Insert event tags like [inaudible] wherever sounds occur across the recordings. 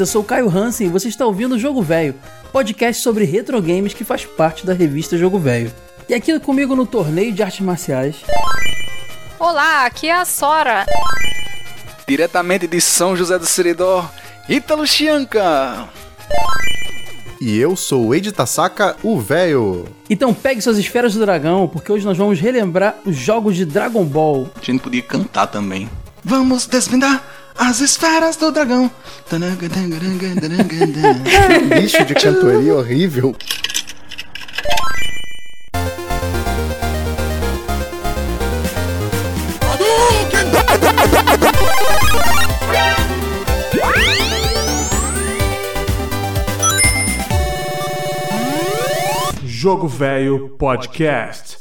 Eu sou o Caio Hansen e você está ouvindo o Jogo Velho, podcast sobre retro games que faz parte da revista Jogo Velho. E aqui comigo no torneio de artes marciais. Olá, aqui é a Sora. Diretamente de São José do Seridó, Ítalo Chianca. E eu sou o Eide Tasaka, o véio. Então pegue suas esferas do dragão, porque hoje nós vamos relembrar os jogos de Dragon Ball. A gente podia cantar também. Vamos desvendar as esferas do dragão. Que lixo de cantoria horrível. Jogo Velho Podcast.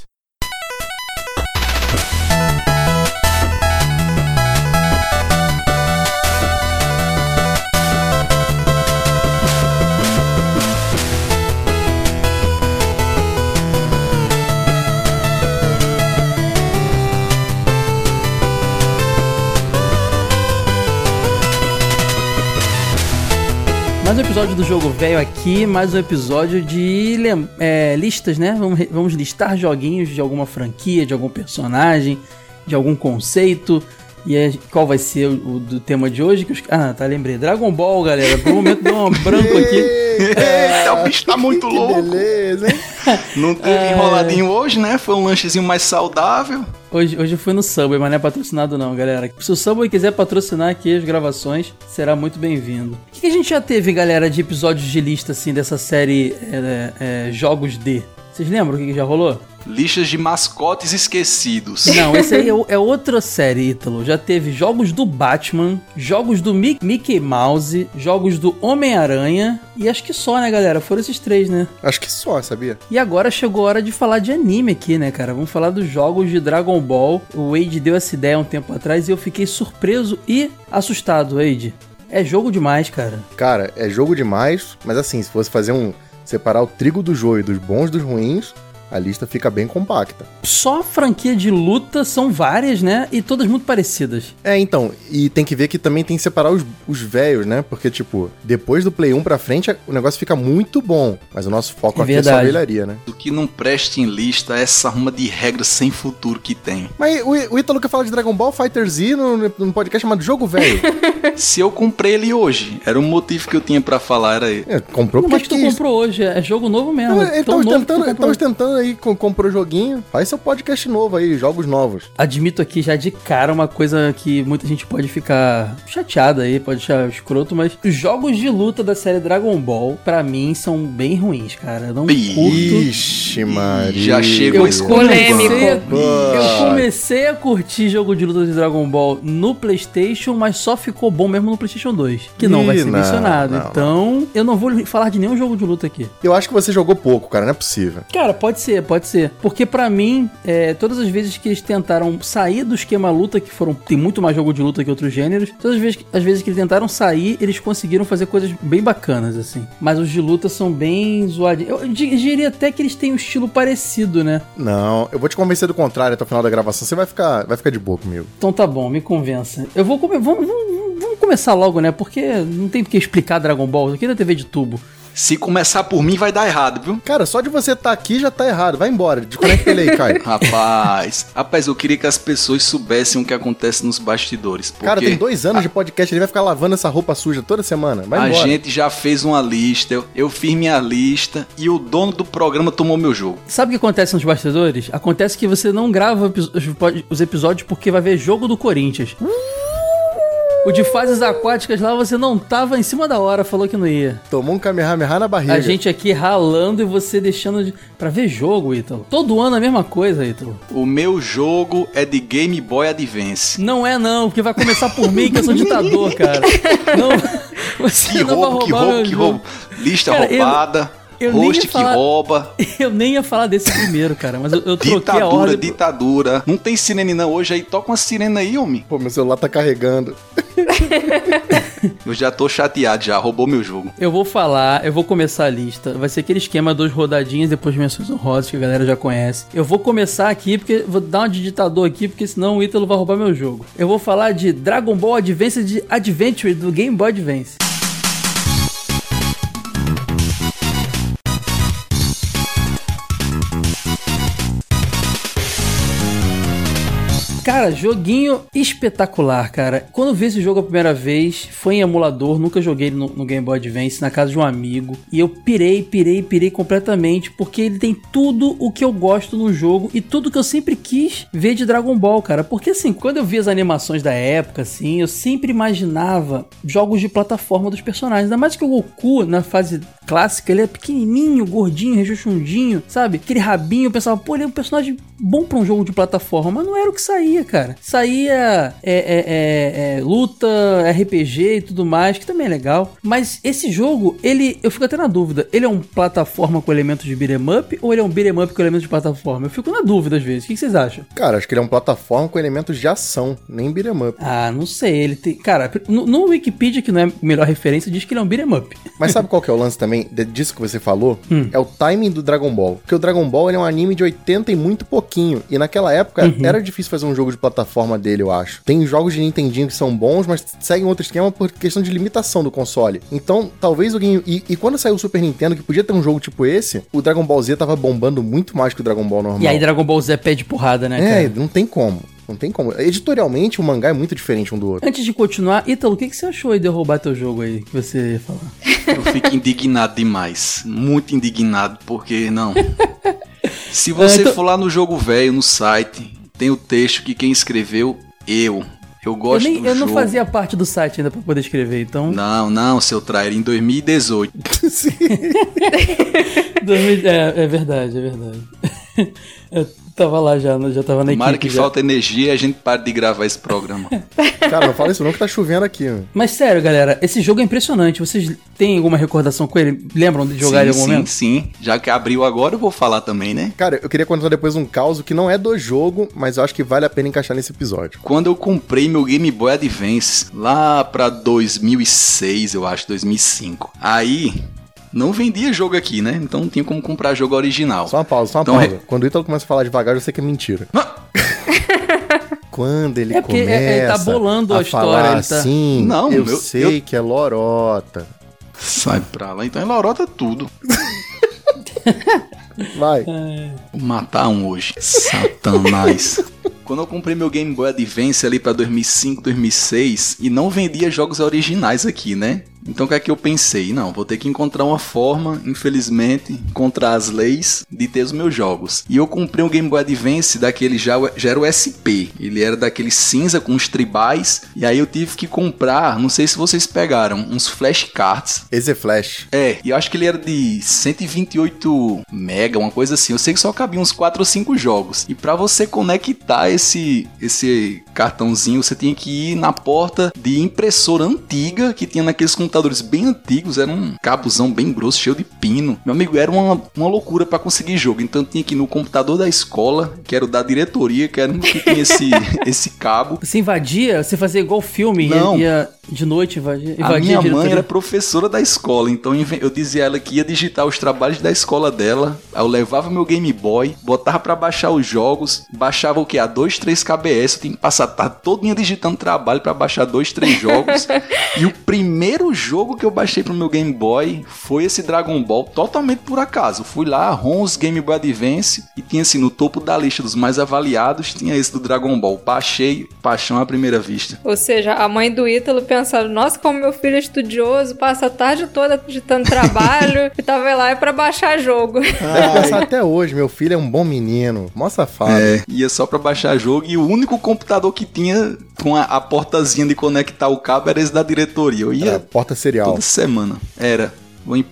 Mais um episódio do Jogo Velho aqui, mais um episódio de é, listas, né? Vamos, vamos listar joguinhos de alguma franquia, de algum personagem, de algum conceito. E é- qual vai ser o, o do tema de hoje? Que os- ah, tá, lembrei. Dragon Ball, galera. Por um momento deu um branco aqui. Eita, o bicho tá muito [laughs] que louco. beleza, hein? [laughs] Não teve enroladinho hoje, né? Foi um lanchezinho mais saudável. Hoje, hoje eu fui no Subway, mas não é patrocinado não, galera. Se o Subway quiser patrocinar aqui as gravações, será muito bem-vindo. O que, que a gente já teve, galera, de episódios de lista, assim, dessa série é, é, Jogos D? Vocês lembram o que, que já rolou? Listas de mascotes esquecidos. Não, esse aí é, [laughs] é outra série, Ítalo. Já teve jogos do Batman, jogos do Mi- Mickey Mouse, jogos do Homem-Aranha e acho que só, né, galera? Foram esses três, né? Acho que só, sabia? E agora chegou a hora de falar de anime aqui, né, cara? Vamos falar dos jogos de Dragon Ball. O Wade deu essa ideia um tempo atrás e eu fiquei surpreso e assustado, Wade. É jogo demais, cara. Cara, é jogo demais, mas assim, se fosse fazer um. Separar o trigo do joio dos bons dos ruins, a lista fica bem compacta. Só a franquia de luta são várias, né? E todas muito parecidas. É, então, e tem que ver que também tem que separar os, os velhos, né? Porque, tipo, depois do Play 1 pra frente, o negócio fica muito bom. Mas o nosso foco É aqui é verdade. só velharia, né? Do que não preste em lista é essa ruma de regras sem futuro que tem. Mas o, o Ítalo quer falar de Dragon Ball Fighter Z no, no podcast chamado Jogo Velho. [laughs] Se eu comprei ele hoje, era um motivo que eu tinha pra falar, era ele. É, comprou Não, porque mas tu comprou hoje, é jogo novo mesmo. Não, é Ele tão tá que ostentando, ele tá ostentando aí, com- comprou joguinho. Faz seu podcast novo aí, jogos novos. Admito aqui já de cara uma coisa que muita gente pode ficar chateada aí, pode achar escroto, mas os jogos de luta da série Dragon Ball, pra mim, são bem ruins, cara. Eu não Ih, curto. Ixi, Maria. Já chegou Eu esse Polêmico. comecei, a, eu comecei a curtir jogo de luta de Dragon Ball no PlayStation, mas só ficou bom mesmo no PlayStation 2, que não Ih, vai ser não, mencionado. não, então, eu não vou falar de nenhum jogo de luta aqui. Eu acho que você jogou pouco, cara, não é possível. Cara, pode ser, pode ser. Porque pra mim, é, todas as vezes que eles tentaram sair do esquema luta, que foram. Tem muito mais jogo de luta que outros gêneros. Todas as vezes, que- as vezes que eles tentaram sair, eles conseguiram fazer coisas bem bacanas, assim. Mas os de luta são bem zoadinhos. Eu di- diria até que eles têm um estilo parecido, né? Não, eu vou te convencer do contrário até o final da gravação. Você vai ficar, vai ficar de boa comigo. Então tá bom, me convença. Eu vou comer. Vamos, vamos, vamos começar logo, né? Porque não tem porque explicar Dragon Ball aqui na TV de tubo. Se começar por mim, vai dar errado, viu? Cara, só de você estar aqui já tá errado. Vai embora. Desconecta ele aí, Caio. [laughs] Rapaz, rapaz, eu queria que as pessoas soubessem o que acontece nos bastidores. Porque Cara, tem dois anos de podcast, ele vai ficar lavando essa roupa suja toda semana. Vai a embora. gente já fez uma lista, eu, eu fiz minha lista e o dono do programa tomou meu jogo. Sabe o que acontece nos bastidores? Acontece que você não grava os episódios porque vai ver jogo do Corinthians. O de fases aquáticas lá você não tava em cima da hora, falou que não ia. Tomou um Kamehameha na barriga. A gente aqui ralando e você deixando de... pra ver jogo, Ítalo. Todo ano a mesma coisa, Ítalo. O meu jogo é de Game Boy Advance. Não é não, porque vai começar por mim que eu sou ditador, cara. [laughs] Não, [laughs] você Que não roubo, vai que roubar roubo, meu que jogo. roubo. Lista Cara, roubada, eu nem host ia falar- que rouba. [laughs] Eu nem ia falar desse primeiro, cara, mas eu, eu troquei a Ditadura, ordem. ditadura. Não tem sirene não hoje aí. Toca uma sirene aí, homem. Pô, meu celular tá carregando. [laughs] Eu já tô chateado já. Roubou meu jogo. Eu vou falar, eu vou começar a lista. Vai ser aquele esquema duas rodadinhas depois de menções honrosas que a galera já conhece. Eu vou começar aqui porque vou dar uma de ditador aqui porque senão o Ítalo vai roubar meu jogo. Eu vou falar de Dragon Ball Advance de Adventure do Game Boy Advance. Cara, joguinho espetacular, cara. Quando vi esse jogo a primeira vez, foi em emulador, nunca joguei no, no Game Boy Advance, na casa de um amigo. E eu pirei, pirei, pirei completamente, porque ele tem tudo o que eu gosto no jogo e tudo que eu sempre quis ver de Dragon Ball, cara. Porque assim, quando eu vi as animações da época, assim, eu sempre imaginava jogos de plataforma dos personagens. Ainda mais que o Goku, na fase clássica, ele é pequenininho, gordinho, rejuchundinho, sabe? Aquele rabinho, eu pensava, pô, ele é um personagem bom pra um jogo de plataforma, mas não era o que saía, cara. Saía é, é, é, é, luta, RPG e tudo mais, que também é legal. Mas esse jogo, ele, eu fico até na dúvida, ele é um plataforma com elementos de beat'em up ou ele é um beat'em up com elementos de plataforma? Eu fico na dúvida às vezes. O que vocês acham? Cara, acho que ele é um plataforma com elementos de ação, nem beat'em up. Ah, não sei. Ele tem. Cara, no, no Wikipedia, que não é a melhor referência, diz que ele é um beat'em up. Mas sabe qual que é o lance também disso que você falou? Hum. É o timing do Dragon Ball. Porque o Dragon Ball ele é um anime de 80 e muito pouquinho. E naquela época Uhum. era difícil fazer um jogo de plataforma dele, eu acho. Tem jogos de Nintendinho que são bons, mas seguem outro esquema por questão de limitação do console. Então, talvez game. E, e quando saiu o Super Nintendo, que podia ter um jogo tipo esse, o Dragon Ball Z tava bombando muito mais que o Dragon Ball normal. E aí Dragon Ball Z pede porrada, né, É, cara? não tem como. Não tem como. Editorialmente, o mangá é muito diferente um do outro. Antes de continuar, Ítalo, o que, que você achou aí de eu roubar teu jogo aí, que você ia falar? [laughs] Eu fico indignado demais. Muito indignado, porque não. [laughs] Se você então- for lá no jogo velho, no site, tem o texto que quem escreveu, eu. Eu Eu, gosto nem, do eu jogo. não fazia parte do site ainda pra poder escrever, então. Não, não, seu trair, em 2018. Dois mil- [laughs] [laughs] é, é verdade, é verdade. [laughs] eu tava lá já, já tava na Tomara equipe. que já. falta energia e a gente pare de gravar esse programa. [laughs] Cara, não fala isso não que tá chovendo aqui. mano. Mas sério, galera, esse jogo é impressionante. Vocês têm alguma recordação com ele? Lembram de jogar sim, ele em algum sim, momento? sim. Já que abriu agora, eu vou falar também, né? Cara, eu queria contar depois um caos que não é do jogo, mas eu acho que vale a pena encaixar nesse episódio. Quando eu comprei meu Game Boy Advance, lá pra 2006, eu acho, 2005. Aí, não vendia jogo aqui, né? Então não tinha como comprar jogo original. Só uma pausa, só uma Então, pausa. Quando o Ítalo começa a falar devagar, eu sei que é mentira. Ah! [laughs] Quando ele É porque começa ele tá bolando a história, falar ele tá- assim, Não, eu eu- sei eu- que é lorota. Sai pra lá, então é lorota tudo. [laughs] Vai. Vou matar um hoje. Satanás. [laughs] Quando eu comprei meu Game Boy Advance ali pra 2005, 2006 e não vendia jogos originais aqui, né? Então o que é que eu pensei? Não, vou ter que encontrar uma forma, infelizmente, contra as leis, de ter os meus jogos. E eu comprei um Game Boy Advance daquele já, já era o SP. Ele era daquele cinza com os tribais. E aí eu tive que comprar, não sei se vocês pegaram, uns flashcards Esse é Flash. é, e eu acho que ele era de 128 mega, uma coisa assim. Eu sei que só cabia uns 4 ou 5 jogos. E pra você conectar esse esse cartãozinho, você tinha que ir na porta de impressora antiga que tinha naqueles computadores bem antigos, era um cabozão bem grosso, cheio de pino. Meu amigo, era uma, uma loucura pra conseguir jogo. Então eu tinha que ir no computador da escola, que era o da diretoria, que era o que tinha esse [laughs] esse cabo. Você invadia, você fazia igual filme, ia- Não. ia de noite invadir. A invadia minha mãe diretoria. era professora da escola, então eu dizia a ela que ia digitar os trabalhos da escola dela. Aí eu levava meu Game Boy, botava pra baixar os jogos, baixava o que? A 2, 3 KBS. Eu tinha que passar a tarde todinha digitando trabalho pra baixar dois, três jogos. [laughs] e o primeiro jogo que eu baixei pro meu Game Boy foi esse Dragon Ball, totalmente por acaso. Fui lá, ROMs Game Boy Advance, e tinha assim, no topo da lista dos mais avaliados, tinha esse do Dragon Ball. Baixei, paixão à primeira vista. Ou seja, a mãe do Ítalo pensando, nossa, como meu filho é estudioso, passa a tarde toda digitando trabalho [laughs] e tava lá é pra baixar jogo. Pensar até hoje, meu filho é um bom menino. Mó safado. É, ia só pra baixar jogo e o único computador que tinha com a, a portazinha de conectar o cabo era esse da diretoria. Eu ia É, serial. toda semana. Era.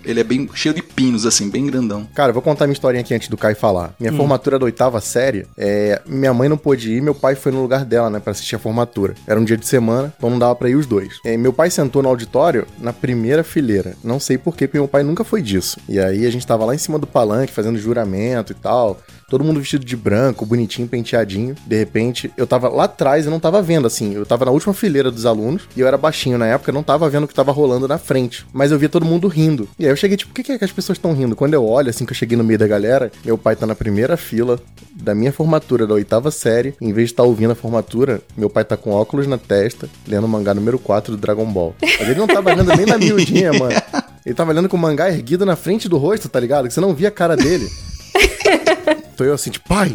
Ele é bem cheio de pinos, assim, bem grandão. Cara, eu vou contar minha historinha aqui antes do Caio falar. Minha formatura da oitava série, é, minha mãe não pôde ir, meu pai foi no lugar dela, né, pra assistir a formatura. Era um dia de semana, então não dava pra ir os dois. É, meu pai sentou no auditório na primeira fileira. Não sei porquê, porque meu pai nunca foi disso. E aí a gente tava lá em cima do palanque, fazendo juramento e tal. Todo mundo vestido de branco, bonitinho, penteadinho. De repente, eu tava lá atrás e não tava vendo, assim. Eu tava na última fileira dos alunos e eu era baixinho na época, não tava vendo o que tava rolando na frente. Mas eu via todo mundo rindo. E aí eu cheguei, tipo, por que, é que as pessoas estão rindo? Quando eu olho, assim que eu cheguei no meio da galera, meu pai tá na primeira fila da minha formatura da oitava série. Em vez de estar ouvindo a formatura, meu pai tá com óculos na testa, lendo o mangá número 4 do Dragon Ball. Mas ele não tava lendo nem na miudinha, mano. Ele tava lendo com o mangá erguido na frente do rosto, tá ligado? Que você não via a cara dele. [laughs] Tô eu assim, tipo, pai,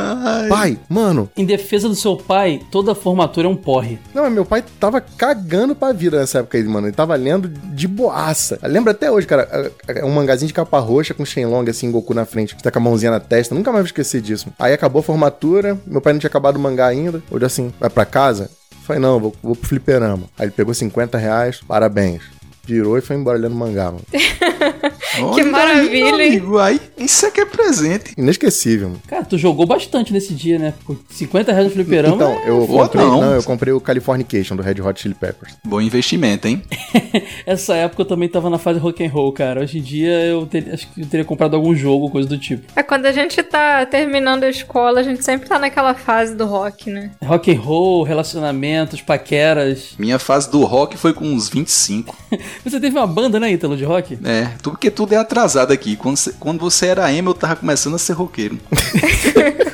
pai, mano. Em defesa do seu pai, toda formatura é um porre. Não, mas meu pai tava cagando pra vida nessa época aí, mano. Ele tava lendo de boaça. Eu lembro até hoje, cara, é um mangazinho de capa roxa com Shenlong, assim, Goku na frente, que tá com a mãozinha na testa. Nunca mais vou esquecer disso. Aí acabou a formatura, meu pai não tinha acabado o mangá ainda. Olhou assim, vai pra casa? Falei, não, vou, vou pro fliperama. Aí ele pegou 50 reais, parabéns. Virou e foi embora lendo mangá, mano. [laughs] Olha aí, maravilha, hein? amigo, Aí, isso é que é presente. Inesquecível, mano. Cara, tu jogou bastante nesse dia, né? Por 50 reais no fliperama. Então, eu comprei, não. não, eu comprei o Californication do Red Hot Chili Peppers. Bom investimento, hein? [laughs] Essa época eu também tava na fase rock and roll, cara. Hoje em dia eu ter- acho que eu teria comprado algum jogo, coisa do tipo. É quando a gente tá terminando a escola, a gente sempre tá naquela fase do rock, né? Rock and roll, relacionamentos, paqueras. Minha fase do rock foi com uns 25. [laughs] Você teve uma banda, né, Ítalo, de rock? É, tudo porque tudo é atrasado aqui. Quando você, quando você era emo, eu tava começando a ser roqueiro. [laughs]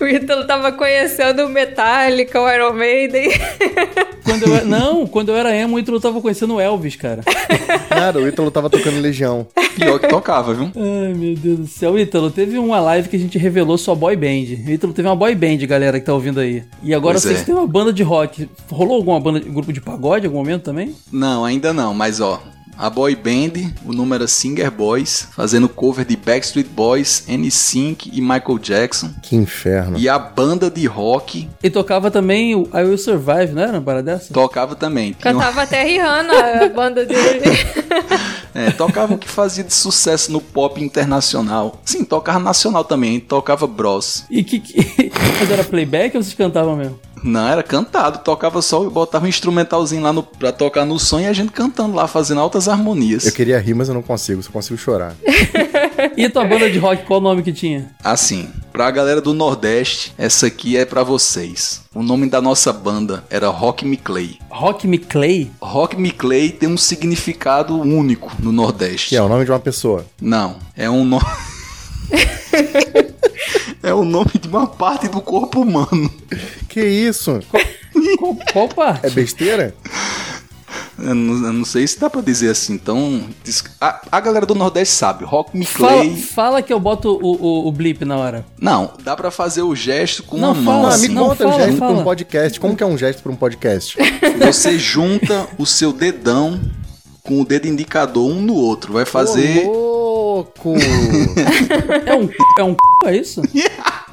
O Ítalo tava conhecendo o Metallica, o Iron Maiden. [laughs] Quando eu, não, quando eu era emo, o Ítalo tava conhecendo o Elvis, cara. [laughs] Nada, o Ítalo tava tocando Legião. Pior que tocava, viu? Ai, meu Deus do céu. Ítalo, teve uma live que a gente revelou sua boy band. O Ítalo teve uma boy band, galera, que tá ouvindo aí. E agora Pois vocês é. têm uma banda de rock. Rolou alguma banda, grupo de pagode em algum momento também? Não, ainda não, mas ó. A boy band, o número era Singer Boys, fazendo cover de Backstreet Boys, NSYNC e Michael Jackson. Que inferno. E a banda de rock E tocava também o I Will Survive, não era uma parada dessa? tocava também. Cantava até Rihanna, a banda dele. [laughs] É, tocava o que fazia de sucesso no pop internacional. Sim, tocava nacional também, tocava Bros. E que, que... [laughs] Mas era playback ou vocês cantavam mesmo? Não, era cantado, tocava só, botava um instrumentalzinho lá no, pra tocar no som e a gente cantando lá, fazendo altas harmonias. Eu queria rir, mas eu não consigo, só consigo chorar. E a tua banda de rock, qual o nome que tinha? Assim, pra galera do Nordeste, essa aqui é pra vocês. O nome da nossa banda era Rock Me Clay. Rock Me Clay? Rock Me Clay tem um significado único no Nordeste. Que é o nome de uma pessoa. Não, é um nome. [laughs] é o nome de uma parte do corpo humano. Que isso? Qual, qual parte? É besteira? Eu não, eu não sei se dá pra dizer assim. Então, a, a galera do Nordeste sabe. Rock Me Fala, Clay. fala que eu boto o, o, o blip na hora. Não, dá pra fazer o gesto com Não, uma mão fala, Ah, assim. me não, conta fala, o gesto pra fala. um podcast. Como que é um gesto pra um podcast? [laughs] Você junta o seu dedão com o dedo indicador um no outro. Vai fazer. Louco! [laughs] É um é um é isso? [laughs]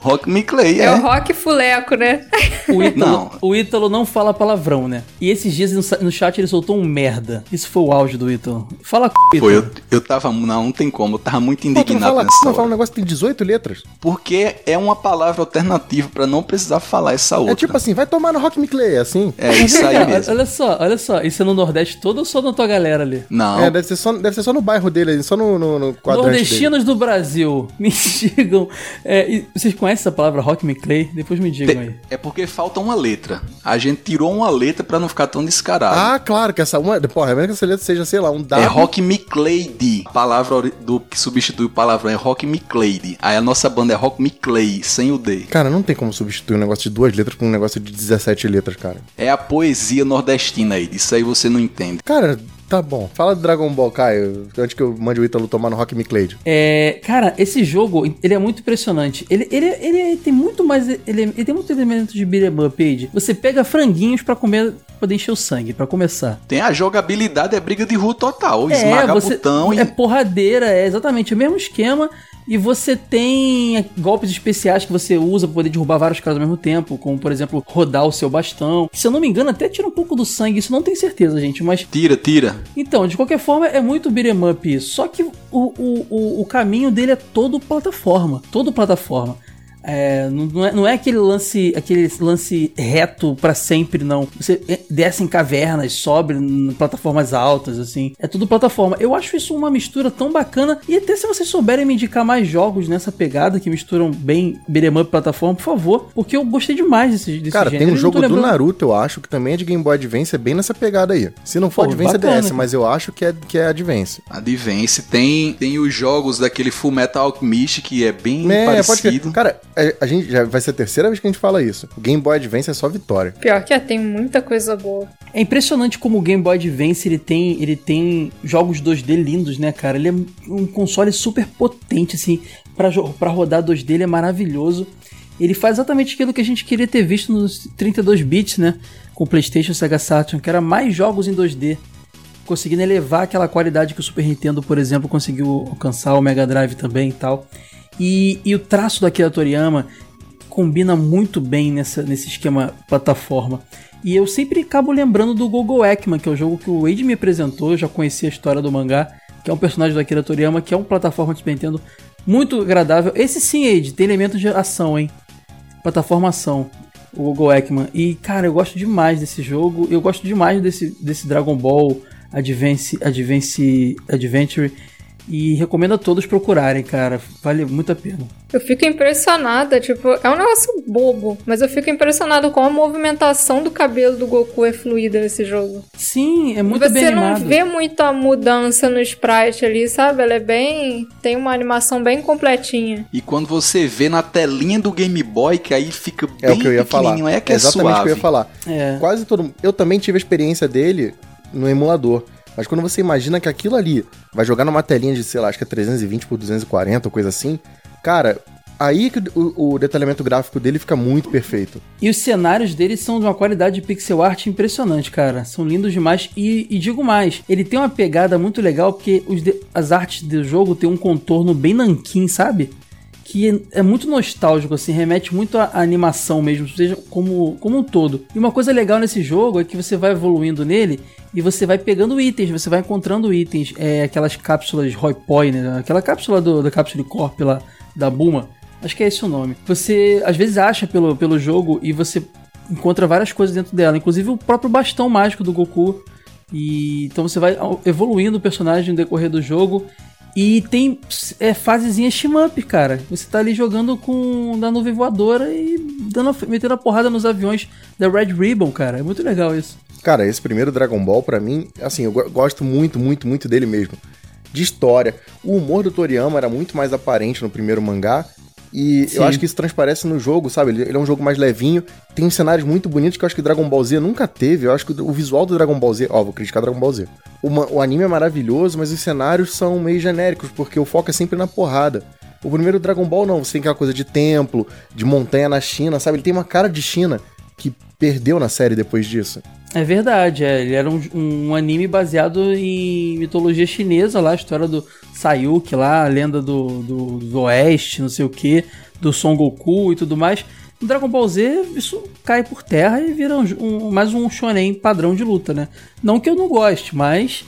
Rock Me Clay, É, é. o rock fuleco, né? O Ítalo, Não. o Ítalo não fala palavrão, né? E esses dias no, chat ele soltou um merda. Isso foi o auge do Ítalo. Fala c... Pô, Ítalo. eu, eu tava. Não, não tem como. Eu tava muito Pô, tu não indignado fala, tu nessa não fala um negócio que tem 18 letras? Porque é uma palavra alternativa pra não precisar falar essa outra. É tipo assim, vai tomar no Rock Me Clay, é assim? É isso aí [laughs] mesmo. Olha só, olha só. Isso é no Nordeste todo ou só na tua galera ali? Não. É, deve ser, só, deve ser só no bairro dele, ali, só no, no, no quadrante dele. Nordestinos do Brasil, [laughs] me digam. é, vocês conhecem essa palavra Rock Me Clay? Depois me digam aí. É porque falta uma letra. A gente tirou uma letra pra não ficar tão descarado. Ah, claro, que essa uma... Porra, é mesmo que essa letra seja, sei lá, um W. É Rock Me Clay. A palavra do que substitui o palavrão é Rock Me Clay. Aí a nossa banda é Rock Me Clay, sem o D. Cara, não tem como substituir um negócio de duas letras por um negócio de 17 letras, cara. É a poesia nordestina aí. Isso aí você não entende. Cara, tá bom. Fala do Dragon Ball, Caio, antes que eu mande o Ítalo tomar no Rock Me. É, cara, esse jogo, ele é muito impressionante. Ele, ele, ele tem muito mais. Ele, ele tem muito elemento de beat'em up, Age. Você pega franguinhos pra comer, poder encher o sangue, pra começar. Tem a jogabilidade, é briga de rua total. Esmaga você, botão é e. porradeira, é exatamente o mesmo esquema. E você tem golpes especiais que você usa pra poder derrubar vários caras ao mesmo tempo, como por exemplo, rodar o seu bastão. Se eu não me engano, até tira um pouco do sangue, isso não tenho certeza, gente, mas Tira, tira. então, de qualquer forma, é muito beat'em up isso. Só que o, o, o, o caminho dele é todo plataforma. Todo plataforma. É, não, é, não é aquele lance aquele lance reto pra sempre, não. Você é, desce em cavernas, sobe em plataformas altas, assim. É tudo plataforma. Eu acho isso uma mistura tão bacana. E até se vocês souberem me indicar mais jogos nessa pegada que misturam bem beat'em up e plataforma, por favor. Porque eu gostei demais desse, desse Cara, gênero. tem um jogo do lembrando- Naruto, eu acho, que também é de Game Boy Advance, é bem nessa pegada aí. Se não for Pô, Advance, bacana, é DS, cara. mas eu acho que é, que é Advance. Advance. Tem, tem os jogos daquele Full Metal Alchemist, que é bem É, pode parecido. crer. Cara, a, a gente já vai ser a terceira vez que a gente fala isso. O Game Boy Advance é só vitória. Pior que é, tem muita coisa boa. É impressionante como o Game Boy Advance ele tem, ele tem jogos 2D lindos, né, cara? Ele é um console super potente, assim, pra rodar 2D ele é maravilhoso. Ele faz exatamente aquilo que a gente queria ter visto nos 32 bits, né? Com o PlayStation e o Sega Saturn, que era mais jogos em 2D. Conseguindo elevar aquela qualidade que o Super Nintendo, por exemplo, conseguiu alcançar, o Mega Drive também e tal. E, e o traço da Akira Toriyama combina muito bem nessa, nesse esquema plataforma. E eu sempre acabo lembrando do Gogo Ekman, que é o jogo que o Wade me apresentou, eu já conhecia a história do mangá, que é um personagem do Akira Toriyama, que é um plataforma de Nintendo muito agradável. Esse sim, Wade, tem elementos de ação, hein? Plataforma ação, o Gogo Ekman. E, cara, eu gosto demais desse jogo, eu gosto demais desse, desse Dragon Ball Advance, Advance Adventure. E recomendo a todos procurarem, cara. Vale muito a pena. Eu fico impressionada, tipo, é um negócio bobo, mas eu fico impressionado com a movimentação do cabelo do Goku é fluida nesse jogo. Sim, é muito Você bem não animado. vê muita mudança no sprite ali, sabe? Ela é bem. tem uma animação bem completinha. E quando você vê na telinha do Game Boy, que aí fica bem É o que eu ia falar. pequenininho, é que é, exatamente o que eu ia falar. É. Quase todo mundo. Eu também tive a experiência dele no emulador. Mas quando você imagina que aquilo ali vai jogar numa telinha de, sei lá, acho que é 320 por 240 ou coisa assim, cara, aí que o, o detalhamento gráfico dele fica muito perfeito. E os cenários dele são de uma qualidade de pixel art impressionante, cara. São lindos demais. E, e digo mais, ele tem uma pegada muito legal porque de- as artes do jogo tem um contorno bem nanquim, sabe? Que é, muito nostálgico, assim, remete muito à, animação mesmo, seja como, como um todo. E uma coisa legal nesse jogo é que você vai evoluindo nele e você vai pegando itens, você vai encontrando itens, é, aquelas cápsulas Roy Poi, né? Aquela cápsula do, da cápsula Corp lá, da Buma. Acho que é esse o nome. Você às vezes acha pelo, pelo jogo e você encontra várias coisas dentro dela, inclusive o próprio bastão mágico do Goku. E então você vai evoluindo o personagem no decorrer do jogo. E tem é, fasezinha shmup, cara. Você tá ali jogando com da nuvem voadora e dando, metendo a porrada nos aviões da Red Ribbon, cara. É muito legal isso. Cara, esse primeiro Dragon Ball, pra mim, assim, eu go- gosto muito, muito, muito dele mesmo. De história. O humor do Toriyama era muito mais aparente no primeiro mangá. E Sim. eu acho que isso transparece no jogo, sabe? Ele, ele é um jogo mais levinho. Tem cenários muito bonitos que eu acho que Dragon Ball Z nunca teve. Eu acho que o visual do Dragon Ball Z. Ó, vou criticar Dragon Ball Z. O, ma- o anime é maravilhoso, mas os cenários são meio genéricos, porque o foco é sempre na porrada. O primeiro Dragon Ball não, você tem aquela coisa de templo, de montanha na China, sabe? Ele tem uma cara de China que perdeu na série depois disso. É verdade, é. ele era um, um anime baseado em mitologia chinesa lá, a história do Sayuki lá, a lenda do, do, do Oeste, não sei o que, do Son Goku e tudo mais. No Dragon Ball Z, isso cai por terra e vira um, um- mais um shonen padrão de luta, né? Não que eu não goste, mas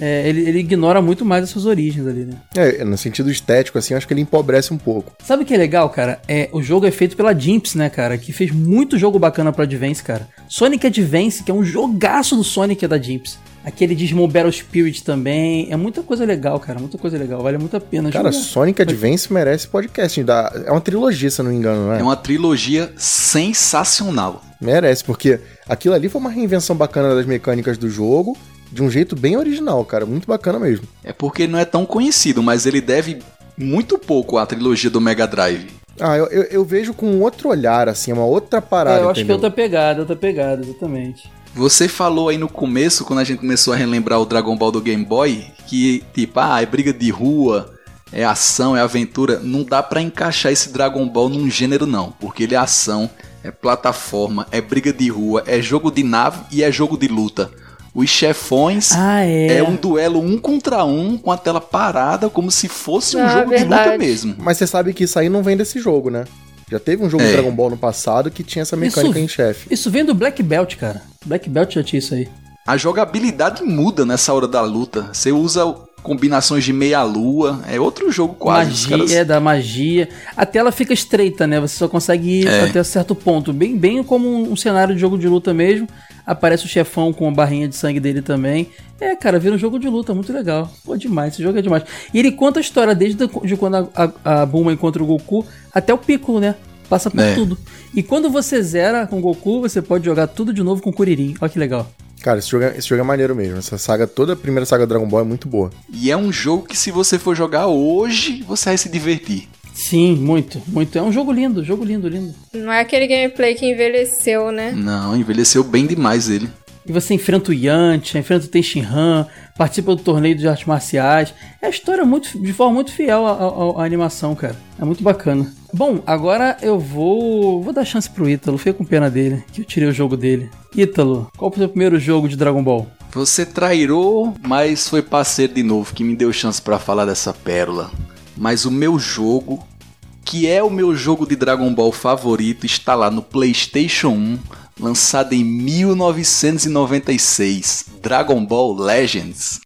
é, ele, ele ignora muito mais as suas origens ali, né? É, no sentido estético, assim, eu acho que ele empobrece um pouco. Sabe o que é legal, cara? É, o jogo é feito pela Jimps, né, cara? Que fez muito jogo bacana pro Advance, cara. Sonic Advance, que é um jogaço do Sonic é da Jimps. Aquele Digimon Battle Spirit também. É muita coisa legal, cara. Muita coisa legal. Vale muito a pena Cara, jogar. Sonic Advance merece podcast. Dá- É uma trilogia, se eu não me engano, não é? É uma trilogia sensacional. Merece, porque aquilo ali foi uma reinvenção bacana das mecânicas do jogo, de um jeito bem original, cara. Muito bacana mesmo. É porque ele não é tão conhecido, mas ele deve muito pouco à trilogia do Mega Drive. Ah, eu, eu, eu vejo com outro olhar, assim, uma outra parada, É, eu acho que é entendeu? outra pegada, outra pegada, exatamente. Você falou aí no começo, quando a gente começou a relembrar o Dragon Ball do Game Boy, que tipo, ah, é briga de rua, é ação, é aventura. Não dá pra encaixar esse Dragon Ball num gênero não, porque ele é ação, é plataforma, é briga de rua, é jogo de nave e é jogo de luta. Os chefões Ah, é. é um duelo um contra um com a tela parada, como se fosse um Ah, jogo de luta verdade. mesmo. Mas você sabe que isso aí não vem desse jogo, né? Já teve um jogo de É. Dragon Ball no passado que tinha essa mecânica Isso- em chefe. Isso vem do Black Belt, cara. Black Belt já tinha isso aí. A jogabilidade muda nessa hora da luta. Você usa combinações de meia-lua, é outro jogo quase. Magia, caras- é da magia. A tela fica estreita, né? Você só consegue ir É. até certo ponto. Bem, bem como um cenário de jogo de luta mesmo. Aparece o chefão com a barrinha de sangue dele também. É, cara, vira um jogo de luta, muito legal. Pô, demais, esse jogo é demais. E ele conta a história desde de quando a, a, a Bulma encontra o Goku até o Piccolo, né? Passa por É. tudo. E quando você zera com o Goku, você pode jogar tudo de novo com o Kuririn. Olha que legal. Cara, esse jogo, é, esse jogo é maneiro mesmo. Essa saga, toda a primeira saga do Dragon Ball é muito boa. E é um jogo que se você for jogar hoje, você vai se divertir. Sim, muito, muito. É um jogo lindo, jogo lindo, lindo. Não é aquele gameplay que envelheceu, né? Não, envelheceu bem demais ele. E você enfrenta o Yantia, enfrenta o Tenshin Han, participa do torneio de artes marciais. É a história muito, de forma muito fiel à, à- à animação, cara. É muito bacana. Bom, agora eu vou. Vou dar chance pro Ítalo. Fiquei com pena dele, que eu tirei o jogo dele. Ítalo, qual foi o seu primeiro jogo de Dragon Ball? Você trairou, mas foi parceiro de novo que me deu chance pra falar dessa pérola. Mas o meu jogo, que é o meu jogo de Dragon Ball favorito, está lá no PlayStation 1, lançado em 1996, Dragon Ball Legends.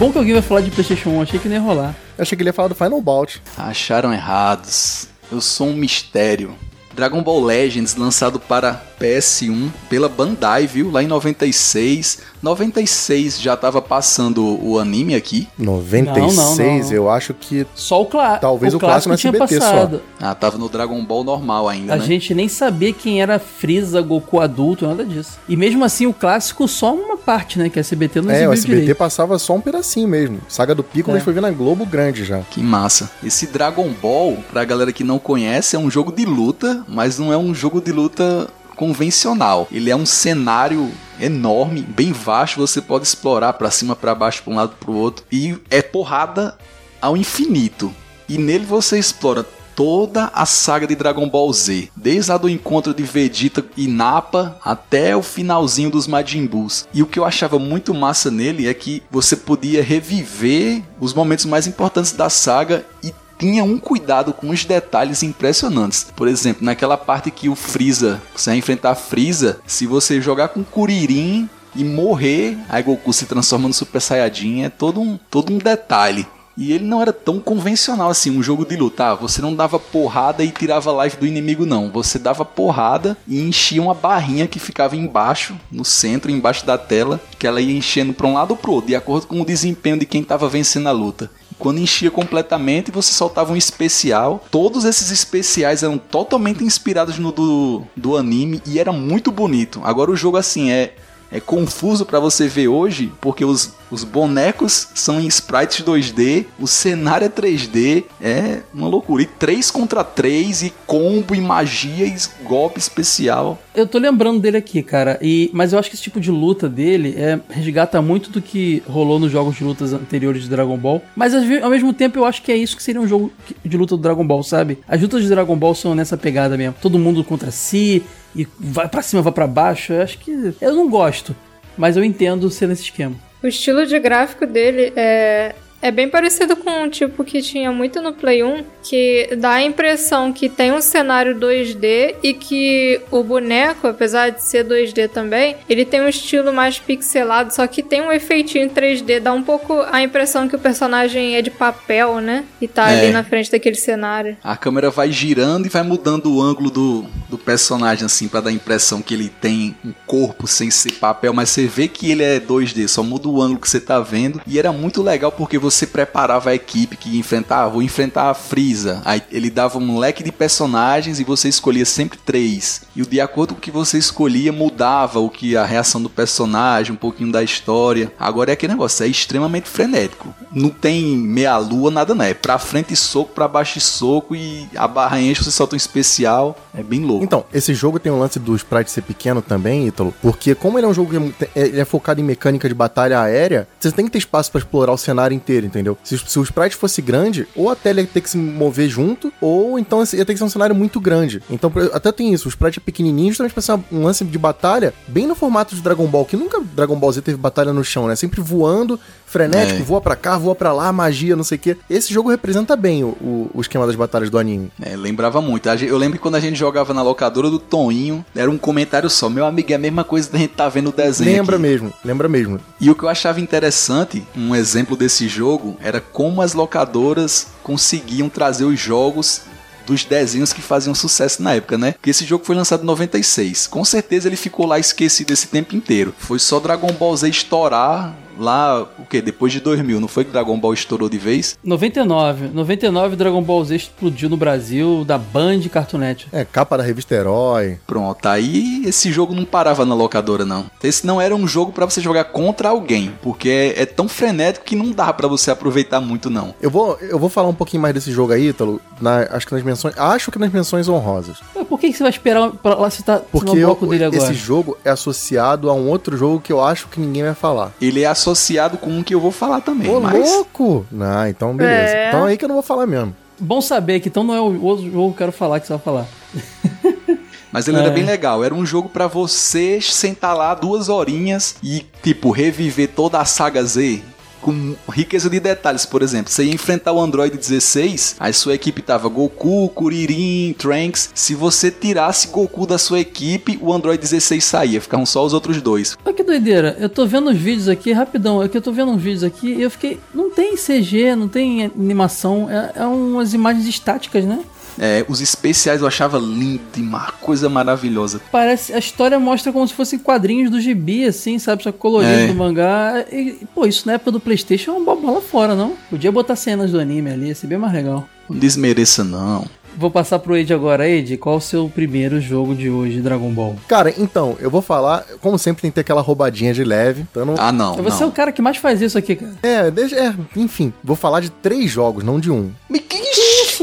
Bom que alguém vai falar de PlayStation 1, achei que não ia rolar. Eu achei que ele ia falar do Final Bout. Acharam errados. Eu sou um mistério. Dragon Ball Legends, lançado para PS1 pela Bandai, viu? Lá em 96. 96 já tava passando o anime aqui. 96, Não, não, não. eu acho que. Só o, clá Talvez o clássico clássico no tinha SBT só. passado. Ah, tava no Dragon Ball normal ainda, A né? gente nem sabia quem era Freeza, Goku adulto, nada disso. E mesmo assim, o clássico só uma parte, né? Que a SBT não É, o SBT direito. passava só um pedacinho mesmo. Saga do Piccolo É. a gente foi ver na Globo grande já. Que massa. Esse Dragon Ball, pra galera que não conhece, é um jogo de luta, mas não é um jogo de luta convencional. Ele é um cenário enorme, bem vasto, você pode explorar pra cima, pra baixo, pra um lado, pro outro, e é porrada ao infinito. E nele você explora toda a saga de Dragon Ball Z, desde a do encontro de Vegeta e Nappa até o finalzinho dos Majin Boos. E o que eu achava muito massa nele é que você podia reviver os momentos mais importantes da saga e tinha um cuidado com os detalhes impressionantes. Por exemplo, naquela parte que o Freeza, você vai enfrentar Freeza, se você jogar com Kuririn e morrer, aí Goku se transforma no Super Saiyajin, é todo um, todo um detalhe. E ele não era tão convencional assim, um jogo de luta. Ah, Você não dava porrada e tirava life do inimigo, não. Você dava porrada e enchia uma barrinha que ficava embaixo, no centro, embaixo da tela, que ela ia enchendo para um lado ou pro outro, de acordo com o desempenho de quem estava vencendo a luta. Quando enchia completamente, você soltava um especial. Todos esses especiais eram totalmente inspirados no do, do anime e era muito bonito. Agora o jogo assim é é confuso pra você ver hoje, porque os, os bonecos são em sprites 2D, o cenário é 3D, é uma loucura. E 3 contra 3, e combo, e magia, e golpe especial. Eu tô lembrando dele aqui, cara. E, mas eu acho que esse tipo de luta dele é, resgata muito do que rolou nos jogos de lutas anteriores de Dragon Ball. Mas ao mesmo tempo eu acho que é isso que seria um jogo de luta do Dragon Ball, sabe? As lutas de Dragon Ball são nessa pegada mesmo. Todo mundo contra si e vai pra cima, vai pra baixo. Eu acho que. Eu não gosto. Mas eu entendo ser nesse esquema. O estilo de gráfico dele é, é bem parecido com o tipo que tinha muito no Play 1, que dá a impressão que tem um cenário 2D e que o boneco, apesar de ser 2D também, ele tem um estilo mais pixelado, só que tem um efeitinho 3D, dá um pouco a impressão que o personagem é de papel, né? E tá É. ali na frente daquele cenário. A câmera vai girando e vai mudando o ângulo do, do personagem, assim, pra dar a impressão que ele tem um corpo sem ser papel, mas você vê que ele é 2D, só muda o ângulo que você tá vendo. E era muito legal porque você preparava a equipe que ah, vou enfrentar a Freeza. Aí ele dava um leque de personagens e você escolhia sempre três. E de acordo com o que você escolhia, mudava o que a reação do personagem, um pouquinho da história. Agora é aquele negócio, é extremamente frenético. Não tem meia lua, nada não. É pra frente soco, pra baixo soco e a barra enche, você solta um especial. É bem louco. Então, esse jogo tem um lance do sprite ser pequeno também, Ítalo, porque como ele é um jogo que é é, focado em mecânica de batalha aérea, você tem que ter espaço pra explorar o cenário inteiro, entendeu? Se, se o sprite fosse grande, ou até ele ia ter que se mover junto, ou então ia ter que ser um cenário muito grande. Então, até tem isso, o sprite é pequenininho, justamente pra ser um lance de batalha bem no formato de Dragon Ball, que nunca Dragon Ball Z teve batalha no chão, né? Sempre voando, frenético, É. voa pra cá, voa pra lá, magia, não sei o quê. Esse jogo representa bem o, o, o esquema das batalhas do anime. É, lembrava muito. A Eu lembro que quando a gente jogava na locadora do Toninho, era um comentário só. Meu amigo, é a mesma coisa da gente tá vendo o desenho. Lembra aqui. mesmo, lembra mesmo. E o que eu achava interessante, um exemplo desse jogo, era como as locadoras conseguiam trazer os jogos dos desenhos que faziam sucesso na época, né? Porque esse jogo foi lançado em 96. Com certeza ele ficou lá esquecido esse tempo inteiro. Foi só Dragon Ball Z estourar lá, o que? Depois de 2000, não foi que Dragon Ball estourou de vez? 99. 99 Dragon Ball Z explodiu no Brasil, da Band Cartoon Network. É, capa da revista Herói. Pronto, aí esse jogo não parava na locadora, não. Esse não era um jogo pra você jogar contra alguém, porque é, é tão frenético que não dá pra você aproveitar muito, não. Eu vou, eu vou falar um pouquinho mais desse jogo aí, Ítalo, na, acho que nas menções, acho que nas menções honrosas. Mas Por que, que você vai esperar pra lá você tá Porque no eu- bloco dele agora? esse jogo é associado a um outro jogo que eu acho que ninguém vai falar. Ele é associado com um que eu vou falar também, Ô, mas... louco! Não, então beleza. É. Então é aí que eu não vou falar mesmo. Bom saber que então não é o outro jogo que eu quero falar que você vai falar. [laughs] Mas ele É. era bem legal. Era um jogo pra você sentar lá duas horinhas e, tipo, reviver toda a saga Z. Com riqueza de detalhes, por exemplo, você ia enfrentar o Android 16, aí sua equipe tava Goku, Kuririn, Trunks. Se você tirasse Goku da sua equipe, o Android 16 saía, ficavam só os outros dois. Olha que doideira, eu tô vendo os vídeos aqui, rapidão, é que eu tô vendo uns vídeos aqui e eu fiquei. Não tem CG, não tem animação, é, é umas imagens estáticas, né? É, os especiais eu achava lindo, uma coisa maravilhosa. Parece. A história mostra como se fossem quadrinhos do gibi, assim, sabe? Só que colorido É. do mangá. E, pô, isso na época do Playstation é uma bola fora, não? Podia botar cenas do anime ali, ia ser bem mais legal. Não desmereça, não. Vou passar pro Ed agora. Ed, qual o seu primeiro jogo de hoje, Dragon Ball? Cara, então, eu vou falar, como sempre tem que ter aquela roubadinha de leve, então não... Ah, não. Você é o não. cara que mais faz isso aqui, cara. É, deixa, é, enfim, vou falar de três jogos, não de um. Me que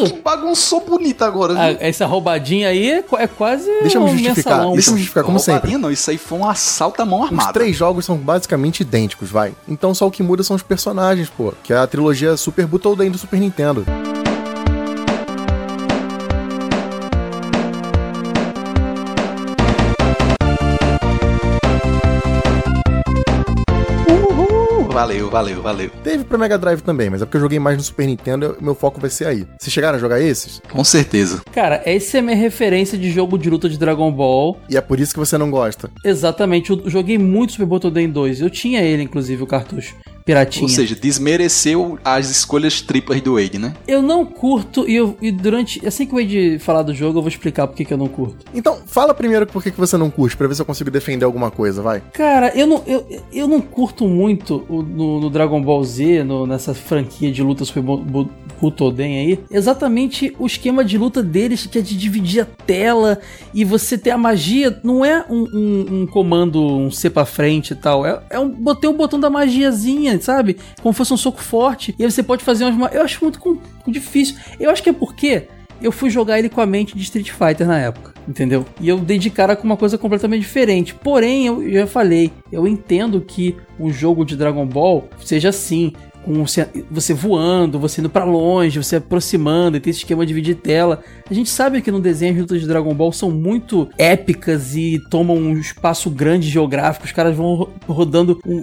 isso? Que bagunçou bonito agora, viu? Ah, essa roubadinha aí é, é quase. Deixa eu me um justificar, mensalão. deixa eu me justificar, como sempre. Não, isso aí foi um assalto à mão Os armada. três jogos são basicamente idênticos, vai. Então só o que muda são os personagens, pô. Que é a trilogia Super Butoden do Super Nintendo. Valeu, valeu, valeu. Teve pra Mega Drive também, mas é porque eu joguei mais no Super Nintendo, eu- meu foco vai ser aí. Vocês chegaram a jogar esses? Com certeza. Cara, essa é a minha referência de jogo de luta de Dragon Ball. E é por isso que você não gosta. Exatamente, eu joguei muito Super Butoden 2. Eu tinha ele, inclusive, o cartucho. Piratinha. Ou seja, desmereceu as escolhas triplas do Wade, né? Eu não curto, e, eu, e durante. Assim que o Ed falar do jogo, eu vou explicar por que eu não curto. Então, fala primeiro por que que você não curte, pra ver se eu consigo defender alguma coisa, vai. Cara, eu não, eu, eu não curto muito o- no, no Dragon Ball Z, no- nessa franquia de luta Super Bu- Butoden aí, exatamente o esquema de luta deles, que é de dividir a tela e você ter a magia, não é um, um- um comando, um C pra frente e tal, é, é um, botei um botão da magiazinha, sabe? Como fosse um soco forte, e aí você pode fazer umas... ma- Eu acho muito com- difícil. Eu acho que é porque eu fui jogar ele com a mente de Street Fighter na época, entendeu? E eu dei de cara com uma coisa completamente diferente. Porém, eu já falei, eu entendo que um jogo de Dragon Ball seja assim. Com você, voando, você indo pra longe, você aproximando, e tem esse esquema de dividir tela. A gente sabe que no desenho as lutas de Dragon Ball são muito épicas e tomam um espaço grande geográfico. Os caras vão ro- rodando um-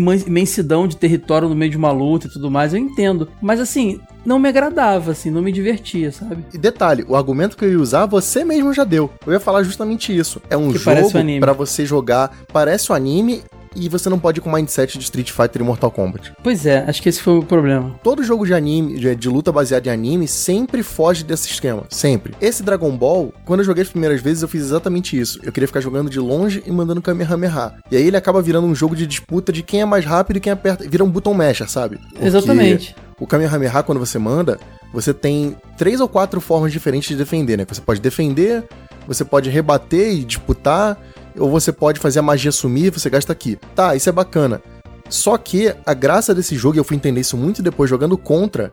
uma imensidão de território no meio de uma luta e tudo mais. Eu entendo. Mas assim, não me agradava, assim, não me divertia, sabe? E detalhe, o argumento que eu ia usar, você mesmo já deu. Eu ia falar justamente isso. É um Que jogo um pra você jogar, parece o anime e você não pode ir com o mindset de Street Fighter e Mortal Kombat. Pois é, acho que esse foi o problema. Todo jogo de anime, de, de luta baseado em anime, sempre foge desse esquema. Sempre. Esse Dragon Ball, quando eu joguei as primeiras vezes, eu fiz exatamente isso. Eu queria ficar jogando de longe e mandando Kamehameha. E aí ele acaba virando um jogo de disputa de quem é mais rápido e quem aperta. Vira um button masher, sabe? Porque Exatamente. O Kamehameha, quando você manda, você tem três ou quatro formas diferentes de defender, né? Você pode defender, você pode rebater e disputar, ou você pode fazer a magia sumir, você gasta aqui. Tá, isso é bacana. Só que a graça desse jogo, e eu fui entender isso muito depois jogando contra,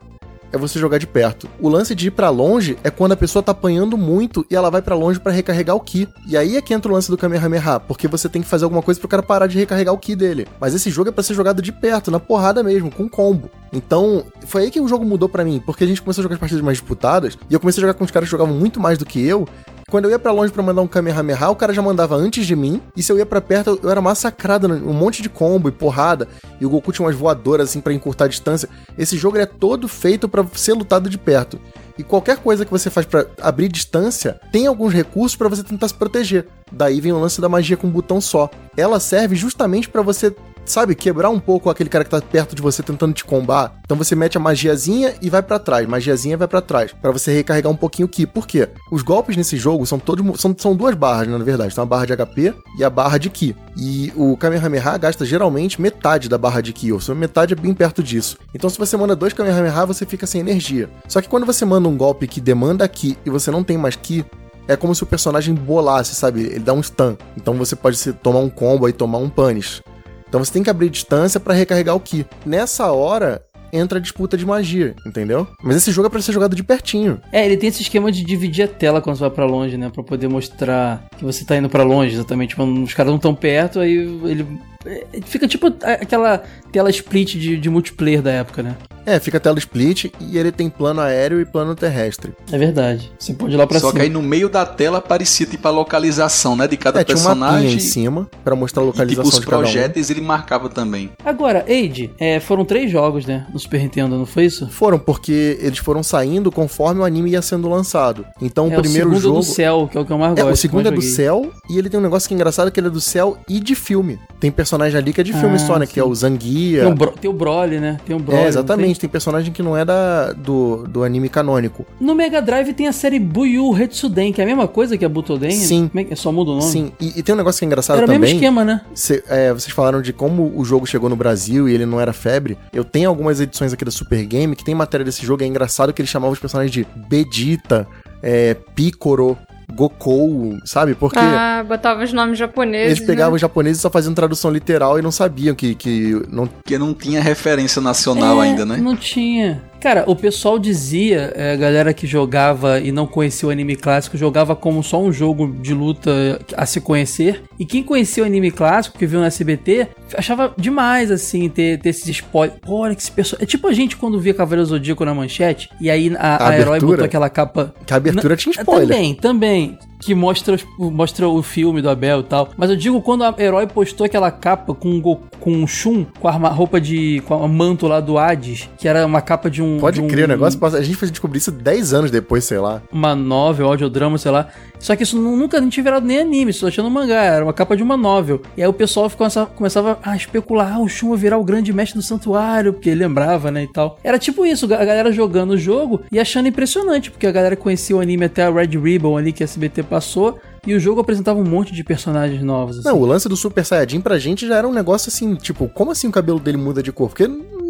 é você jogar de perto. O lance de ir pra longe é quando a pessoa tá apanhando muito e ela vai pra longe pra recarregar o ki. E aí é que entra o lance do Kamehameha, porque você tem que fazer alguma coisa pro cara parar de recarregar o ki dele. Mas esse jogo é pra ser jogado de perto, na porrada mesmo, com combo. Então, foi aí que o jogo mudou pra mim, porque a gente começou a jogar as partidas mais disputadas e eu comecei a jogar com os caras que jogavam muito mais do que eu. Quando eu ia pra longe pra mandar um Kamehameha, o cara já mandava antes de mim. E se eu ia pra perto, eu era massacrado, né? um monte de combo e porrada. E o Goku tinha umas voadoras assim pra encurtar a distância. Esse jogo é todo feito pra ser lutado de perto. E qualquer coisa que você faz pra abrir distância, tem alguns recursos pra você tentar se proteger. Daí vem o lance da magia com um botão só. Ela serve justamente pra você sabe, quebrar um pouco aquele cara que tá perto de você tentando te combar. Então você mete a magiazinha e vai para trás, magiazinha vai para trás, para você recarregar um pouquinho o ki. Por quê? Os golpes nesse jogo são todos são, são duas barras, né, na verdade, são a barra de HP e a barra de ki. E o Kamehameha gasta geralmente metade da barra de ki, ou seja, metade é bem perto disso. Então se você manda dois Kamehameha, você fica sem energia. Só que quando você manda um golpe que demanda ki e você não tem mais ki, é como se o personagem bolasse, sabe? Ele dá um stun. Então você pode se, tomar um combo e tomar um punish. Então você tem que abrir distância para recarregar o Ki. Nessa hora, entra a disputa de magia, entendeu? Mas esse jogo é pra ser jogado de pertinho. É, ele tem esse esquema de dividir a tela quando você vai pra longe, né? Pra poder mostrar que você tá indo pra longe, exatamente. Quando os caras não tão perto, aí ele. É, Fica tipo aquela tela split de, de multiplayer da época, né? É, fica tela split e ele tem plano aéreo e plano terrestre. É verdade. Você pode ir lá pra Só cima. que aí no meio da tela aparecia tipo a localização, né, de cada É, tinha personagem. em cima pra mostrar a e tipo localização os de cada um. projéteis ele marcava também. Agora, Age, é, foram três jogos, né? No Super Nintendo, não foi isso? Foram, porque eles foram saindo conforme o anime ia sendo lançado. Então o é, primeiro o segundo jogo. do céu, que é o que eu mais É, gosto. o segundo é do céu e ele tem um negócio que é engraçado que ele é do céu e de filme. Tem personagem ali que é de filme Ah, só, né? sim. Que é o Zanguia. Tem o, Bro, tem o Broly, né? Tem o Broly. É, exatamente. Tem personagem que não é da, do, do anime canônico. No Mega Drive tem a série Buyu Hetsuden, que é a mesma coisa que a Butoden. Sim. É que- Só muda o nome? Sim, e, e tem um negócio que é engraçado Era o também. mesmo esquema, né? Cê- é, vocês falaram de como o jogo chegou no Brasil e ele não era febre. Eu tenho algumas edições aqui da Super Game que tem matéria desse jogo. É engraçado que eles chamavam os personagens de Vegeta, é, Picoro, Gokou, sabe? Porque Ah, botava os nomes japoneses. eles pegavam né? os japoneses e só faziam tradução literal e não sabiam que, que não Porque não tinha referência nacional É, ainda, né? Não tinha. Cara, o pessoal dizia, é, a galera que jogava e não conhecia o anime clássico, jogava como só um jogo de luta a se conhecer. E quem conhecia o anime clássico, que viu no SBT, achava demais, assim, ter, ter esses spoilers. Pô, olha que esse personagem. É tipo a gente quando via Cavaleiro Zodíaco na manchete, e aí a, A a, herói botou aquela capa. que a abertura tinha spoiler. Também, também. Que mostra, mostra o filme do Abel e tal. Mas eu digo quando a herói postou aquela capa com com o Shun, com a roupa de. com a manto lá do Hades, que era uma capa de um. Pode de um- crer, o negócio a gente foi descobrir isso 10 anos depois, sei lá. Uma novel, audiodrama, sei lá. Só que isso nu- nunca nem tinha virado nem anime, isso achando mangá, era uma capa de uma novel. E aí o pessoal começava, começava a especular, ah, o Shun vai virar o grande mestre do santuário, porque ele lembrava, né, e tal. Era tipo isso, a galera jogando o jogo e achando impressionante, porque a galera conhecia o anime até a Red Ribbon ali que a SBT passou, e o jogo apresentava um monte de personagens novos. assim. Não, o lance do Super Saiyajin pra gente já era um negócio assim, tipo, como assim o cabelo dele muda de cor? Porque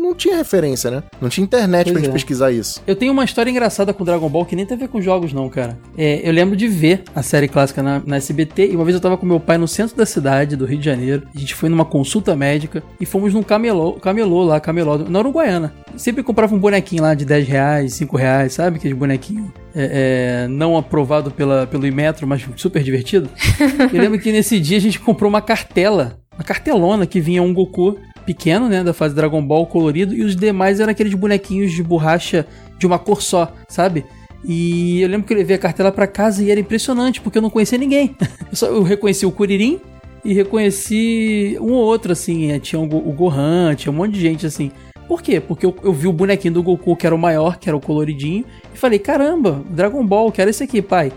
não tinha referência, né? Não tinha internet Pois pra gente é. pesquisar isso. Eu tenho uma história engraçada com Dragon Ball que nem tem a ver com jogos, não, cara. É, eu lembro de ver a série clássica na, na SBT e uma vez eu tava com meu pai no centro da cidade, do Rio de Janeiro. A gente foi numa consulta médica e fomos num camelô, camelô lá, camelô, na Uruguaiana. Sempre comprava um bonequinho lá de 10 reais, 5 reais, sabe? Aqueles bonequinhos é, é, não aprovado pela, pelo Imetro, mas super divertido. [laughs] eu lembro que nesse dia a gente comprou uma cartela, uma cartelona que vinha um Goku pequeno, né, da fase Dragon Ball colorido, e os demais eram aqueles bonequinhos de borracha de uma cor só, sabe? E eu lembro que eu levei a cartela pra casa e era impressionante, porque eu não conhecia ninguém. [laughs] Eu, só, eu reconheci o Kuririn e reconheci um ou outro, assim. eh, Tinha o Gohan, tinha um monte de gente, assim. Por quê? Porque eu, eu vi o bonequinho do Goku, que era o maior, que era o coloridinho, e falei, caramba, Dragon Ball, quero esse aqui, pai.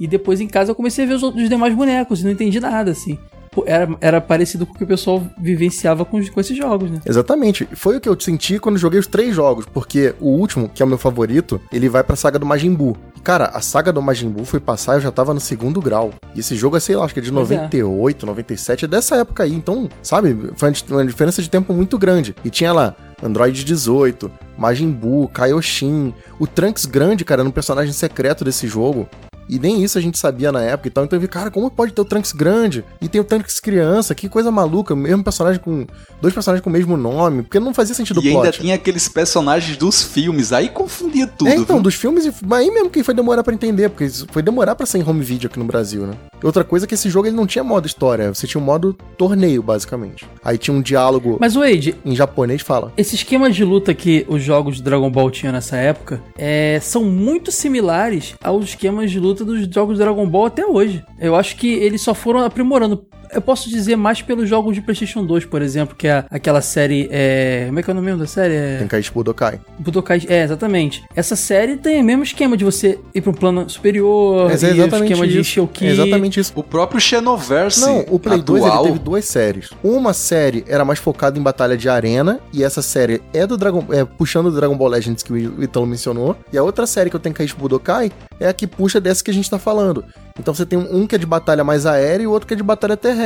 E depois em casa eu comecei a ver os outros os demais bonecos e não entendi nada, assim. Era, era parecido com o que o pessoal vivenciava com, com esses jogos, né? Exatamente. Foi o que eu senti quando joguei os três jogos, porque o último, que é o meu favorito, ele vai pra saga do Majin Buu. Cara, a saga do Majin Buu foi passar, eu já tava no segundo grau. E esse jogo é, sei lá, acho que é de Pois é. 98, 97, é dessa época aí. Então, sabe, foi uma diferença de tempo muito grande. E tinha lá Android 18, Majin Buu, Kaioshin, o Trunks grande, cara, era um personagem secreto desse jogo. E nem isso a gente sabia na época e tal. Então eu vi, cara, como pode ter o Trunks grande e tem o Trunks criança? Que coisa maluca. Mesmo personagem com. Dois personagens com o mesmo nome. Porque não fazia sentido o E ainda plot. tinha aqueles personagens dos filmes, aí confundia tudo. É, então, viu? dos filmes, mas aí mesmo que foi demorar pra entender, porque foi demorar pra sair em home video aqui no Brasil, né? Outra coisa é que esse jogo ele não tinha modo história, você tinha um modo torneio, basicamente. Aí tinha um diálogo Mas, Wade, em japonês, fala. Esse esquema de luta que os jogos de Dragon Ball tinham nessa época é, são muito similares aos esquemas de luta dos jogos de Dragon Ball até hoje. Eu acho que eles só foram aprimorando. Eu posso dizer mais pelos jogos de PlayStation 2, por exemplo, que é aquela série. É... Como é que é o nome da série? É... Tenkaichi Budokai. Budokai. É, exatamente. Essa série tem o mesmo esquema de você ir pra um plano superior, Mas é e o exatamente esquema de isso. encher o ki. É exatamente isso. O próprio Xenoverse Não, o Play 2 ele atual, teve duas séries. Uma série era mais focada em batalha de arena, e essa série é do Dragon é, puxando do Dragon Ball Legends que o Italo mencionou. E a outra série que eu tenho que Budokai é a que puxa dessa que a gente tá falando. Então você tem um que é de batalha mais aérea e o outro que é de batalha terrestre.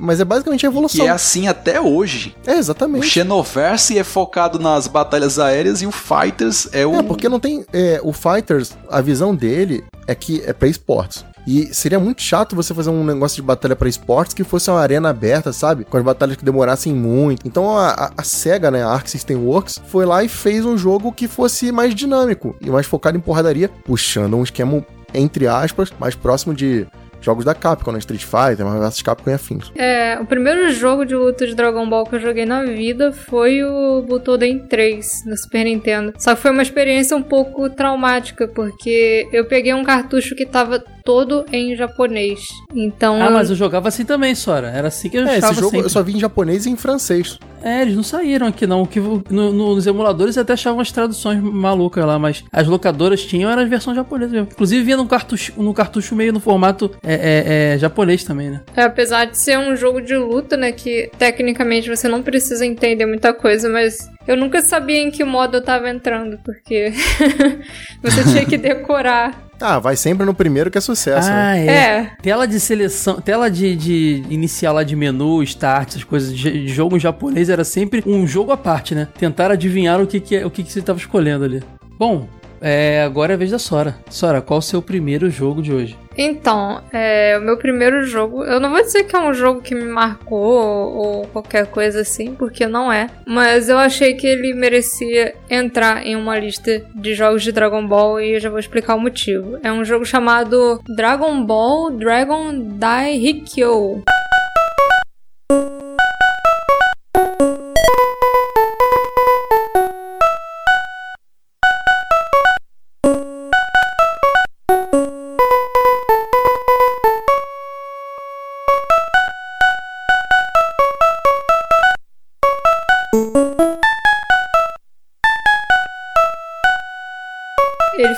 Mas é basicamente a evolução. é assim até hoje. É, O exatamente. Xenoverse é focado nas batalhas aéreas e o Fighters é o. É, porque não tem. é, o Fighters, a visão dele é que é pra esportes. E seria muito chato você fazer um negócio de batalha pra esportes que fosse uma arena aberta, sabe? Com as batalhas que demorassem muito. Então a, a- a SEGA, né, a Arc System Works, foi lá e fez um jogo que fosse mais dinâmico e mais focado em porradaria, puxando um esquema, entre aspas, mais próximo de jogos da Capcom, né? Street Fighter, Marvel vs Capcom e afins. É, o primeiro jogo de luta de Dragon Ball que eu joguei na vida foi o Butoden 3 no Super Nintendo. Só que foi uma experiência um pouco traumática, porque eu peguei um cartucho que tava todo em japonês. Então. Ah, mas eu jogava assim também, Sora. Era assim que eu É, esse jogo sempre. eu só vi em japonês e em francês. É, eles não saíram aqui não. Que no- no- nos emuladores até achavam as traduções malucas lá, mas as locadoras tinham era a versão japonesa mesmo. Inclusive vinha num cartucho, num cartucho meio no formato é, é, é, japonês também, né? É, apesar de ser um jogo de luta, né, que tecnicamente você não precisa entender muita coisa, mas eu nunca sabia em que modo eu tava entrando, porque [laughs] você tinha que decorar. Ah, vai sempre no primeiro que é sucesso, né? Ah, é. É, Tela de seleção, tela de, de inicial lá de menu, start, essas coisas de, de jogo em japonês era sempre um jogo à parte, né? Tentar adivinhar o que, que, é- o que, que você tava escolhendo ali. Bom, é, agora é a vez da Sora. Sora, qual o seu primeiro jogo de hoje? Então, é, o meu primeiro jogo, eu não vou dizer que é um jogo que me marcou ou, ou qualquer coisa assim, porque não é, mas eu achei que ele merecia entrar em uma lista de jogos de Dragon Ball e eu já vou explicar o motivo. É um jogo chamado Dragon Ball Dragon Dai Hikyo.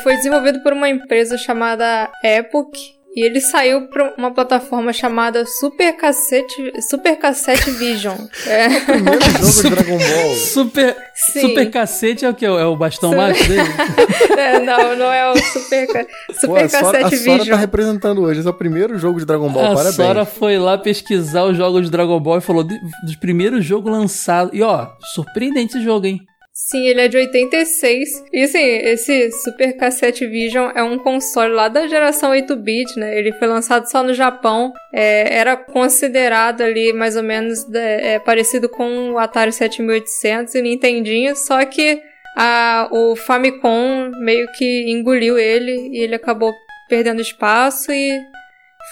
Foi desenvolvido por uma empresa chamada Epoch e ele saiu para uma plataforma chamada Super Cassette, Super Cassette Vision. É, Primeiro jogo de Dragon Ball. Super, Sim. super cacete é o que? É o bastão Su- mágico dele? [laughs] é, não, não é o Super, Ca- Pô, Super a Sora, a Cassete Sora tá Vision. representando hoje. Esse é o primeiro jogo de Dragon Ball. a Parabéns. Sora foi lá pesquisar os jogos de Dragon Ball e falou dos primeiros jogos lançados. E ó, surpreendente esse jogo, hein? Sim, ele é de 86. E assim, esse Super Cassette Vision é um console lá da geração 8-bit, né? Ele foi lançado só no Japão. É, era considerado ali mais ou menos é, é, parecido com o Atari 7800 e Nintendinho, só que a, o Famicom meio que engoliu ele e ele acabou perdendo espaço e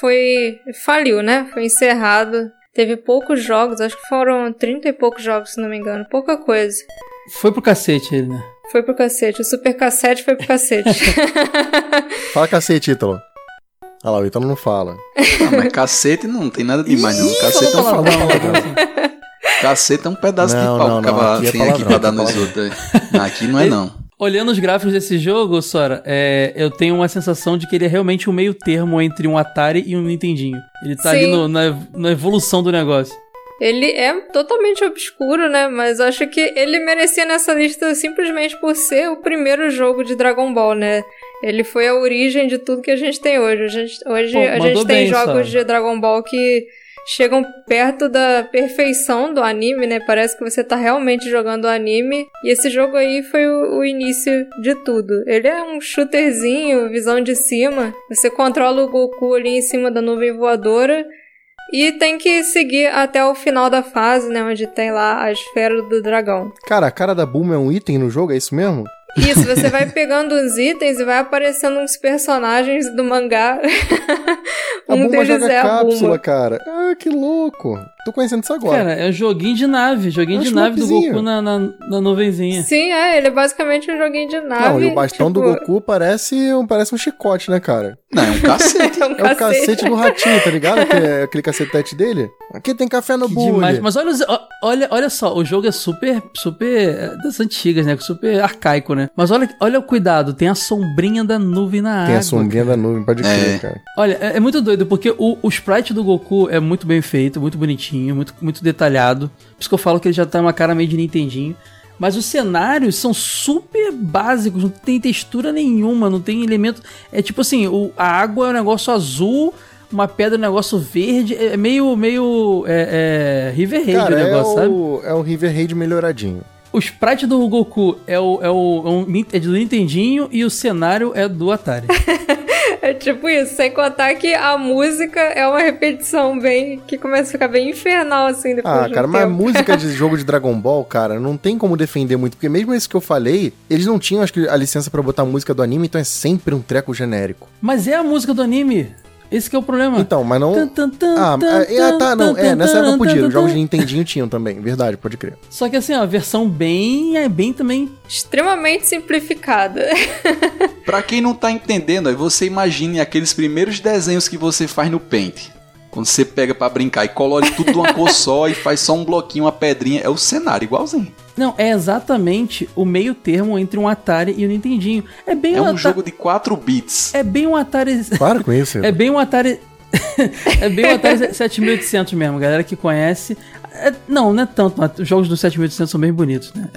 foi. faliu, né? Foi encerrado. Teve poucos jogos, acho que foram 30 e poucos jogos, se não me engano. Pouca coisa. Foi pro cacete ele, né? Foi pro cacete. O super cassete foi pro cacete. [laughs] Fala cacete, Ítalo. Olha lá, o Ítalo não fala. Ah, mas cacete não tem nada demais, não. Cacete é um, falou palavrão. cacete é um pedaço Não, de pau não, que não, aqui é tem aqui palavrão, pra dar é nos outros. Não, aqui não é não. Olhando os gráficos desse jogo, Sora, é, eu tenho uma sensação de que ele é realmente um meio termo entre um Atari e um Nintendinho. Ele tá ali Sim. no- na, na evolução do negócio. Ele é totalmente obscuro, né? Mas acho que ele merecia nessa lista simplesmente por ser o primeiro jogo de Dragon Ball, né? Ele foi a origem de tudo que a gente tem hoje. A gente, hoje Pô, a gente tem bem, jogos Sara. de Dragon Ball que chegam perto da perfeição do anime, né? Parece que você tá realmente jogando o anime. E esse jogo aí foi o, o início de tudo. Ele é um shooterzinho, visão de cima. Você controla o Goku ali em cima da nuvem voadora. E tem que seguir até o final da fase, né? Onde tem lá a esfera do dragão. Cara, a cara da Bulma é um item no jogo, é isso mesmo? Isso, você vai [laughs] pegando os itens e vai aparecendo uns personagens do mangá. A um Bulma deles joga é a cápsula, Bulma. cara. Ah, que louco. Tô conhecendo isso agora. Cara, é um joguinho de nave. Joguinho É um de nave do. Goku na, na, na nuvenzinha. Sim, é, ele é basicamente um joguinho de nave. Não, e o bastão do tipo, Goku parece um, parece um chicote, né, cara? Não, é um cacete. [laughs] É um É o cacete do ratinho, tá ligado? Aquele, aquele cacetete dele. Aqui tem café no bule. Mas olha, olha, olha só, o jogo é super, super é, das antigas, né? Super arcaico, né? Mas olha, olha o cuidado, tem a sombrinha da nuvem na Tem água. a sombrinha da nuvem, pode crer, É. cara. Olha, é, é muito doido, porque o, o sprite do Goku é muito bem feito, muito bonitinho, muito, muito detalhado. Por isso que eu falo que ele já tá uma cara meio de Nintendinho. Mas os cenários são super básicos, não tem textura nenhuma, não tem elemento. É tipo assim, o, a água é um negócio azul, uma pedra é um negócio verde, é meio, meio é, é, River Raid Cara, o negócio, é, sabe? o, é o River Raid melhoradinho. O sprite do Goku é, o, é, o, é, um- é do Nintendinho e o cenário é do Atari. [laughs] É tipo isso, sem contar que a música é uma repetição bem. que começa a ficar bem infernal, assim, depois Ah, de um cara, mas a tempo. música de [laughs] jogo de Dragon Ball, cara, não tem como defender muito, porque mesmo esse que eu falei, eles não tinham, acho que, a licença pra botar a música do anime, então é sempre um treco genérico. Mas é a música do anime. Esse que é o problema. Então, mas não. Tan, tan, tan, Ah, tan, é, tá, não, tan, é, nessa tan, época podia, os jogos de Nintendinho tinham também, verdade, pode crer. Só que assim, ó, a versão bem é bem também. Extremamente simplificada. Pra quem não tá entendendo, aí você imagine aqueles primeiros desenhos que você faz no Paint. Quando você pega pra brincar e colore tudo de uma cor só e faz só um bloquinho, uma pedrinha, é o cenário igualzinho. Não, é exatamente o meio termo entre um Atari e o Nintendinho. É bem É um Ata- jogo de 4 bits. É bem um Atari. [laughs] Para com isso. [laughs] É bem um Atari. [laughs] é bem um Atari 7800 mesmo, galera que conhece. É- não, não é tanto. Os jogos do 7800 são bem bonitos, né?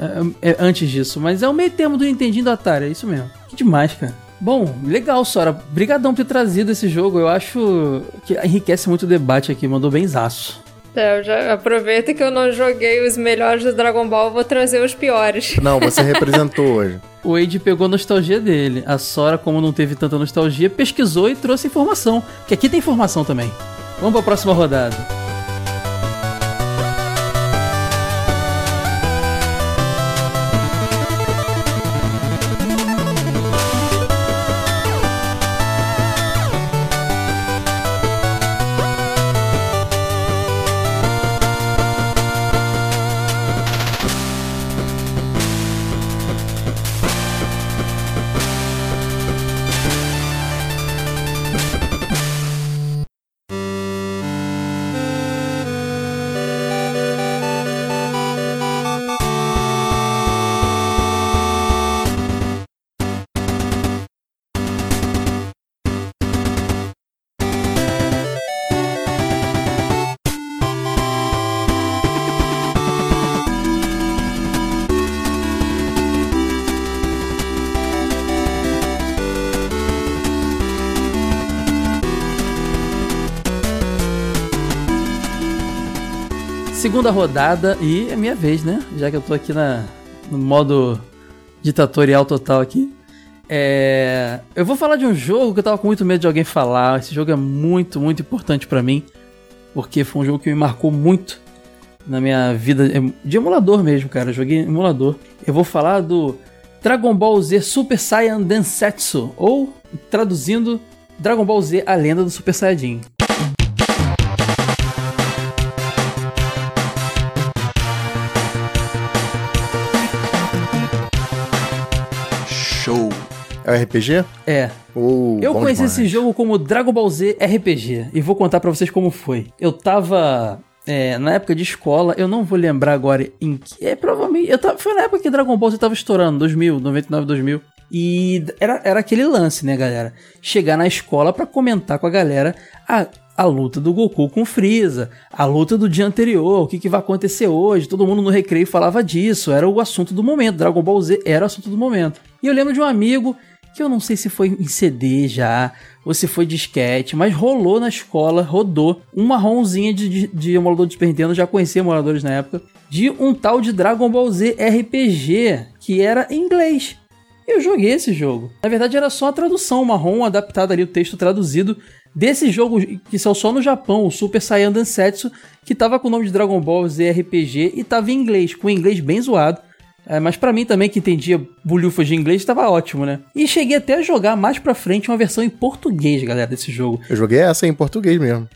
É, é antes disso, mas é o meio termo do Nintendinho e do Atari, é isso mesmo. Que demais, cara. Bom, legal, Sora. Brigadão por ter trazido esse jogo. Eu acho que enriquece muito o debate aqui. Mandou bem zaço. É, eu já aproveita que eu não joguei os melhores do Dragon Ball, vou trazer os piores. Não, você [laughs] representou hoje. O Wade pegou a nostalgia dele. A Sora, como não teve tanta nostalgia, pesquisou e trouxe informação. Porque aqui tem informação também. Vamos pra próxima rodada. Segunda rodada e é minha vez, né? Já que eu tô aqui na, no modo ditatorial total aqui. É, eu vou falar de um jogo que eu tava com muito medo de alguém falar. Esse jogo é muito, muito importante pra mim. Porque foi um jogo que me marcou muito na minha vida de emulador mesmo, cara. Eu joguei em emulador. Eu vou falar do Dragon Ball Z Super Saiyan Densetsu. Ou, traduzindo, Dragon Ball Z A Lenda do Super Saiyajin. É o RPG? É, Ou Eu conheci demais. esse jogo como Dragon Ball Z RPG e vou contar pra vocês como foi. Eu tava é, na época de escola, eu não vou lembrar agora em que. É provavelmente. Eu tava, foi na época que Dragon Ball Z tava estourando, 2000, 99, 2000. E era, era aquele lance, né, galera? Chegar na escola pra comentar com a galera a, a luta do Goku com o Freeza, a luta do dia anterior, o que, que vai acontecer hoje. Todo mundo no recreio falava disso, era o assunto do momento. Dragon Ball Z era o assunto do momento. E eu lembro de um amigo que eu não sei se foi em CD já, ou se foi disquete, mas rolou na escola, rodou, um marronzinha de, de, de emulador de Super Nintendo, já conhecia emuladores na época, de um tal de Dragon Ball Z RPG, que era em inglês. Eu joguei esse jogo. Na verdade, era só a tradução marrom, adaptada ali, o texto traduzido desse jogo que saiu só no Japão, o Super Saiyan Densetsu, que tava com o nome de Dragon Ball Z RPG e tava em inglês, com inglês bem zoado. É, mas pra mim também, que entendia bulhufas de inglês, tava ótimo, né? E cheguei até a jogar mais pra frente uma versão em português, galera, desse jogo. Eu joguei essa em português mesmo.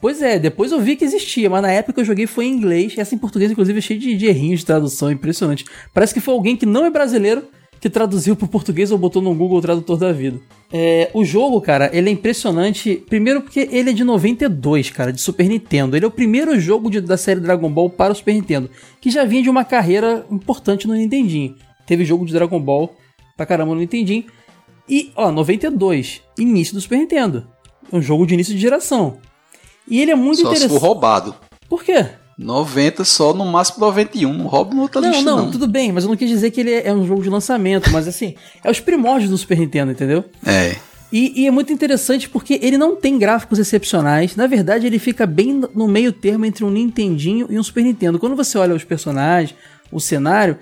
Pois é, depois eu vi que existia, mas na época eu joguei foi em inglês. Essa em português, inclusive, é cheia de, de errinhos de tradução, impressionante. Parece que foi alguém que não é brasileiro que traduziu pro português ou botou no Google Tradutor da vida. É, o jogo, cara, ele é impressionante. Primeiro porque ele é de 92, cara, de Super Nintendo. Ele é o primeiro jogo de, da série Dragon Ball para o Super Nintendo, que já vinha de uma carreira importante no Nintendinho. Teve jogo de Dragon Ball pra caramba no Nintendinho. E, ó, 92, início do Super Nintendo. Um jogo de início de geração. E ele é muito Só interessante. for roubado. Por quê? 90 só, no máximo 91. Não rouba no outra Não, lista, não, não. tudo bem, mas eu não quis dizer que ele é um jogo de lançamento, mas assim, é os primórdios do Super Nintendo, entendeu? É. E, e é muito interessante porque ele não tem gráficos excepcionais. Na verdade, ele fica bem no meio termo entre um Nintendinho e um Super Nintendo. Quando você olha os personagens, o cenário,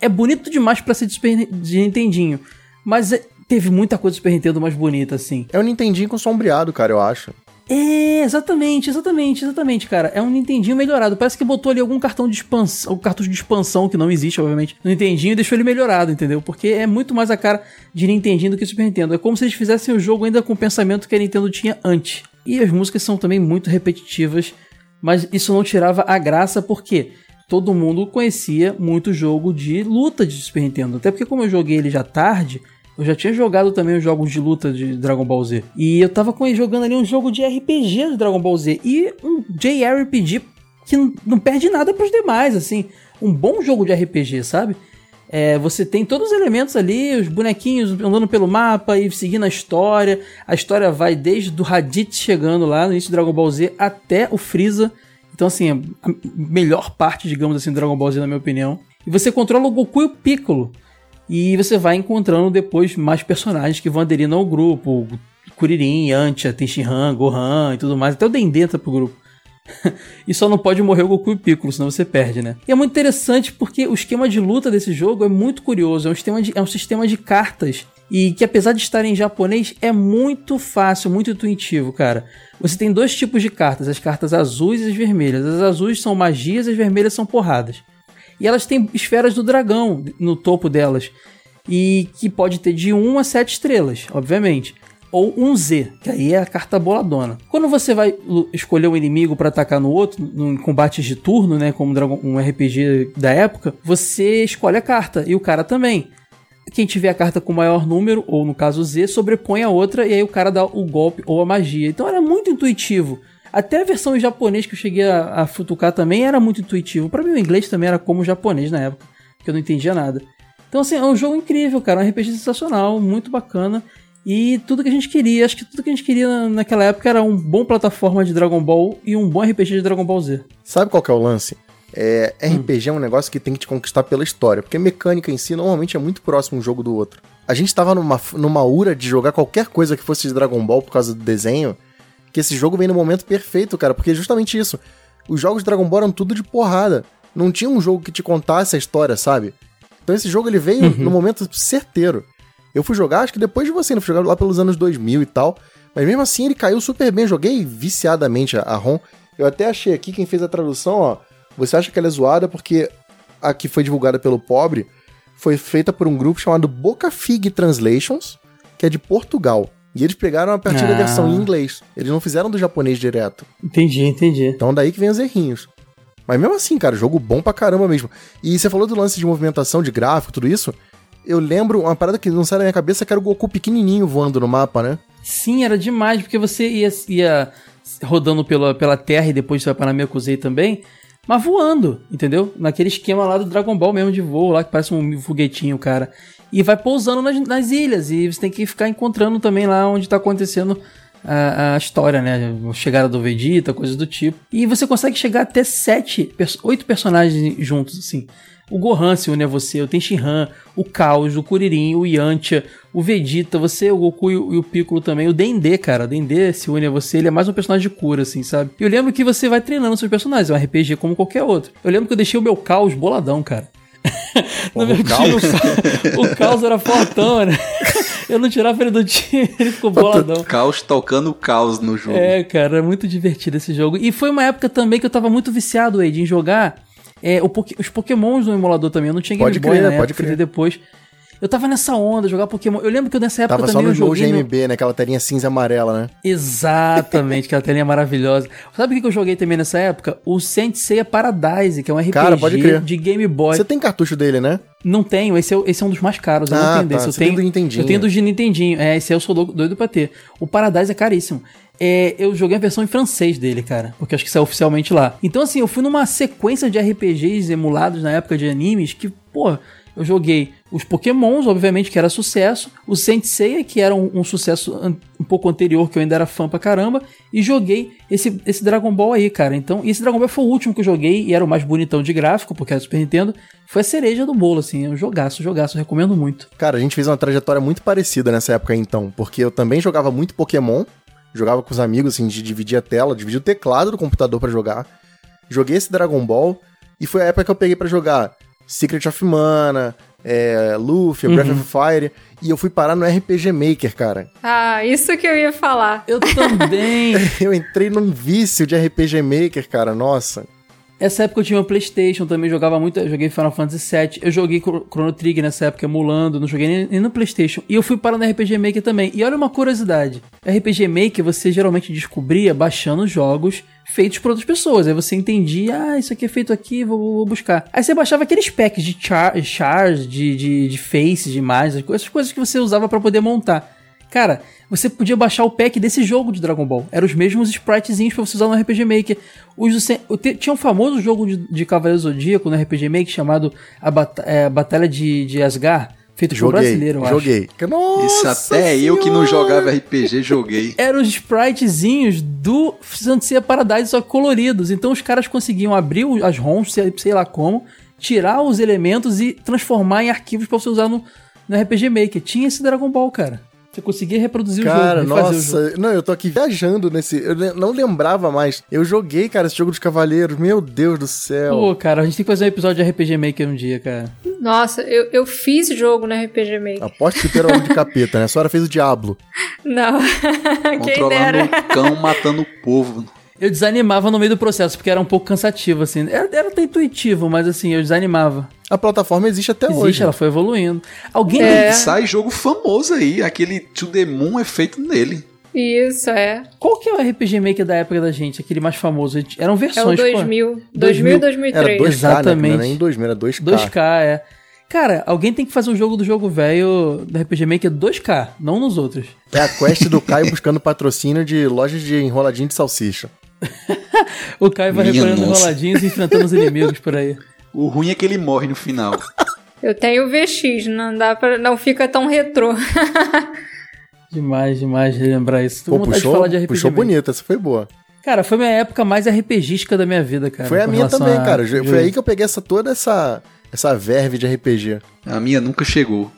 é bonito demais pra ser de, Super, de Nintendinho. Mas é- teve muita coisa do Super Nintendo mais bonita, assim. É um Nintendinho com sombreado, cara, eu acho. É, exatamente, exatamente, exatamente, cara. É um Nintendinho melhorado. Parece que botou ali algum cartão de expansão, algum cartucho de expansão que não existe, obviamente, no Nintendinho e deixou ele melhorado, entendeu? Porque é muito mais a cara de Nintendinho do que Super Nintendo. É como se eles fizessem o jogo ainda com o pensamento que a Nintendo tinha antes. E as músicas são também muito repetitivas, mas isso não tirava a graça porque todo mundo conhecia muito jogo de luta de Super Nintendo. Até porque como eu joguei ele já tarde, eu já tinha jogado também os jogos de luta de Dragon Ball Z. E eu tava jogando ali um jogo de RPG de Dragon Ball Z. E um JRPG que não- perde nada pros demais, assim. Um bom jogo de RPG, sabe? É, você tem todos os elementos ali, os bonequinhos andando pelo mapa e seguindo a história. A história vai desde do Raditz chegando lá no início do Dragon Ball Z até o Freeza. Então, assim, a melhor parte, digamos assim, do Dragon Ball Z, na minha opinião. E você controla o Goku e o Piccolo. E você vai encontrando depois mais personagens que vão aderindo ao grupo. Kuririn, Yantia, Tenshinhan, Gohan e tudo mais. Até o Dendê entra pro grupo. [laughs] e só não pode morrer o Goku e Piccolo, senão você perde, né? E é muito interessante porque o esquema de luta desse jogo é muito curioso. É um sistema de, é um sistema de cartas. E que apesar de estar em japonês, é muito fácil, muito intuitivo, cara. Você tem dois tipos de cartas, as cartas azuis e as vermelhas. As azuis são magias, as vermelhas são porradas. E elas têm esferas do dragão no topo delas. E que pode ter de 1 a 7 estrelas, obviamente. Ou um Z, que aí é a carta boladona. Quando você vai escolher um inimigo para atacar no outro, em combates de turno, né, como um RPG da época, você escolhe a carta e o cara também. Quem tiver a carta com maior número, ou no caso Z, sobrepõe a outra e aí o cara dá o golpe ou a magia. Então era muito intuitivo. Até a versão em japonês que eu cheguei a, a futucar também era muito intuitivo. Pra mim o inglês também era como o japonês na época, que eu não entendia nada. Então assim, é um jogo incrível, cara, um RPG sensacional, muito bacana. E tudo que a gente queria, acho que tudo que a gente queria na- naquela época era um bom plataforma de Dragon Ball e um bom RPG de Dragon Ball Z. Sabe qual que é o lance? É, RPG é um negócio que tem que te conquistar pela história, porque mecânica em si normalmente é muito próximo um jogo do outro. A gente tava numa, numa ura de jogar qualquer coisa que fosse de Dragon Ball por causa do desenho, que esse jogo vem no momento perfeito, cara, porque é justamente isso. Os jogos de Dragon Ball eram tudo de porrada. Não tinha um jogo que te contasse a história, sabe? Então esse jogo ele veio no momento certeiro. Eu fui jogar, acho que depois de você, eu fui jogar lá pelos anos 2000 e tal. Mas mesmo assim ele caiu super bem. Joguei viciadamente a, a ROM. Eu até achei aqui quem fez a tradução, ó. Você acha que ela é zoada porque a que foi divulgada pelo pobre foi feita por um grupo chamado Boca Fig Translations, que é de Portugal. E eles pegaram a partir da Ah. versão em inglês. Eles não fizeram do japonês direto. Entendi, entendi. Então daí que vem os errinhos. Mas mesmo assim, cara, jogo bom pra caramba mesmo. E você falou do lance de movimentação, de gráfico, tudo isso. Eu lembro uma parada que não sai da minha cabeça que era o Goku pequenininho voando no mapa, né? Sim, era demais, porque você ia, ia rodando pela, pela terra e depois você vai para Namekusei também, mas voando, entendeu? Naquele esquema lá do Dragon Ball mesmo de voo, lá que parece um foguetinho, cara. E vai pousando nas, nas ilhas, e você tem que ficar encontrando também lá onde tá acontecendo a, a história, né? A chegada do Vegeta, coisas do tipo. E você consegue chegar até sete, oito personagens juntos, assim. O Gohan se une a você, o Tenshinhan, o Caos, o Kuririn, o Yantia, o Vegeta, você, o Goku e o, Piccolo também, o Dendê, cara, o Dendê se une a você, ele é mais um personagem de cura, assim, sabe? Eu lembro que você vai treinando seus personagens, é um RPG como qualquer outro. Eu lembro que eu deixei o meu Caos boladão, cara. No meu time, o Ca- o Caos era fortão, né? Eu não tirava ele do time, [laughs] ele ficou boladão. Caos tocando caos no jogo. É, cara, é muito divertido esse jogo. E foi uma época também que eu tava muito viciado, Ed, em jogar é, os Pokémons no emulador também. Eu não tinha Game Pode Boy crer, na pode época, depois. Eu tava nessa onda, jogar Pokémon. Eu lembro que eu nessa época Tava só também eu joguei... Nojo no- MB, né? Aquela telinha cinza e amarela, né? Exatamente, aquela telinha maravilhosa. Sabe o que eu joguei também nessa época? O Saint Seiya Paradise, que é um RPG Cara, de Game Boy. Você tem cartucho dele, né? Não tenho, esse é, esse é um dos mais caros, eu Ah, não tenho tá. Eu tenho do Nintendinho. Eu tenho do de Nintendinho. É, esse aí eu sou doido pra ter. O Paradise é caríssimo. É, eu joguei a versão em francês dele, cara. Porque acho que saiu oficialmente lá. Então, assim, eu fui numa sequência de RPGs emulados na época de animes que, pô, eu joguei os Pokémons, obviamente, que era sucesso. O Saint Seiya, que era um, um sucesso an- um pouco anterior, que eu ainda era fã pra caramba. E joguei esse, esse Dragon Ball aí, cara. Então, esse Dragon Ball foi o último que eu joguei e era o mais bonitão de gráfico, porque era Super Nintendo. Foi a cereja do bolo, assim. É um jogaço, jogaço. Recomendo muito. Cara, a gente fez uma trajetória muito parecida nessa época então. Porque eu também jogava muito Pokémon. Jogava com os amigos, assim, de dividir a tela, dividir o teclado do computador pra jogar. Joguei esse Dragon Ball. E foi a época que eu peguei pra jogar Secret of Mana, é, Luffy, Breath Uhum. of Fire. E eu fui parar no RPG Maker, cara. Ah, isso que eu ia falar. Eu também. [laughs] Eu entrei num vício de RPG Maker, cara. Nossa. Essa época eu tinha um Playstation, também jogava muito, joguei Final Fantasy VII, eu joguei Chro- Chrono Trigger nessa época emulando, não joguei nem, nem no Playstation. E eu fui para no RPG Maker também. E olha uma curiosidade, RPG Maker você geralmente descobria baixando jogos feitos por outras pessoas. Aí você entendia, ah, isso aqui é feito aqui, vou, vou buscar. Aí você baixava aqueles packs de char, chars, de, de, de faces, de imagens, essas coisas que você usava para poder montar. Cara, você podia baixar o pack desse jogo de Dragon Ball. Eram os mesmos spritezinhos pra você usar no RPG Maker. Os tinha um famoso jogo de, de Cavaleiro Zodíaco no RPG Maker chamado a, Bata- é, Batalha de, de Asgard, feito por Joguei, brasileiro, eu acho. joguei. Isso Nossa até eu que não Senhora! jogava RPG joguei. [laughs] Eram os spritezinhos do Santia Paradise, só coloridos. Então os caras conseguiam abrir as ROMs, sei, sei lá como, tirar os elementos e transformar em arquivos pra você usar no, no RPG Maker. Tinha esse Dragon Ball, cara. Você conseguia reproduzir Cara, o jogo, refazer o jogo. nossa. Não, eu tô aqui viajando nesse. Eu não lembrava mais. Eu joguei, cara, esse jogo dos Cavaleiros. Meu Deus do céu. Pô, cara, a gente tem que fazer um episódio de RPG Maker um dia, cara. Nossa, eu, eu fiz jogo no RPG Maker. Aposto que o era um de capeta, né? A senhora fez o Diablo. Não. [laughs] Quem Controlando dera. o cão, matando o povo. Eu desanimava no meio do processo, porque era um pouco cansativo, assim. Era, era até intuitivo, mas assim, eu desanimava. A plataforma existe até Existe, hoje. ela foi evoluindo. Alguém. É. Sai jogo famoso aí. Aquele To The Moon é feito nele. Isso, é. Qual que é o RPG Maker da época da gente? Aquele mais famoso? Eram É o versões. pô. 2000. 2000. 2000 Era 2003. 2K, né? Exatamente. Não era nem 2000, era 2K. 2K, é. Cara, alguém tem que fazer um jogo do jogo velho da RPG Maker 2K, não nos outros. É a quest do Caio buscando patrocínio de lojas de enroladinho de salsicha. [laughs] O Caio vai Minha recolhendo nossa. enroladinhos e enfrentando os inimigos por aí. [laughs] O ruim é que ele morre no final. [laughs] Eu tenho o VX, não dá pra. Não fica tão retrô. Demais, demais relembrar isso. Tô Pô, de puxou, falar de RPG puxou bonito, essa foi boa. Cara, foi minha época mais RPGística da minha vida, cara. foi a minha também, a cara. Foi aí que eu peguei essa, toda essa, essa verve de RPG. A minha nunca chegou.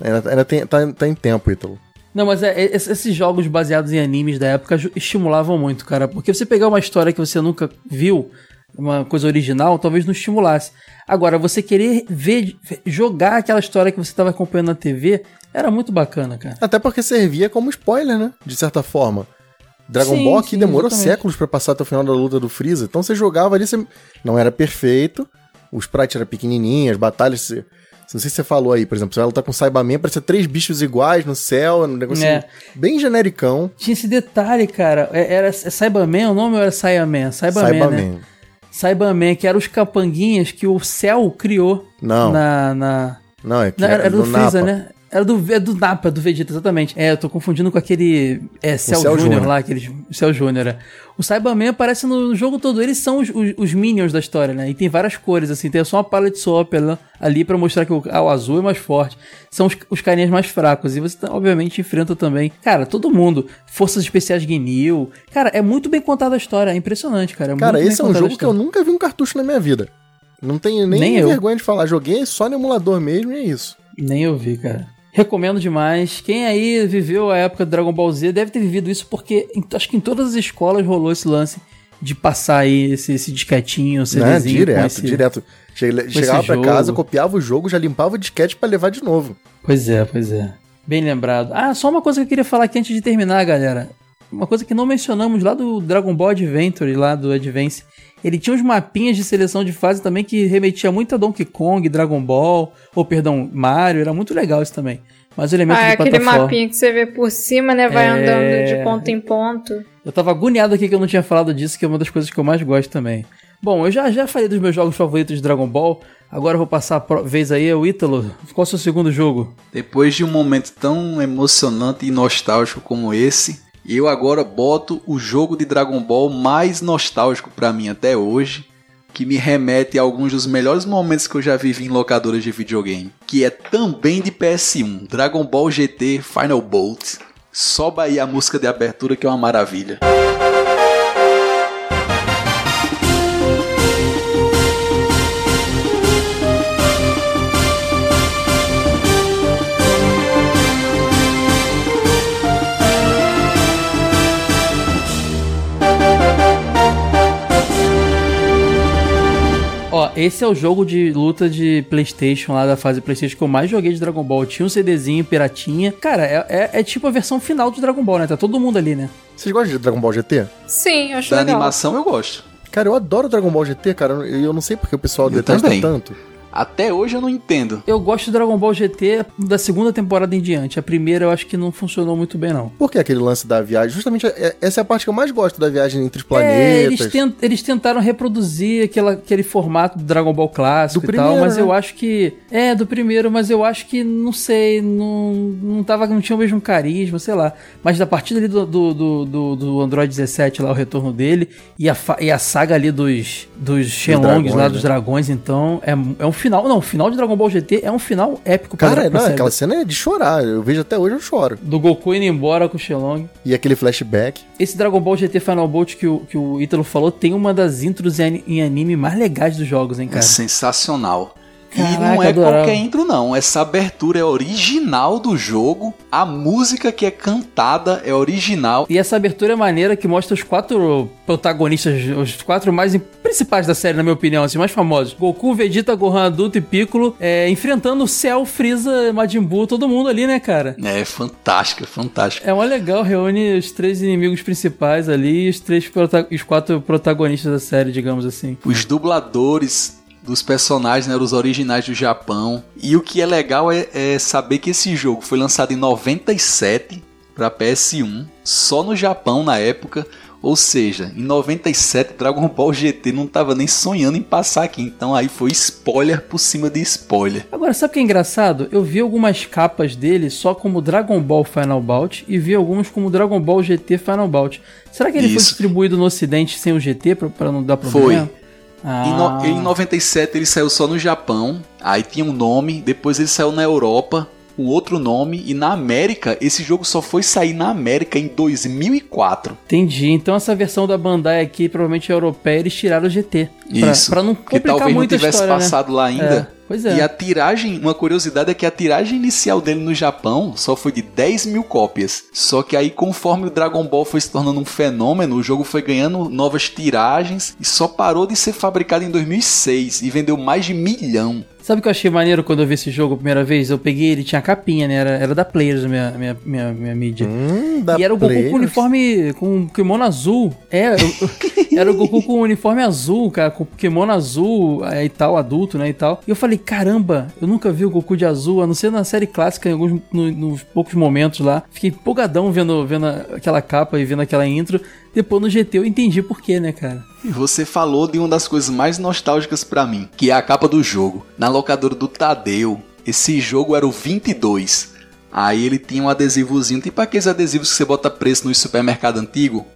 Ainda, ainda tem, tá, tá em tempo, Ítalo. Não, mas é, é- esses jogos baseados em animes da época estimulavam muito, cara. Porque você pegar uma história que você nunca viu, uma coisa original, talvez não estimulasse. Agora, você querer ver, jogar aquela história que você estava acompanhando na TV, era muito bacana, cara. Até porque servia como spoiler, né? De certa forma. Dragon Sim, Ball aqui sim, demorou exatamente. séculos pra passar até o final da luta do Freeza. Então você jogava ali, você não era perfeito, o sprite era pequenininho, as batalhas... Não sei se você falou aí, por exemplo, você vai lutar com Cyberman, parecia três bichos iguais no céu, um negócio É. bem genericão. Tinha esse detalhe, cara. É- Era é Cyberman o nome ou era Saiyaman? Cyberman, né? Cyberman. Cyberman, que eram os capanguinhas que o céu criou Não, na... na... não, é que Não, era, era do no Freeza, né? Era do, é do Napa, do Vegeta, exatamente. É, eu tô confundindo com aquele. É, Cell, Cell Júnior lá, aquele. Cell Júnior. é. O Cyberman aparece no jogo todo. Eles são os, os, os minions da história, né? E tem várias cores, assim. Tem só uma palette swap lá- ali pra mostrar que o, ah, o azul é mais forte. São os, os carinhas mais fracos. E você, obviamente, enfrenta também. Cara, todo mundo. Forças Especiais Guinil. Cara, é muito bem contada a história. É impressionante, cara. É Cara, esse é um jogo que eu nunca vi um cartucho na minha vida. Não tenho nem, Nem eu. vergonha de falar. Joguei só no emulador mesmo e é isso. Nem eu vi, cara. Recomendo demais. Quem aí viveu a época do Dragon Ball Z deve ter vivido isso porque em- acho que em todas as escolas rolou esse lance de passar aí esse, esse disquetinho, esse Né? CDzinho com Direto, esse- direto. Che- Chegava pra jogo. casa, copiava o jogo, já limpava o disquete pra levar de novo. Pois é, pois é. Bem lembrado. Ah, só uma coisa que eu queria falar aqui antes de terminar, galera. Uma coisa que não mencionamos lá do Dragon Ball Adventure, lá do Advance. Ele tinha uns mapinhas de seleção de fase também que remetia muito a Donkey Kong, Dragon Ball, ou perdão, Mario, era muito legal isso também. Mas o elemento Ah, de é aquele plataforma... mapinha que você vê por cima, né? Vai É. andando de ponto em ponto. Eu tava agoniado aqui que eu não tinha falado disso, que é uma das coisas que eu mais gosto também. Bom, eu já, já falei dos meus jogos favoritos de Dragon Ball. Agora eu vou passar a vez aí ao Ítalo. Qual é o seu segundo jogo? Depois de um momento tão emocionante e nostálgico como esse, eu agora boto o jogo de Dragon Ball mais nostálgico pra mim até hoje, que me remete a alguns dos melhores momentos que eu já vivi em locadoras de videogame, que é também de PS1, Dragon Ball GT Final Bolt. Soba aí a música de abertura que é uma maravilha. Ó, esse é o jogo de luta de Playstation lá da fase Playstation que eu mais joguei de Dragon Ball. Tinha um CDzinho, piratinha. Cara, é, é- é tipo a versão final de Dragon Ball, né? Tá todo mundo ali, né? Vocês gostam de Dragon Ball GT? Sim, acho Da legal. animação eu gosto. Cara, eu adoro Dragon Ball GT, cara. E eu não sei porque o pessoal Eu detesta também. tanto. Até hoje eu não entendo. Eu gosto de Dragon Ball GT da segunda temporada em diante. A primeira eu acho que não funcionou muito bem, não. Por que aquele lance da viagem? Justamente é- essa é a parte que eu mais gosto da viagem entre os É, planetas. eles, tent- eles tentaram reproduzir aquela, aquele formato do Dragon Ball clássico Do e tal, primeiro, mas né? eu acho que. É, do primeiro, mas eu acho que, não sei, não, não, tava, não tinha o mesmo carisma, sei lá. Mas da partida ali do, do, do, do- do Android 17, lá, o retorno dele, e a, e a saga ali dos, dos Shenlongs dragões, lá, né? dos dragões, então, é, é um final. Não, o final de Dragon Ball GT é um final épico pra- Cara, não, série. aquela cena é de chorar. Eu vejo até hoje, eu choro. Do Goku indo embora com o Shenlong. E aquele flashback. Esse Dragon Ball GT Final Bolt que o, que o Ítalo falou tem uma das intros em, anime mais legais dos jogos, hein, É cara? Sensacional. e Caraca, não é adorava. qualquer intro, não. Essa abertura é original do jogo. A música que é cantada é original. E essa abertura é maneira que mostra os quatro protagonistas, os quatro mais principais da série, na minha opinião, assim, mais famosos. Goku, Vegeta, Gohan adulto e Piccolo, é, enfrentando o Cell, Freeza, Majin Buu, todo mundo ali, né, cara? É fantástica, fantástica. É uma legal, reúne os três inimigos principais ali e os, três os quatro protagonistas da série, digamos assim. Os dubladores dos personagens, né, os originais do Japão. E o que é legal é, é saber que esse jogo foi lançado em 97 para PS1, só no Japão na época. Ou seja, em 97 Dragon Ball GT não tava nem sonhando em passar aqui. Então aí foi spoiler por cima de spoiler. Agora, sabe o que é engraçado? Eu vi algumas capas dele só como Dragon Ball Final Bout e vi algumas como Dragon Ball GT Final Bout. Será que ele foi Isso. distribuído no ocidente sem o GT pra não dar problema? Ah, Em, no- em 97 ele saiu só no Japão, aí tinha um nome, depois ele saiu na Europa com outro nome, e na América, esse jogo só foi sair na América em 2004. Entendi. Então essa versão da Bandai aqui, provavelmente europeia, eles tiraram o GT. Pra, Isso. pra não Porque complicar talvez não muito a tivesse história, né? passado lá ainda. É, pois é. E a tiragem, uma curiosidade é que a tiragem inicial dele no Japão só foi de 10 mil cópias. Só que aí, conforme o Dragon Ball foi se tornando um fenômeno, o jogo foi ganhando novas tiragens e só parou de ser fabricado em 2006 e vendeu mais de milhão. Sabe o que eu achei maneiro quando eu vi esse jogo a primeira vez? Eu peguei, ele tinha capinha, né? Era, era da Players, minha, minha, minha, minha mídia. Hum, da E era o Goku Players. com uniforme, com kimono azul. É, eu- [laughs] era o Goku com uniforme azul, cara, com kimono azul é, e tal, adulto, né, e tal. E eu falei, caramba, eu nunca vi o Goku de azul, a não ser na série clássica, em alguns, no- nos poucos momentos lá. Fiquei empolgadão vendo, vendo aquela capa e vendo aquela intro. Depois no GT eu entendi por quê, né, cara? E você falou de uma das coisas mais nostálgicas pra mim, que é a capa do jogo. Na locadora do Tadeu, esse jogo era o 22. Aí ele tinha um adesivozinho, tipo aqueles adesivos que você bota preço no supermercado antigo.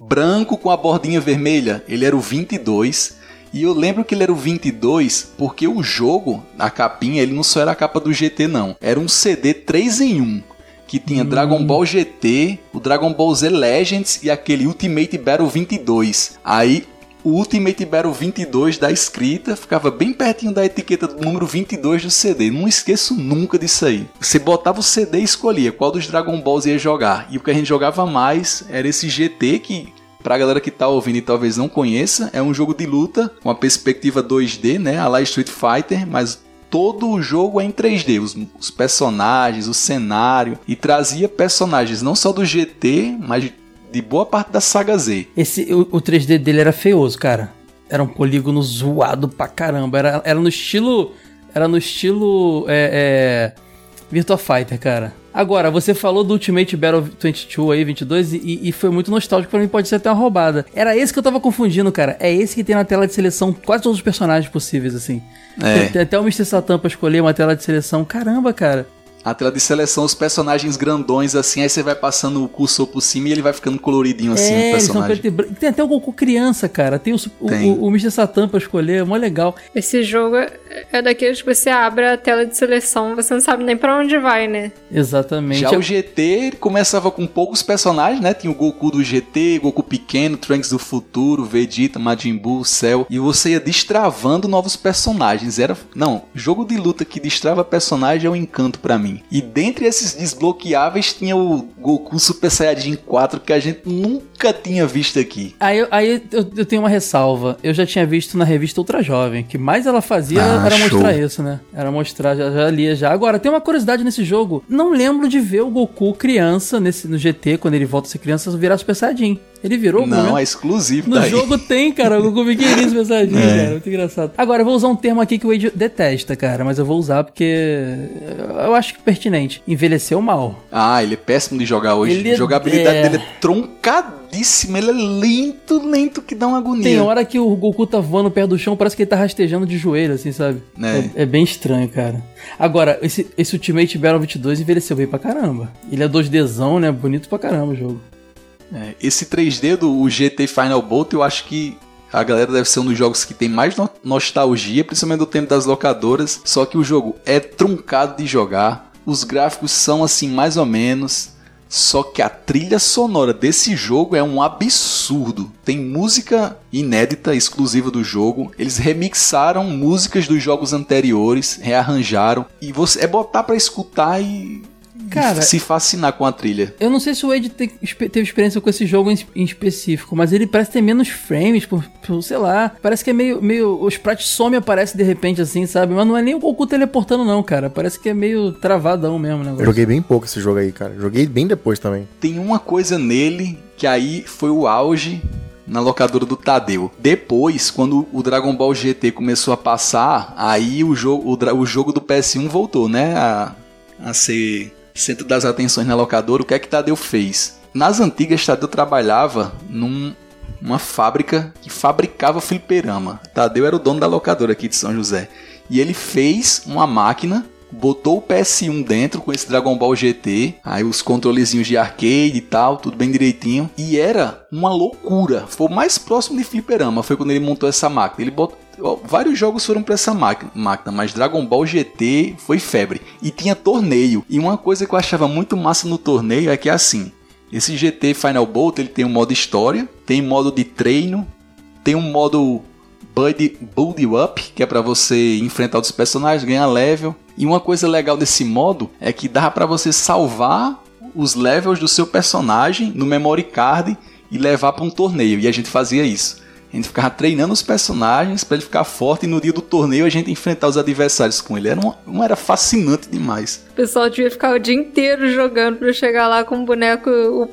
Branco com a bordinha vermelha, ele era o 22. E eu lembro que ele era o 22 porque o jogo, a capinha, ele não só era a capa do GT não. Era um CD 3 em 1 que tinha Dragon Ball GT, o Dragon Ball Z Legends e aquele Ultimate Battle 22. Aí o Ultimate Battle 22 da escrita ficava bem pertinho da etiqueta do número 22 do CD. Não esqueço nunca disso aí. Você botava o CD e escolhia qual dos Dragon Balls ia jogar. E o que a gente jogava mais era esse GT que Pra galera que tá ouvindo e talvez não conheça, é um jogo de luta com a perspectiva 2D, né? A lá Street Fighter, mas todo o jogo é em 3D, os, os personagens, o cenário, e trazia personagens não só do GT, mas de boa parte da saga Z. Esse, o, o 3D dele era feioso, cara. Era um polígono zoado pra caramba. Era, era no estilo. Era no estilo. É, é, Virtua Fighter, cara. Agora, você falou do Ultimate Battle 22 aí, 22, e, e foi muito nostálgico pra mim, pode ser até uma roubada. Era esse que eu tava confundindo, cara. É esse que tem na tela de seleção quase todos os personagens possíveis, assim. É. Tem, tem até o Mr. Satan pra escolher uma tela de seleção. Caramba, cara. A tela de seleção, os personagens grandões assim, aí você vai passando o cursor por cima e ele vai ficando coloridinho assim, o é, são personagem. preto. Tem até o Goku criança, cara. Tem o, o, Tem. o, o Mr. Satan pra escolher, é mó legal. Esse jogo é- é daqueles que você abre a tela de seleção, você não sabe nem pra onde vai, né? Exatamente. Já o GT, ele começava com poucos personagens, né? Tinha o Goku do GT, Goku pequeno, Trunks do futuro, Vegeta, Majin Buu, Cell. E você ia destravando novos personagens. Era. Não, jogo de luta que destrava personagem é um encanto pra mim. E dentre esses desbloqueáveis tinha o Goku Super Saiyajin 4 que a gente nunca tinha visto aqui. Aí, eu- aí eu, eu tenho uma ressalva. Eu já tinha visto na revista Ultra Jovem. Que mais ela fazia Ah, era show. mostrar isso, né? Era mostrar, já, já lia já. Agora, tem uma curiosidade nesse jogo. Não lembro de ver o Goku criança nesse, no GT, quando ele volta a ser criança, virar Super Saiyajin. Ele virou, Não, né? é exclusivo No daí. jogo tem, cara, o Goku pequenininho Super Saiyajin, É. cara. Muito engraçado. Agora, eu vou usar um termo aqui que o Wade detesta, cara, mas eu vou usar porque eu acho que é pertinente. Envelheceu mal. Ah, ele é péssimo de jogar hoje. Ele é- a jogabilidade é. dele é troncadíssima. Ele é lento, lento que dá uma agonia. Tem hora que o Goku tá voando perto do chão, parece que ele tá rastejando de joelho, assim, sabe? É. É, é bem estranho, cara. Agora, esse, esse Ultimate Battle 22 envelheceu bem pra caramba. Ele é 2Dzão, né? Bonito pra caramba o jogo. É, esse 3D do GT Final Bolt, eu acho que a galera deve ser um dos jogos que tem mais no- nostalgia, principalmente do tempo das locadoras. Só que o jogo é truncado de jogar, os gráficos são assim mais ou menos. Só que a trilha sonora desse jogo é um absurdo. Tem música inédita, exclusiva do jogo. Eles remixaram músicas dos jogos anteriores, rearranjaram. E você é botar pra escutar e Cara, se fascinar com a trilha. Eu não sei se o Wade te- espe- teve experiência com esse jogo em, em específico, mas ele parece ter menos frames, por, por- sei lá. Parece que é meio. meio o sprite some e aparece de repente assim, sabe? Mas não é nem o Goku teleportando, não, cara. Parece que é meio travadão mesmo o Eu negócio. joguei bem pouco esse jogo aí, cara. Joguei bem depois também. tem uma coisa nele que aí foi o auge na locadora do Tadeu. Depois, quando o Dragon Ball GT começou a passar, aí o jogo, o, o jogo do PS1 voltou, né? A, a ser centro das atenções na locadora. O que é que Tadeu fez? Nas antigas, Tadeu trabalhava num uma fábrica que fabricava fliperama. Tadeu era o dono da locadora aqui de São José. E ele fez uma máquina, botou o PS1 dentro com esse Dragon Ball GT, aí os controlezinhos de arcade e tal, tudo bem direitinho. E era uma loucura. Foi o mais próximo de fliperama, foi quando ele montou essa máquina. Ele botou Vários jogos foram para essa máquina, mas Dragon Ball GT foi febre. E tinha torneio. E uma coisa que eu achava muito massa no torneio é que é assim: esse GT Final Bolt ele tem um modo história, tem modo de treino, tem um modo Buddy, Buddy Up, que é pra você enfrentar outros personagens, ganhar level. E uma coisa legal desse modo é que dá pra você salvar os levels do seu personagem no memory card e levar pra um torneio. E a gente fazia isso. A gente ficava treinando os personagens pra ele ficar forte e no dia do torneio a gente enfrentar os adversários com ele. Era, uma, uma- era fascinante demais. O pessoal devia ficar o dia inteiro jogando pra chegar lá com o boneco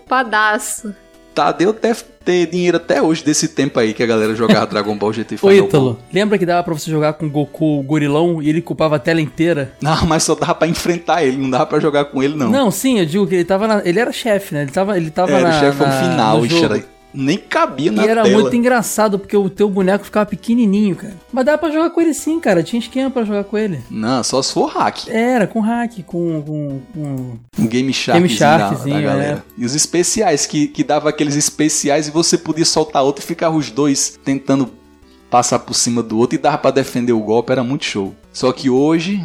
upadaço. Tadeu deve ter dinheiro até hoje desse tempo aí que a galera jogava [laughs] Dragon Ball GT Ô, Final Bolt. Ítalo, lembra que dava pra você jogar com o Goku gorilão e ele culpava a tela inteira? Não, mas só dava pra enfrentar ele, não dava pra jogar com ele, não. Não, sim, eu digo que ele tava na, Ele era chefe, né? Ele tava, ele tava era na, o chefão na- final, jogo. era- nem cabia na E era tela. muito engraçado, porque o teu boneco ficava pequenininho, cara. Mas dava pra jogar com ele sim, cara. Tinha esquema pra jogar com ele. Não, só se for hack. Era, com hack, com... com, com... Um Game Shark Game Sharkzinho, da, da galera. E os especiais, que, que dava aqueles especiais e você podia soltar outro e ficava os dois tentando passar por cima do outro e dava pra defender o golpe, era muito show. Só que hoje,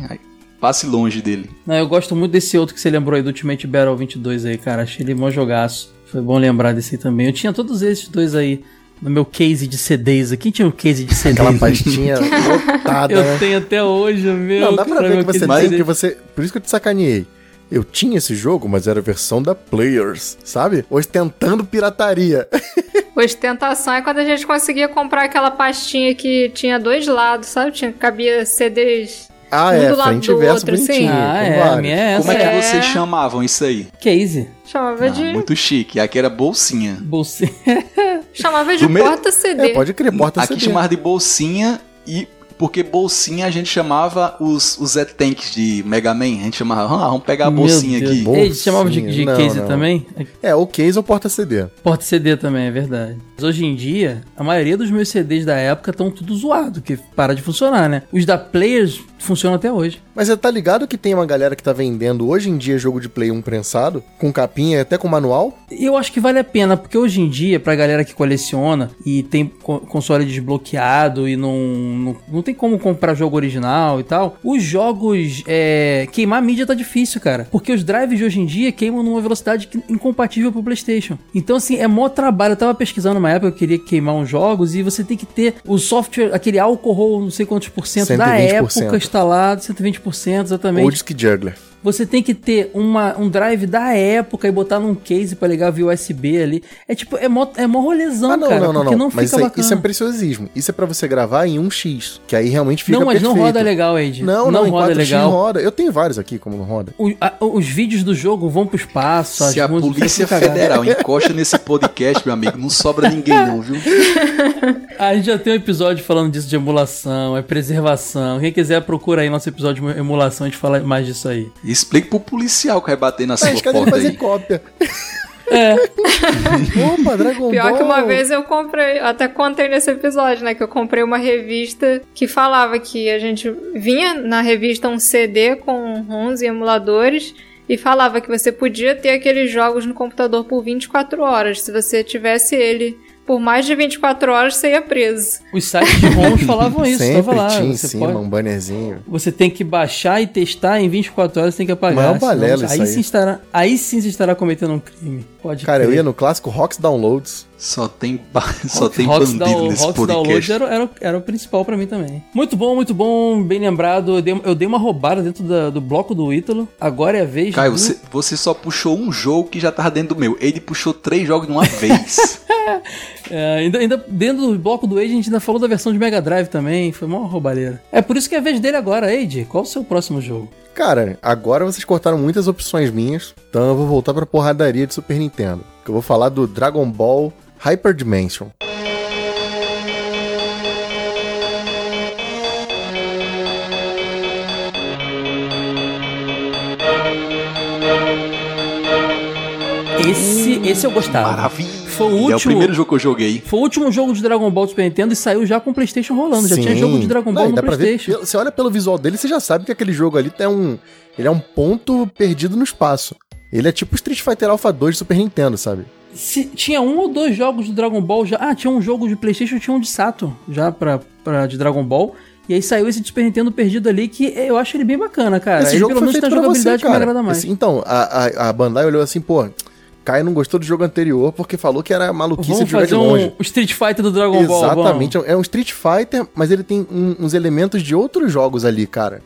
passe longe dele. Não, eu gosto muito desse outro que você lembrou aí, do Ultimate Battle 22 aí, cara. Achei ele mó jogaço. Foi bom lembrar desse aí também. Eu tinha todos esses dois aí no meu case de CDs. Quem tinha um case de CDs? Aquela pastinha [laughs] lotada, Eu né? tenho até hoje, meu. Não, dá pra ver que você tem, que você... Por isso que eu te sacaneei. Eu tinha esse jogo, mas era a versão da Players, sabe? Ostentando pirataria. [laughs] Ostentação é quando a gente conseguia comprar aquela pastinha que tinha dois lados, sabe? Tinha, cabia CDs. Ah, Um é, do lado frente e do verso outro, sim. bonitinho. Ah, é, a minha é essa. Como é que É. vocês chamavam isso aí? Case. Chamava Ah, de. muito chique. Aqui era bolsinha. Bolsinha. [laughs] Chamava de porta-CD. É, pode crer, porta Aqui chamava de bolsinha e. Porque bolsinha a gente chamava os, os Z-Tanks de Mega Man. A gente chamava, ah, vamos pegar a bolsinha aqui. Bom. Ei, chamava de, de Bolsinha. Não, case não. também? É, ou case ou porta CD. Porta CD também, é verdade. Mas hoje em dia, a maioria dos meus CDs da época estão tudo zoado, que para de funcionar, né? Os da Players funcionam até hoje. Mas você tá ligado que tem uma galera que tá vendendo hoje em dia jogo de Play 1 prensado, com capinha e até com manual? Eu acho que vale a pena, porque hoje em dia, pra galera que coleciona e tem co- console desbloqueado e não, não, não tem como comprar jogo original e tal, os jogos. É, queimar a mídia tá difícil, cara. Porque os drives de hoje em dia queimam numa velocidade que- incompatível pro PlayStation. Então, assim, é mó trabalho. Eu tava pesquisando uma época, eu queria queimar uns jogos e você tem que ter o software, aquele álcool, não sei quantos por cento da 120%. época instalado, 120%, exatamente. Ou Juggler. Você tem que ter uma, um drive da época e botar num case pra ligar via USB ali. É tipo, é mó, é mó rolezão, Ah, não, cara. não, não, porque não. não, Mas fica isso, bacana. isso é preciosismo. Isso é pra você gravar em 1x, que aí realmente fica não, mas perfeito. não roda legal, Ed. Não, não, em roda 4x legal. roda. Eu tenho vários aqui como não roda. O- a- os vídeos do jogo vão pro espaço. as Se a Polícia. Federal encosta nesse podcast, meu amigo, não sobra ninguém não, viu? [laughs] A gente já tem um episódio falando disso de emulação, é preservação. Quem quiser, procura aí nosso episódio de emulação, a gente fala mais disso aí. E explique pro policial que vai bater na sua porta fazer aí. cópia. É, [laughs] Opa, Dragon Pior Ball. que uma vez eu comprei, até contei nesse episódio, né? Que eu comprei uma revista que falava que a gente vinha na revista um CD com ROMs e emuladores e falava que você podia ter aqueles jogos no computador por 24 horas. Se você tivesse ele por mais de 24 horas, você ia preso. os sites de ROMs [laughs] falavam isso, Sempre tava lá. tinha em Você, cima pode- um bannerzinho. você tem que baixar e testar em 24 horas, tem que apagar. Maior senão- balela isso aí, aí. Sim estará, aí sim se estará cometendo um crime. Pode Cara, eu crer. ia no clássico Rocks Downloads. Só tem, ba- [laughs] só tem Rox bandido Down- nesse Download podcast. era, era, era o principal pra mim também. Muito bom, muito bom, bem lembrado. Eu dei, eu dei uma roubada dentro da- do bloco do Ítalo. Agora é a vez Caio, do... você, você só puxou um jogo que já tava dentro do meu. Ele puxou três jogos de uma vez. [laughs] É, ainda, ainda dentro do bloco do Age, a gente ainda falou da versão de Mega Drive também. Foi uma roubalheira. É por isso que é a vez dele agora, Age. Qual o seu próximo jogo? Cara, agora vocês cortaram muitas opções minhas, então eu vou voltar pra porradaria de Super Nintendo. Que eu vou falar do Dragon Ball Hyper Dimension. Esse, esse eu gostava. Maravilha. Foi o É o último. primeiro jogo que eu joguei. Foi o último jogo de Dragon Ball do Super Nintendo e saiu já com o PlayStation rolando. Já tinha Sim. jogo de Dragon Não, Ball e no ver PlayStation. pelo- você olha pelo visual dele, você já sabe que aquele jogo ali é um, ele é um ponto perdido no espaço. Ele é tipo Street Fighter Alpha 2 de Super Nintendo, sabe? Se, tinha um ou dois jogos do Dragon Ball já. Ah, tinha um jogo de PlayStation, tinha um de Saturn já pra, pra, de Dragon Ball. E aí saiu esse de Super Nintendo perdido ali, que eu acho ele bem bacana, cara. Esse ele jogo pelo foi menos feito tem a pra você, jogabilidade que me cara. agrada mais. Esse- então, a, a, a Bandai olhou assim, pô, Caio não gostou do jogo anterior porque falou que era maluquice Vamos de jogar de fazer longe. um, o Street Fighter do Dragon Ball. Exatamente, é um Street Fighter, mas ele tem um- uns elementos de outros jogos ali, cara.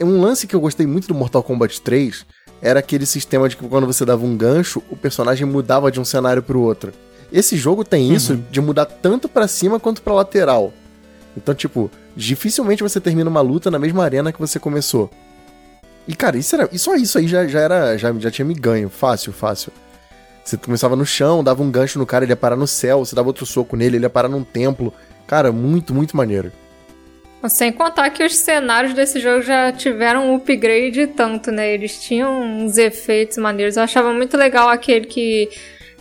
Um lance que eu gostei muito do Mortal Kombat 3 era aquele sistema de que quando você dava um gancho, o personagem mudava de um cenário pro outro. Esse jogo tem isso de mudar tanto pra cima quanto pra lateral. Então, tipo, dificilmente você termina uma luta na mesma arena que você começou. E, cara, isso, era, isso, isso aí já, já era. Já, já tinha me ganho. Fácil, fácil. Você começava no chão, dava um gancho no cara, ele ia parar no céu, você dava outro soco nele, ele ia parar num templo. Cara, muito, muito maneiro. Sem contar que os cenários desse jogo já tiveram um upgrade tanto, né? Eles tinham uns efeitos maneiros. Eu achava muito legal aquele que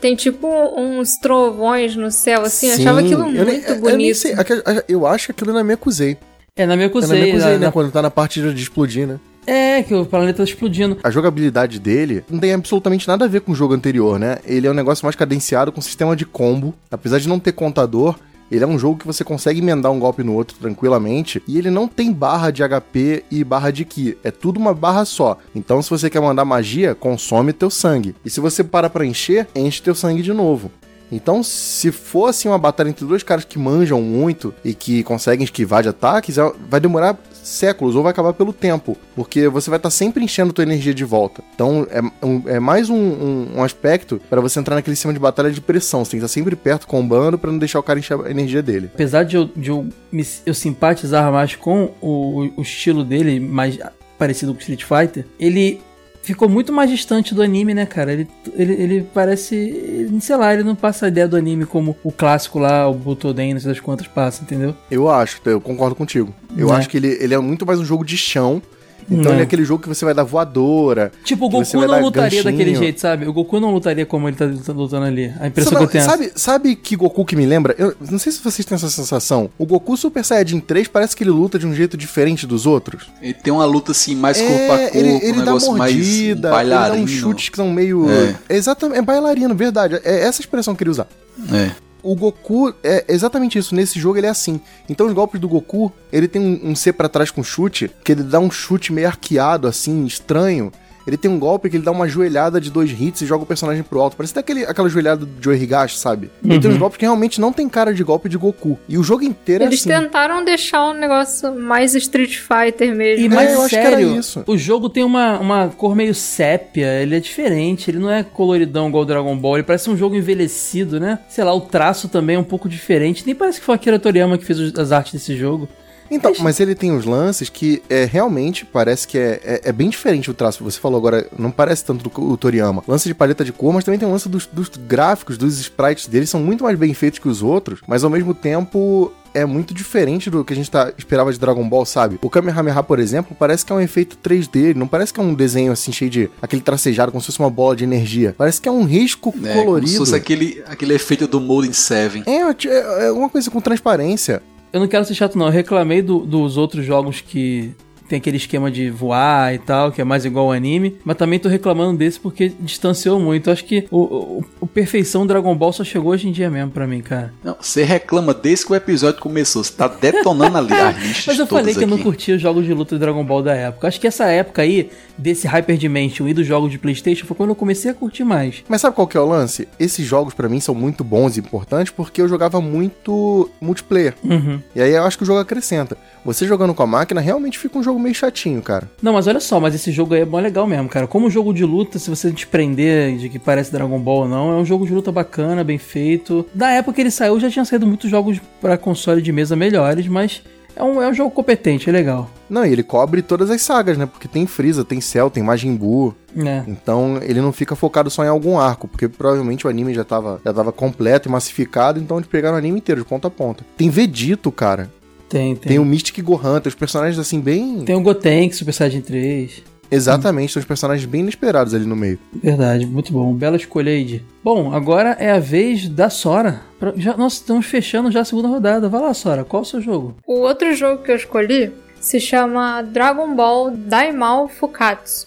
tem tipo uns trovões no céu, assim. eu achava Sim, aquilo eu muito nem- eu nem bonito. sei, aque- Eu acho que aquilo na minha acusei. É, na minha É na minha cozei. acusei, na- né? na- Quando tá na parte de explodir, né? É, que o planeta tá explodindo. A jogabilidade dele não tem absolutamente nada a ver com o jogo anterior, né? Ele é um negócio mais cadenciado com sistema de combo. Apesar de não ter contador, ele é um jogo que você consegue emendar um golpe no outro tranquilamente. E ele não tem barra de HP e barra de Ki. É tudo uma barra só. Então, se você quer mandar magia, consome teu sangue. E se você para pra encher, enche teu sangue de novo. Então, se for assim uma batalha entre dois caras que manjam muito e que conseguem esquivar de ataques, é- vai demorar séculos ou vai acabar pelo tempo, porque você vai estar sempre enchendo tua energia de volta. Então, é, um- é mais um, um- um aspecto para você entrar naquele sistema de batalha de pressão. Você tem que estar sempre perto combando para não deixar o cara encher a energia dele. Apesar de eu, de eu, me- eu simpatizar mais com o, o estilo dele, mais parecido com Street Fighter, ele ficou muito mais distante do anime, né, cara? Ele, ele, ele parece. ele- sei lá, ele não passa a ideia do anime como o clássico lá, o Butoden, não sei das quantas passa, entendeu? Eu acho, eu concordo contigo. Eu Né? acho que ele, ele é muito mais um jogo de chão. Então ele é aquele jogo que você vai dar voadora. Tipo, o Goku não lutaria ganchinho. daquele jeito, sabe? O Goku não lutaria como ele tá lutando ali. A impressão Sabe, que eu tenho. sabe, sabe que Goku que me lembra? Eu não sei se vocês têm essa sensação. O Goku Super Saiyajin 3 parece que ele luta de um jeito diferente dos outros. Ele tem uma luta assim, mais É, corpo a corpo, ele, um ele dá negócio mais mordida, ele dá uns chutes que são meio. É. Exatamente, é bailarino, verdade. É essa expressão que eu queria usar. É. O Goku é exatamente isso. Nesse jogo ele é assim. Então os golpes do Goku, ele tem um, um C pra trás com chute, que ele dá um chute meio arqueado, assim, estranho. Ele tem um golpe que ele dá uma joelhada de dois hits e joga o personagem pro alto. Parece até aquele, aquela joelhada do Joe Higashi, sabe? Ele tem uns golpes que realmente não tem cara de golpe de Goku. E o jogo inteiro Eles é assim. tentaram deixar um negócio mais Street Fighter mesmo. E É, mais eu acho que era sério, isso. o jogo tem uma, uma cor meio sépia, ele é diferente, ele não é coloridão igual o Dragon Ball, ele parece um jogo envelhecido, né? Sei lá, o traço também é um pouco diferente, nem parece que foi a Akira Toriyama que fez os- as artes desse jogo. Então, mas ele tem uns lances que é realmente parece que é, é, é bem diferente o traço. Você falou agora, não parece tanto do o Toriyama. Lance de paleta de cor, mas também tem um lance dos, dos gráficos, dos sprites deles, são muito mais bem feitos que os outros, mas ao mesmo tempo é muito diferente do que a gente tá, esperava de Dragon Ball, sabe? O Kamehameha, por exemplo, parece que é um efeito 3D, não parece que é um desenho assim cheio de aquele tracejado, como se fosse uma bola de energia. Parece que é um risco É, como colorido. se fosse aquele, aquele efeito do Molden 7. É, é, é uma coisa com transparência. Eu não quero ser chato não, eu reclamei do- dos outros jogos que tem aquele esquema de voar e tal, que é mais igual ao anime, mas também tô reclamando desse porque distanciou muito. Acho que o, o, o perfeição Dragon Ball só chegou hoje em dia mesmo pra mim, cara. Não, você reclama desde que o episódio começou. Você tá detonando ali [laughs] as listas Mas eu falei que eu não aqui. curtia os jogos de luta de Dragon Ball da época. Acho que essa época aí, desse Hyper Dimension e dos jogos de Playstation, foi quando eu comecei a curtir mais. Mas sabe qual que é o lance? Esses jogos pra mim são muito bons e importantes porque eu jogava muito multiplayer. Uhum. E aí eu acho que o jogo acrescenta. Você jogando com a máquina realmente fica um jogo meio chatinho, cara. Não, mas olha só, mas esse jogo aí é bom legal mesmo, cara. Como jogo de luta, se você desprender de que parece Dragon Ball ou não, é um jogo de luta bacana, bem feito. Da época que ele saiu, já tinha saído muitos jogos pra console de mesa melhores, mas é um, é um jogo competente, é legal. Não, e ele cobre todas as sagas, né? Porque tem Freeza, tem Cell, tem Majin Buu. É. Então ele não fica focado só em algum arco, porque provavelmente o anime já tava, já tava completo e massificado, então eles pegaram o anime inteiro, de ponta a ponta. Tem Vegito, cara. Tem, tem. Tem o Mystic Gohan, tem os personagens assim bem. Tem o Gotenks, Super Saiyajin 3. Exatamente, são os personagens bem inesperados ali no meio. Verdade, muito bom. Bela escolha aí, Di. Bom, agora é a vez da Sora. Pra- Já, nós estamos fechando já a segunda rodada. Vai lá, Sora, qual o seu jogo? O outro jogo que eu escolhi se chama Dragon Ball Daimao Fukatsu.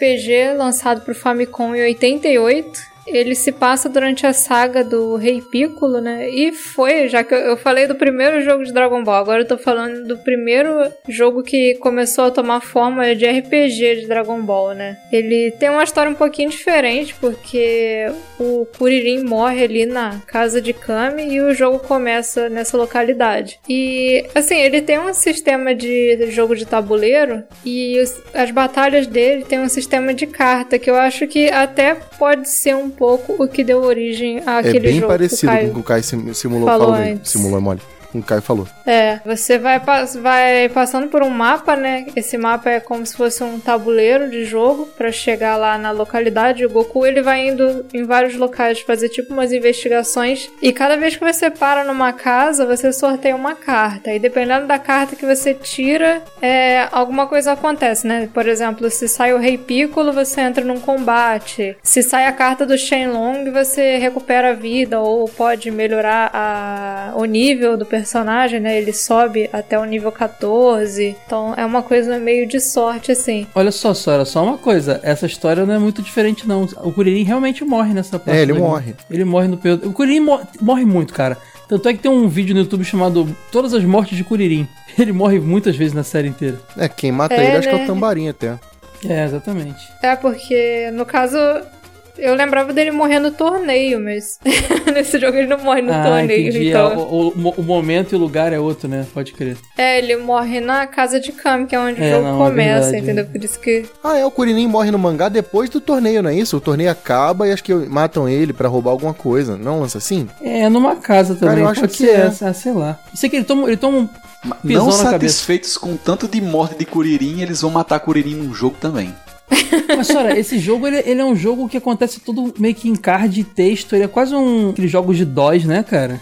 RPG lançado pro Famicom em 88. Ele se passa durante a saga do Rei Piccolo, né? E foi, já que eu- falei do primeiro jogo de Dragon Ball, agora eu tô falando do primeiro jogo que começou a tomar forma de RPG de Dragon Ball, né? Ele tem uma história um pouquinho diferente, porque o Kuririn morre ali na casa de Kami e o jogo começa nessa localidade. E, assim, ele tem um sistema de jogo de tabuleiro e as batalhas dele tem um sistema de carta que eu acho que até pode ser um pouco o que deu origem àquele é bem jogo. que o parecido Caio- com o Kai sim- simulou falou falou. Simulou mole. Com o Kai falou. É, você vai, vai passando por um mapa, né? Esse mapa é como se fosse um tabuleiro de jogo pra chegar lá na localidade. O Goku ele vai indo em vários locais fazer tipo umas investigações e cada vez que você para numa casa você sorteia uma carta e dependendo da carta que você tira, é, alguma coisa acontece, né? Por exemplo, se sai o Rei Piccolo você entra num combate. Se sai a carta do Shenlong você recupera a vida ou pode melhorar a- o nível do personagem, né? Ele sobe até o nível 14. Então é uma coisa meio de sorte, assim. Olha só, Sora, só uma coisa. Essa história não é muito diferente, não. O Kuririn realmente morre nessa parte. É, ele anime. morre. Ele morre no período. O Kuririn mo- morre muito, cara. Tanto é que tem um vídeo no YouTube chamado Todas as Mortes de Kuririn. [laughs] Ele morre muitas vezes na série inteira. É, quem mata É, ele acho que é né? o Tambarim até. É, exatamente. É porque, no caso, Eu lembrava dele morrer no torneio, mas [laughs] nesse jogo ele não morre no ah, torneio. entendi. Então... É, o, o- o momento e o lugar é outro, né? Pode crer. É, ele morre na casa de Kami, que é onde É, o jogo não, é começa, verdade. entendeu? Por isso que. Ah, é, o Kuririn morre no mangá depois do torneio, não é isso? O torneio acaba e acho que matam ele pra roubar alguma coisa. Não lança assim? É, numa casa também. Cara, eu acho Pode que é. ah, sei lá. Isso aqui, ele toma, ele toma um pisão Não na cabeça. satisfeitos com tanto de morte de Kuririn, eles vão matar Kuririn num jogo também. Mas, olha, esse jogo, ele, ele é um jogo que acontece tudo meio que em card e texto. Ele é quase um aqueles jogos de DOS, né, cara?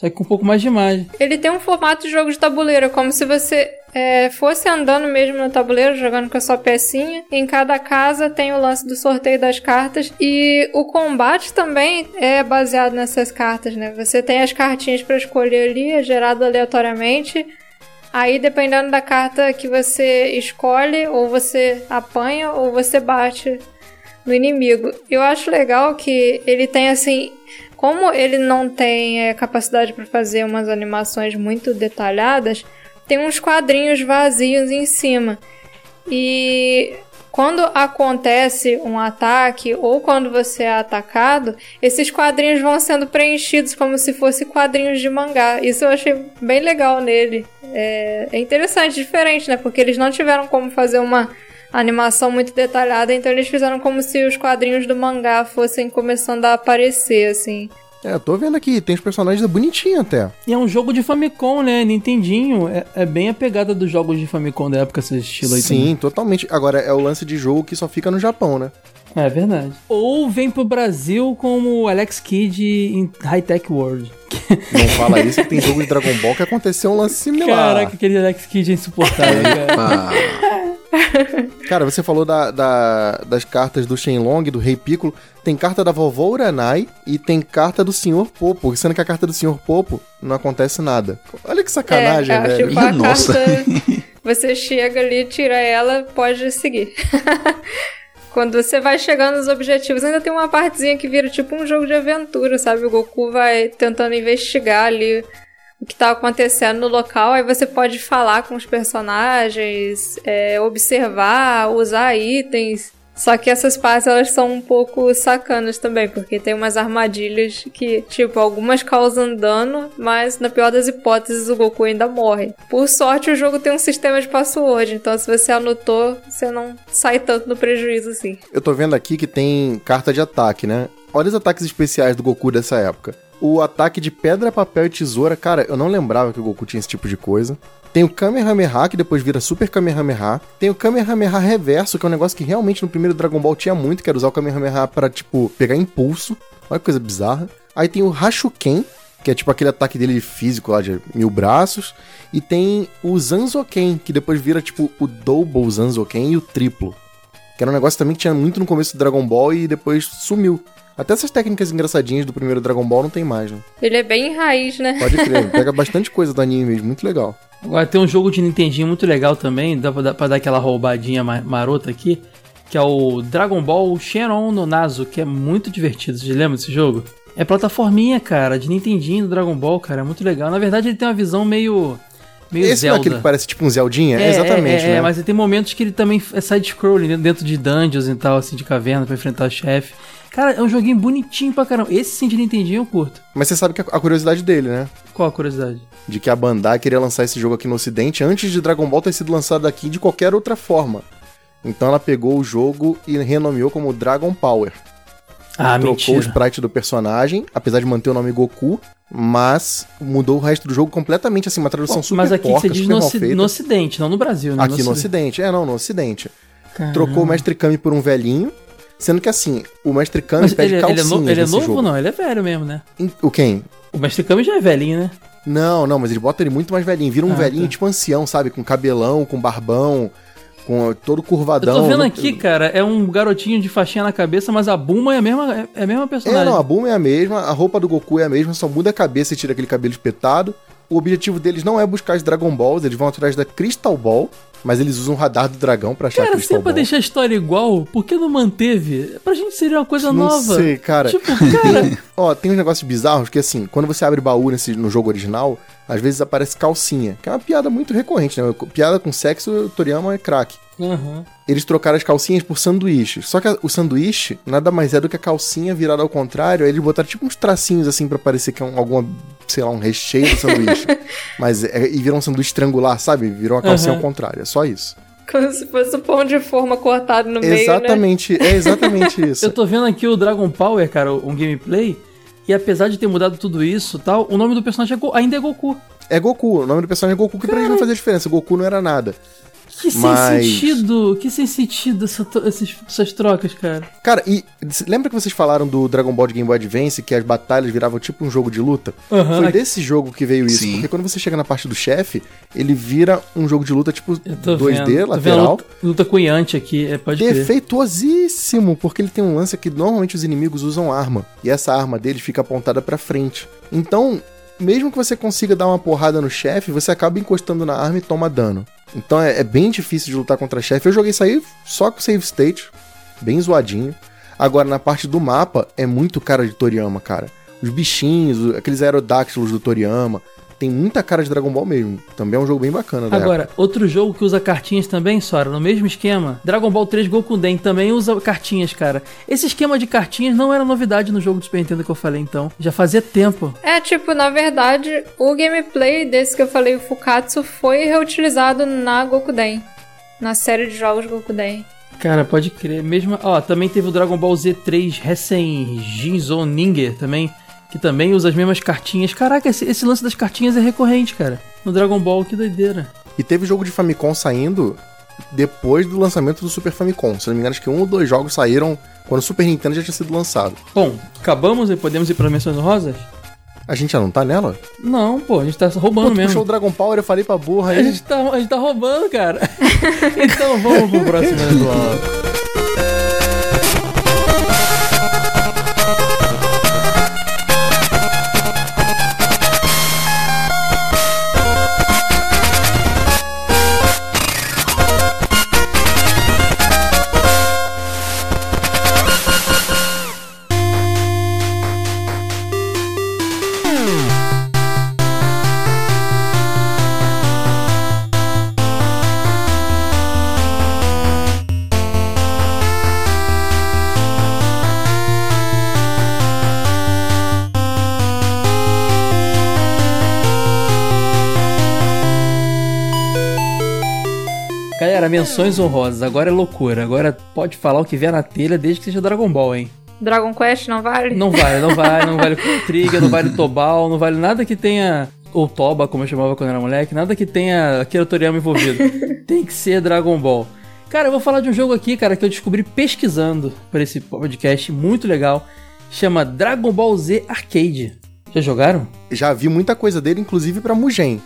Só que com um pouco mais de imagem. Ele tem um formato de jogo de tabuleiro, como se você é, fosse andando mesmo no tabuleiro, jogando com a sua pecinha. Em cada casa tem o lance do sorteio das cartas. E o combate também é baseado nessas cartas, né? Você tem as cartinhas pra escolher ali, é gerado aleatoriamente. Aí, dependendo da carta que você escolhe, ou você apanha ou você bate no inimigo. Eu acho legal que ele tem assim. Como ele não tem é, capacidade para fazer umas animações muito detalhadas, tem uns quadrinhos vazios em cima. E quando acontece um ataque ou quando você é atacado, esses quadrinhos vão sendo preenchidos como se fossem quadrinhos de mangá. Isso eu achei bem legal nele. É, é interessante, diferente, né? Porque eles não tiveram como fazer uma animação muito detalhada, então eles fizeram como se os quadrinhos do mangá fossem começando a aparecer, assim. É, eu tô vendo aqui, tem os personagens bonitinhos até. E é um jogo de Famicom, né? Nintendinho. É, é bem a pegada dos jogos de Famicom da época, esse estilo aí Sim, totalmente. Agora, é o lance de jogo que só fica no Japão, né? também. É verdade. Ou vem pro Brasil como Alex Kidd em High Tech World. [laughs] Não fala isso, que tem jogo de Dragon Ball que aconteceu um lance similar. Caraca, aquele Alex Kidd é insuportável, cara. [laughs] Cara, você falou da- da- das cartas do Shenlong, do Rei Piccolo. Tem carta da vovó Uranai e tem carta do Senhor Popo. Sendo que a carta do Senhor Popo não acontece nada. Olha que sacanagem, é, velho. Tipo, nossa. carta, [laughs] você chega ali, tira ela, pode seguir. [laughs] Quando você vai chegando nos objetivos, ainda tem uma partezinha que vira tipo um jogo de aventura, sabe? O Goku vai tentando investigar ali o que tá acontecendo no local, aí você pode falar com os personagens, é, observar, usar itens. Só que essas partes elas são um pouco sacanas também, porque tem umas armadilhas que, tipo, algumas causam dano, mas na pior das hipóteses o Goku ainda morre. Por sorte o jogo tem um sistema de password, então se você anotou, você não sai tanto no prejuízo assim. Eu tô vendo aqui que tem carta de ataque, né? Olha os ataques especiais do Goku dessa época. O ataque de pedra, papel e tesoura, cara, eu não lembrava que o Goku tinha esse tipo de coisa. Tem o Kamehameha, que depois vira Super Kamehameha. Tem o Kamehameha Reverso, que é um negócio que realmente no primeiro Dragon Ball tinha muito, que era usar o Kamehameha pra, tipo, pegar impulso. Olha que coisa bizarra. Aí tem o Hashuken, que é tipo aquele ataque dele físico lá de mil braços. E tem o Zanzoken, que depois vira, tipo, o Double Zanzoken e o triplo. Que era um negócio também que tinha muito no começo do Dragon Ball e depois sumiu. Até essas técnicas engraçadinhas do primeiro Dragon Ball não tem mais, né? Ele é bem raiz, né? Pode crer, [laughs] pega bastante coisa do anime mesmo, muito legal. Agora tem um jogo de Nintendinho muito legal também, dá pra, dar- pra dar aquela roubadinha ma- marota aqui, que é o Dragon Ball Shenron no Nazo, que é muito divertido. Vocês lembram desse jogo? É plataforminha, cara, de Nintendinho do Dragon Ball, cara, é muito legal. Na verdade, ele tem uma visão meio. meio Esse não é Zelda. aquele que parece tipo um Zeldinha? É, exatamente, é, né? É, mas tem momentos que ele também é side-scrolling dentro de dungeons e tal, assim, de caverna pra enfrentar o chefe. Cara, é um joguinho bonitinho pra caramba. Esse sim de Nintendinho eu curto. Mas você sabe que a curiosidade dele, né? Qual a curiosidade? De que a Bandai queria lançar esse jogo aqui no ocidente antes de Dragon Ball ter sido lançado aqui de qualquer outra forma. Então ela pegou o jogo e renomeou como Dragon Power. Ah, Trocou o mentira. sprite do personagem, apesar de manter o nome Goku, mas mudou o resto do jogo completamente, assim, uma tradução Bom, super mas aqui porca, você diz no, oci- no ocidente, não no Brasil, né? Aqui no ocidente. É, não, no ocidente. Trocou o Mestre Kami por um velhinho, sendo que assim, o Mestre Kami Mas pede ele, ele é, calcinhas no- ele é novo jogo. não? Ele é velho mesmo, né? O quem? O Mestre Kami já é velhinho, né? Não, não, mas ele bota ele muito mais velhinho. Vira um Ah, velhinho tá. tipo ancião, sabe? Com cabelão, com barbão, com todo Eu curvadão. tô vendo aqui, cara, é um garotinho de faixinha na cabeça, mas a Buma é a mesma, é- é a mesma É, personagem. não, a Bulma é a mesma, a roupa do Goku é a mesma, só muda a cabeça e tira aquele cabelo espetado. O objetivo deles não é buscar as Dragon Balls, eles vão atrás da Crystal Ball, mas eles usam o radar do dragão pra achar Cara, que eles se é pra deixar a história igual, por que não manteve? Pra gente seria uma coisa Não nova. sei, cara. Tipo, [laughs] cara, Ó, tem uns negócios bizarros que, assim, quando você abre baú nesse, no jogo original, às vezes aparece calcinha, que é uma piada muito recorrente, né? Piada com sexo, o Toriyama é craque. Aham. Eles trocaram as calcinhas por sanduíches. Só que a- o sanduíche nada mais é do que a calcinha virada ao contrário. Aí eles botaram tipo uns tracinhos assim pra parecer que é um, alguma, sei lá, um recheio do sanduíche. [laughs] Mas é, e virou um sanduíche triangular, sabe? Virou uma calcinha Aham. ao contrário. É só isso. Como se fosse um pão de forma cortado no meio, né? exatamente, é exatamente [laughs] isso. eu tô vendo aqui o Dragon Power, cara, um gameplay, e apesar de ter mudado tudo isso e tal, o nome do personagem é ainda é Goku. É Goku, o nome do personagem é Goku, que pra gente não fazia diferença. Goku não era nada. Que sem Mas- sentido, que sem sentido essa esses- essas trocas, cara. Cara, e lembra que vocês falaram do Dragon Ball de Game Boy Advance, que as batalhas viravam tipo um jogo de luta? Aham. Foi desse jogo que veio isso. Sim. Porque quando você chega na parte do chefe, ele vira um jogo de luta tipo Eu tô 2D, vendo. Lateral. luta, luta com o Yanti aqui, é, pode. Defeituosíssimo, porque ele tem um lance que normalmente os inimigos usam arma, e essa arma dele fica apontada pra frente. Então, mesmo que você consiga dar uma porrada no chefe, você acaba encostando na arma e toma dano. Então é, é bem difícil de lutar contra chefe. Eu joguei isso aí só com save state, bem zoadinho. Agora, na parte do mapa, é muito cara de Toriyama, cara. Os bichinhos, aqueles aerodáctilos do Toriyama. Tem muita cara de Dragon Ball mesmo. Também é um jogo bem bacana Agora, outro jogo que usa cartinhas também, Sora, no mesmo esquema. Dragon Ball 3 Gokuden também usa cartinhas, cara. Esse esquema de cartinhas não era novidade no jogo do Super Nintendo que eu falei, então. Já fazia tempo. É, tipo, na verdade, o gameplay desse que eu falei, o Fukatsu, foi reutilizado na Gokuden. Na série de jogos Gokuden. Cara, pode crer. Mesmo, ó, também teve o Dragon Ball Z3 Hessen Jinzo Ninger também, que também usa as mesmas cartinhas. Caraca, esse, esse lance das cartinhas é recorrente, cara. No Dragon Ball, que doideira. E teve jogo de Famicom saindo depois do lançamento do Super Famicom. Se não me engano, acho que um ou dois jogos saíram quando o Super Nintendo já tinha sido lançado. Bom, acabamos e podemos ir para menções rosas? A gente já não tá nela? Não, pô, a gente tá roubando Pô, tu mesmo. puxou o Dragon Power, eu falei pra burra A aí. gente, tá, a gente tá roubando, cara. [laughs] então vamos pro próximo [laughs] bloco. Menções honrosas. Agora é loucura. Agora pode falar o que vier na telha desde que seja Dragon Ball, hein? Dragon Quest não vale? Não vale, não vale, não vale [laughs] Trigger, não vale Tobal, não vale nada que tenha. Ou Toba, como eu chamava quando era moleque, nada que tenha Akira Toriyama envolvido. [laughs] Tem que ser Dragon Ball. Cara, eu vou falar de um jogo aqui, cara, que eu descobri pesquisando para esse podcast, muito legal. Chama Dragon Ball Z Arcade. Já jogaram? Já vi muita coisa dele, inclusive pra Mugen.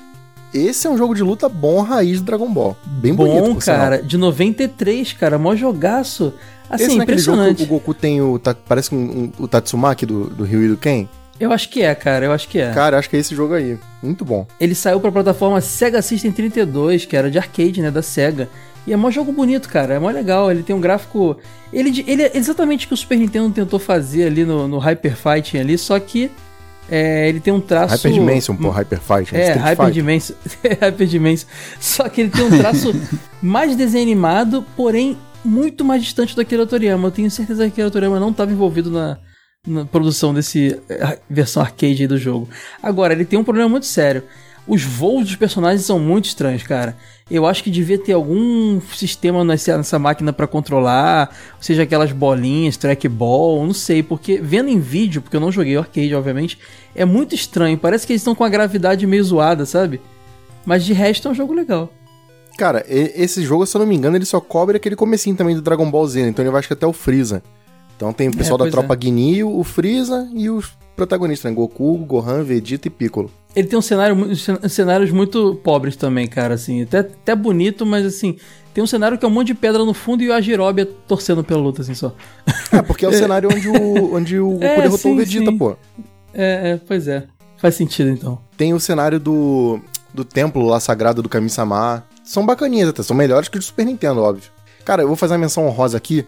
Esse é um jogo de luta bom, raiz do Dragon Ball. Bem bonito, Bom, por sinal. cara, de 93, cara, mó jogaço. Assim, Esse jogo impressionante. que o Goku tem o. Parece um, um- o Tatsumaki do, do Ryu e do Ken. Eu acho que é, cara, eu acho que é. Cara, acho que é esse jogo aí. Muito bom. Ele saiu pra plataforma Sega System 32, que era de arcade, né, da Sega. E é mó jogo bonito, cara, é mó legal. Ele tem um gráfico. Ele, ele é exatamente o que o Super Nintendo tentou fazer ali no, no Hyper Fighting ali, só que é, ele tem um traço. Hyper Dimension, pô, Hyper Fight. É, Street Hyper. Dimension. [laughs] Hyper Dimension. Só que ele tem um traço [laughs] mais desenho animado, porém muito mais distante do Akira Toriyama. Eu tenho certeza que Akira Toriyama não estava envolvido na, na produção desse eh, versão arcade aí do jogo. Agora, ele tem um problema muito sério. Os voos dos personagens são muito estranhos, cara. Eu acho que devia ter algum sistema nessa, nessa máquina pra controlar, seja aquelas bolinhas, trackball, não sei, porque vendo em vídeo, porque eu não joguei arcade, obviamente, é muito estranho. Parece que eles estão com a gravidade meio zoada, sabe? Mas de resto é um jogo legal. Cara, esse jogo, se eu não me engano, ele só cobre aquele comecinho também do Dragon Ball Z, né? então ele vai acho que até o Freeza. Então tem o pessoal da pois tropa é. O Freeza e os protagonistas, né? Goku, Gohan, Vegeta e Piccolo. Ele tem um cenário, cenários muito pobres também, cara, assim. Até, até bonito, mas assim, tem um cenário que é um monte de pedra no fundo e a Jirobe torcendo pela luta, assim, só. É, porque é o [laughs] cenário onde o, onde o Goku É, derrotou sim, o Vegeta, sim. pô. É, é, pois é. Faz sentido, então. Tem o cenário do, do templo lá sagrado do Kami-sama. são bacaninhas até, são melhores que os do Super Nintendo, óbvio. Cara, eu vou fazer uma menção honrosa aqui.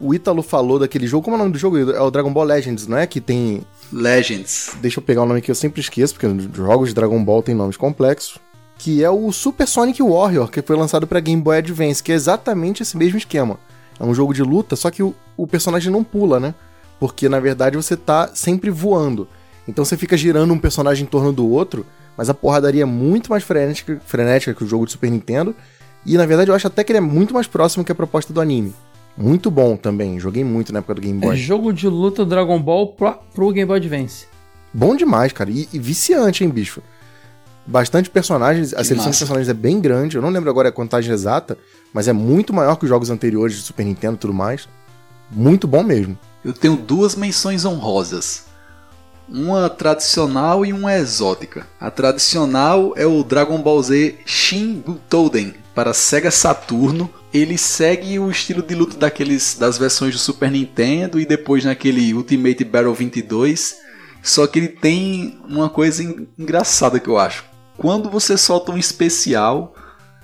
O Ítalo falou daquele jogo, como é o nome do jogo? É o Dragon Ball Legends, não é? Que tem. Legends. Deixa eu pegar o nome que eu sempre esqueço, porque os jogos de Dragon Ball têm nomes complexos. Que é o Super Sonic Warrior, que foi lançado para Game Boy Advance, que é exatamente esse mesmo esquema. É um jogo de luta, só que o, o personagem não pula, né? Porque na verdade você tá sempre voando. Então você fica girando um personagem em torno do outro, mas a porradaria é muito mais frenética, frenética que o jogo de Super Nintendo. E na verdade eu acho até que ele é muito mais próximo que a proposta do anime. Muito bom também, joguei muito na época do Game É Boy. jogo de luta Dragon Ball pro, pro Game Boy Advance. Bom demais, cara. E, e viciante, hein, bicho? Bastante personagens, a Que seleção de massa. personagens é bem grande. Eu não lembro agora a contagem exata, mas é muito maior que os jogos anteriores de Super Nintendo e tudo mais. Muito bom mesmo. Eu tenho duas menções honrosas. Uma tradicional e uma exótica. A tradicional é o Dragon Ball Z Shin Butoden para Sega Saturno. Ele segue o estilo de luta daqueles das versões do Super Nintendo e depois naquele Ultimate Battle 22. Só que ele tem uma coisa en- engraçada que eu acho. Quando você solta um especial,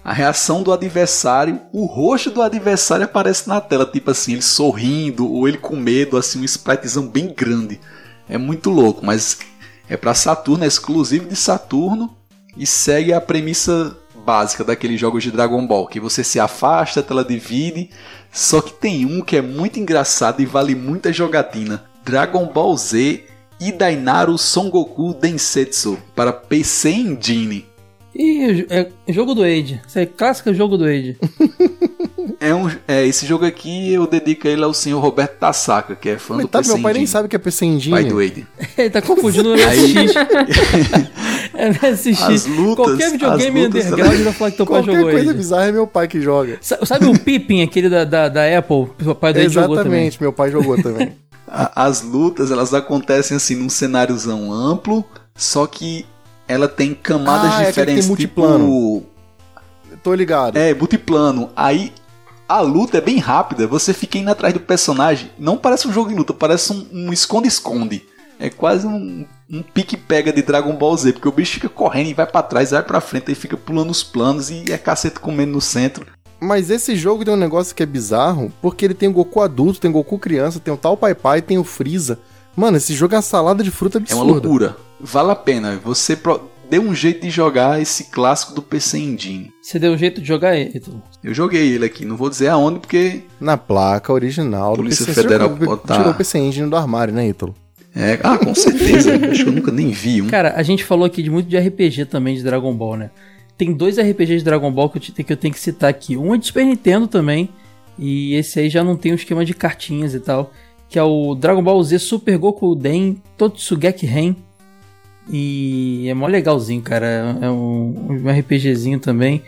a reação do adversário, o rosto do adversário aparece na tela, tipo assim, ele sorrindo ou ele com medo, assim, um spritezão bem grande. É muito louco, mas é para Saturno, é exclusivo de Saturno e segue a premissa básica daqueles jogos de Dragon Ball, que você se afasta, a tela divide. Só que tem um que é muito engraçado e vale muita jogatina. Dragon Ball Z Idainaru Son Goku Densetsu para PC Engine. E é jogo do Age. Isso é clássico jogo do Age. [laughs] É um, é, esse jogo aqui eu dedico ele ao senhor Roberto Tasaka, que é fã do Coitado, PC meu pai nem Engine, sabe que é PC pai Engine. do Wade. [laughs] Ele tá confundindo o Aí- MSX. [laughs] é MSX. As lutas- Qualquer videogame lutas- underground vai falar que teu pai Qualquer jogou coisa Age. bizarra é meu pai que joga. Sa- Sabe o Pippin, aquele da, da, da Apple? O pai do Age jogou também. Exatamente, meu pai jogou também. As lutas, elas acontecem assim num cenáriozão amplo, só que ela tem camadas Ah, é aquele que tem diferentes, multiplano. tipo... Tô ligado. É, multiplano. Aí a luta é bem rápida, você fica indo atrás do personagem. Não parece um jogo de luta, parece um um esconde-esconde. é quase um, um pique-pega de Dragon Ball Z, porque o bicho fica correndo e vai pra trás, vai pra frente, e fica pulando os planos e é cacete comendo no centro. Mas esse jogo tem um negócio que é bizarro, porque ele tem o Goku adulto, tem o Goku criança, tem o tal Pai Pai, tem o Freeza. Mano, esse jogo é uma salada de fruta É uma absurda. loucura. Vale a pena. Você pro... dê um jeito de jogar esse clássico do PC Engine. Você deu um jeito de jogar ele. Ítalo? Eu joguei ele aqui, não vou dizer aonde, porque Na placa original Polícia do PC. Federal Você jogou- botar- tirou o PC Engine do armário, né, Ítalo? É, ah, com certeza. [laughs] Acho que eu nunca nem vi um. Cara, a gente falou aqui de muito de RPG também de Dragon Ball, né? Tem dois RPGs de Dragon Ball que eu, te- que eu tenho que citar aqui. Um é de Super Nintendo também. E esse aí já não tem um esquema de cartinhas e tal. Que é o Dragon Ball Z Super Goku Den Totsugeki Ren. E é mó legalzinho, cara. É um, um RPGzinho também.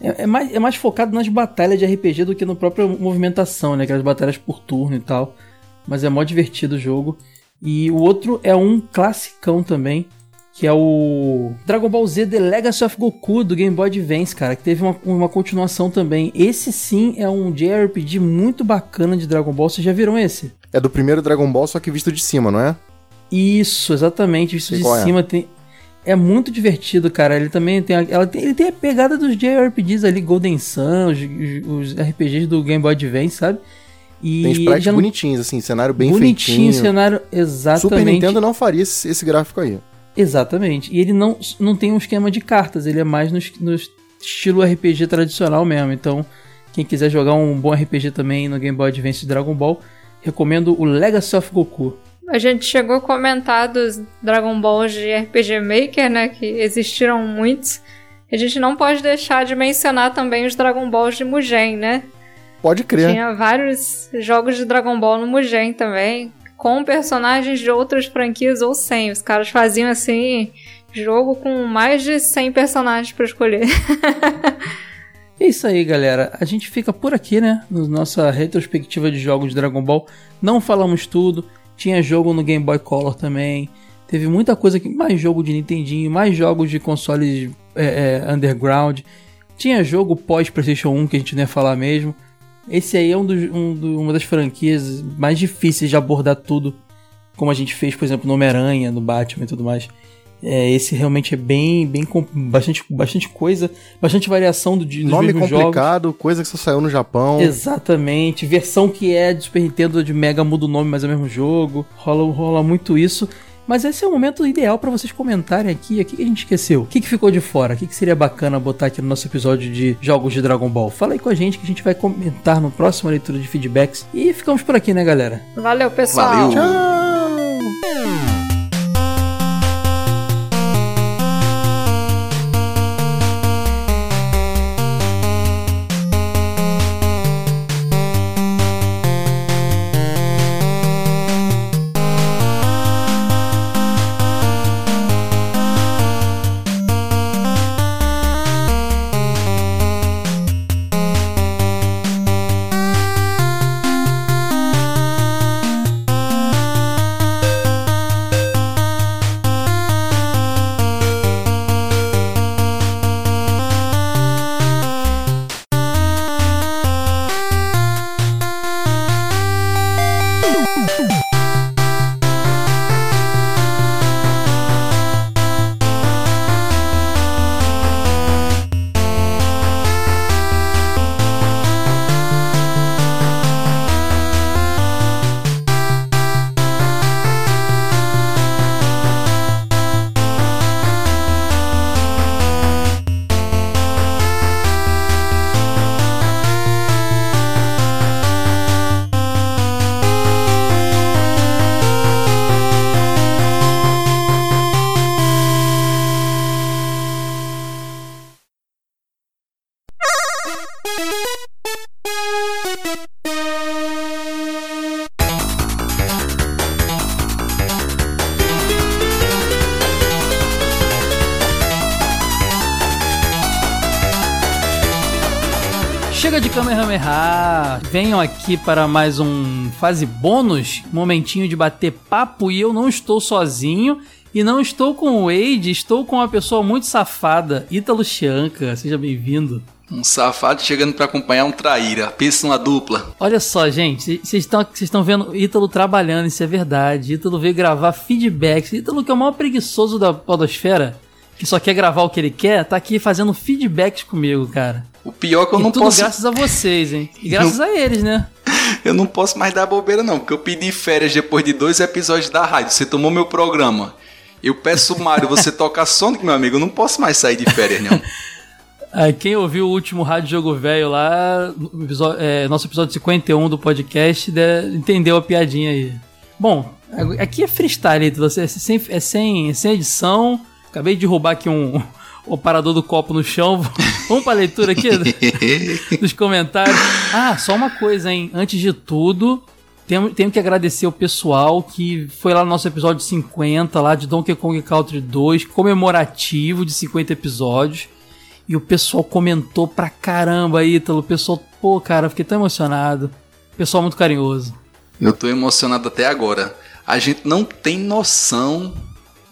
É, é mais, é mais focado nas batalhas de RPG do que na própria movimentação, né? Aquelas batalhas por turno e tal. Mas é mó divertido o jogo. E o outro é um classicão também, que é o Dragon Ball Z The Legacy of Goku do Game Boy Advance, cara, que teve uma, uma continuação também. Esse sim é um JRPG muito bacana de Dragon Ball. Vocês já viram esse? É do primeiro Dragon Ball, só que visto de cima, não é? Isso, exatamente. Isso Sei de é. cima tem. É muito divertido, cara. Ele também tem. Ela tem, ele tem a pegada dos JRPGs ali, Golden Sun, os, os- RPGs do Game Boy Advance, sabe? E Tem sprites não- bonitinhos, assim, cenário bem bonitinho, feitinho. cenário exatamente. Super Nintendo não faria esse, esse gráfico aí. Exatamente. E ele não, não tem um esquema de cartas, ele é mais no, no estilo RPG tradicional mesmo. Então, quem quiser jogar um bom RPG também no Game Boy Advance de Dragon Ball, recomendo o Legacy of Goku. A gente chegou a comentar dos Dragon Balls de RPG Maker, né? Que existiram muitos. A gente não pode deixar de mencionar também os Dragon Balls de Mugen, né? Pode crer. Tinha vários jogos de Dragon Ball no Mugen também, com personagens de outras franquias ou sem. Os caras faziam assim, jogo com mais de 100 personagens pra escolher. [laughs] É isso aí, galera. A gente fica por aqui, né? Na nossa retrospectiva de jogos de Dragon Ball. Não falamos tudo. Tinha jogo no Game Boy Color também. Teve muita coisa aqui. Mais jogo de Nintendinho, mais jogos de consoles é, é, underground. Tinha jogo pós PlayStation 1 que a gente não ia falar mesmo. Esse aí é um dos- um do- uma das franquias mais difíceis de abordar tudo. Como a gente fez, por exemplo, no Homem-Aranha, no Batman e tudo mais. É, esse realmente é bem, bem com bastante, bastante coisa, bastante variação do, dos Nome complicado, coisa que só saiu no Japão. jogos. Exatamente. Versão que é de Super Nintendo de Mega muda o nome, mas é o mesmo jogo. Rola, rola muito isso. Mas esse é o momento ideal para vocês comentarem aqui. O que a gente esqueceu? O que, que ficou de fora? O que, que seria bacana botar aqui no nosso episódio de jogos de Dragon Ball? Fala aí com a gente que a gente vai comentar no próximo leitura de feedbacks. E ficamos por aqui, né, galera? Valeu, pessoal. Valeu. Chega Venham aqui para mais um fase bônus, momentinho de bater papo e eu não estou sozinho. E não estou com o Wade, estou com uma pessoa muito safada, Ítalo Chianca. Seja bem-vindo. Um safado chegando pra acompanhar um traíra. Pensa numa dupla. Olha só, gente, vocês estão vocês estão vendo o Ítalo trabalhando, isso é verdade. Ítalo veio gravar feedbacks. Ítalo, que é o maior preguiçoso da Podosfera, que só quer gravar o que ele quer, tá aqui fazendo feedbacks comigo, cara. O pior é que eu e não tudo posso. graças a vocês, hein? E graças a eles, né? [laughs] Eu não posso mais dar bobeira, não, porque eu pedi férias depois de dois episódios da rádio. Você tomou meu programa. Eu peço, Mário, você [laughs] toca Sonic, meu amigo. Eu não posso mais sair de férias, não. [laughs] Ah, quem ouviu o último Rádio Jogo Velho lá, é, nosso episódio 51 do podcast, de- entendeu a piadinha aí. Bom, aqui é freestyle, Ítalo, é sem, é sem, é sem edição. Acabei de roubar aqui um, o parador do copo no chão. Vamos pra leitura aqui [laughs] dos comentários. Ah, só uma coisa, hein? Antes de tudo, tenho, tenho que agradecer o pessoal que foi lá no nosso episódio 50, lá de Donkey Kong Country 2, comemorativo de 50 episódios. E o pessoal comentou pra caramba, Ítalo. O pessoal, pô, cara, eu fiquei tão emocionado. Pessoal muito carinhoso. Eu tô emocionado até agora. A gente não tem noção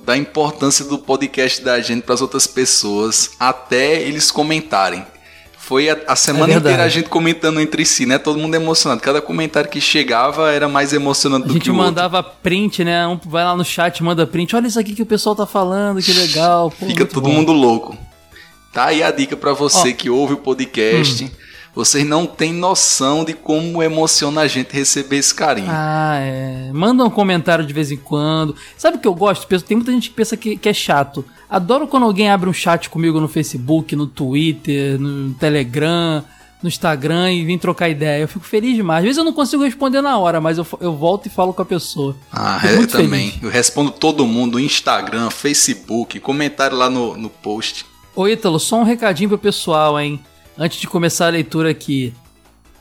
da importância do podcast da gente para as outras pessoas até eles comentarem. Foi a, a semana É inteira a gente comentando entre si, né? Todo mundo emocionado. Cada comentário que chegava era mais emocionante A do gente que o outro. mandava print, né? Um vai lá no chat, manda print. Olha isso aqui que o pessoal tá falando, que legal. Pô, Fica todo bom. mundo louco. Tá aí a dica pra você Ó. Hum. que ouve o podcast. Vocês não têm noção de como emociona a gente receber esse carinho. Ah, é. Manda um comentário de vez em quando. Sabe o que eu gosto? Tem muita gente que pensa que, que é chato. Adoro quando alguém abre um chat comigo no Facebook, no Twitter, no Telegram, no Instagram e vem trocar ideia. Eu fico feliz demais. Às vezes eu não consigo responder na hora, mas eu, eu volto e falo com a pessoa. Ah, é, muito também. feliz. Eu respondo todo mundo, Instagram, Facebook, comentário lá no, no post. Ô Ítalo, só um recadinho pro pessoal, hein? Antes de começar a leitura aqui.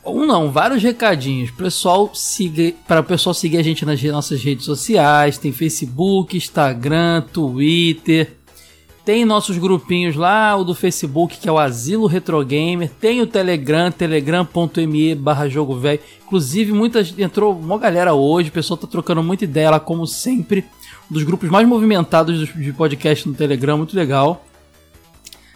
Um não, vários recadinhos. Pessoal, siga, para o pessoal seguir a gente nas nossas redes sociais. Tem Facebook, Instagram, Twitter. Tem nossos grupinhos lá, o do Facebook, que é o Asilo Retro Gamer. Tem o Telegram, telegram.me barra jogo velho. Inclusive, muitas, entrou uma galera hoje, o pessoal tá trocando muita ideia lá, como sempre. Um dos grupos mais movimentados dos- de podcast no Telegram, muito legal.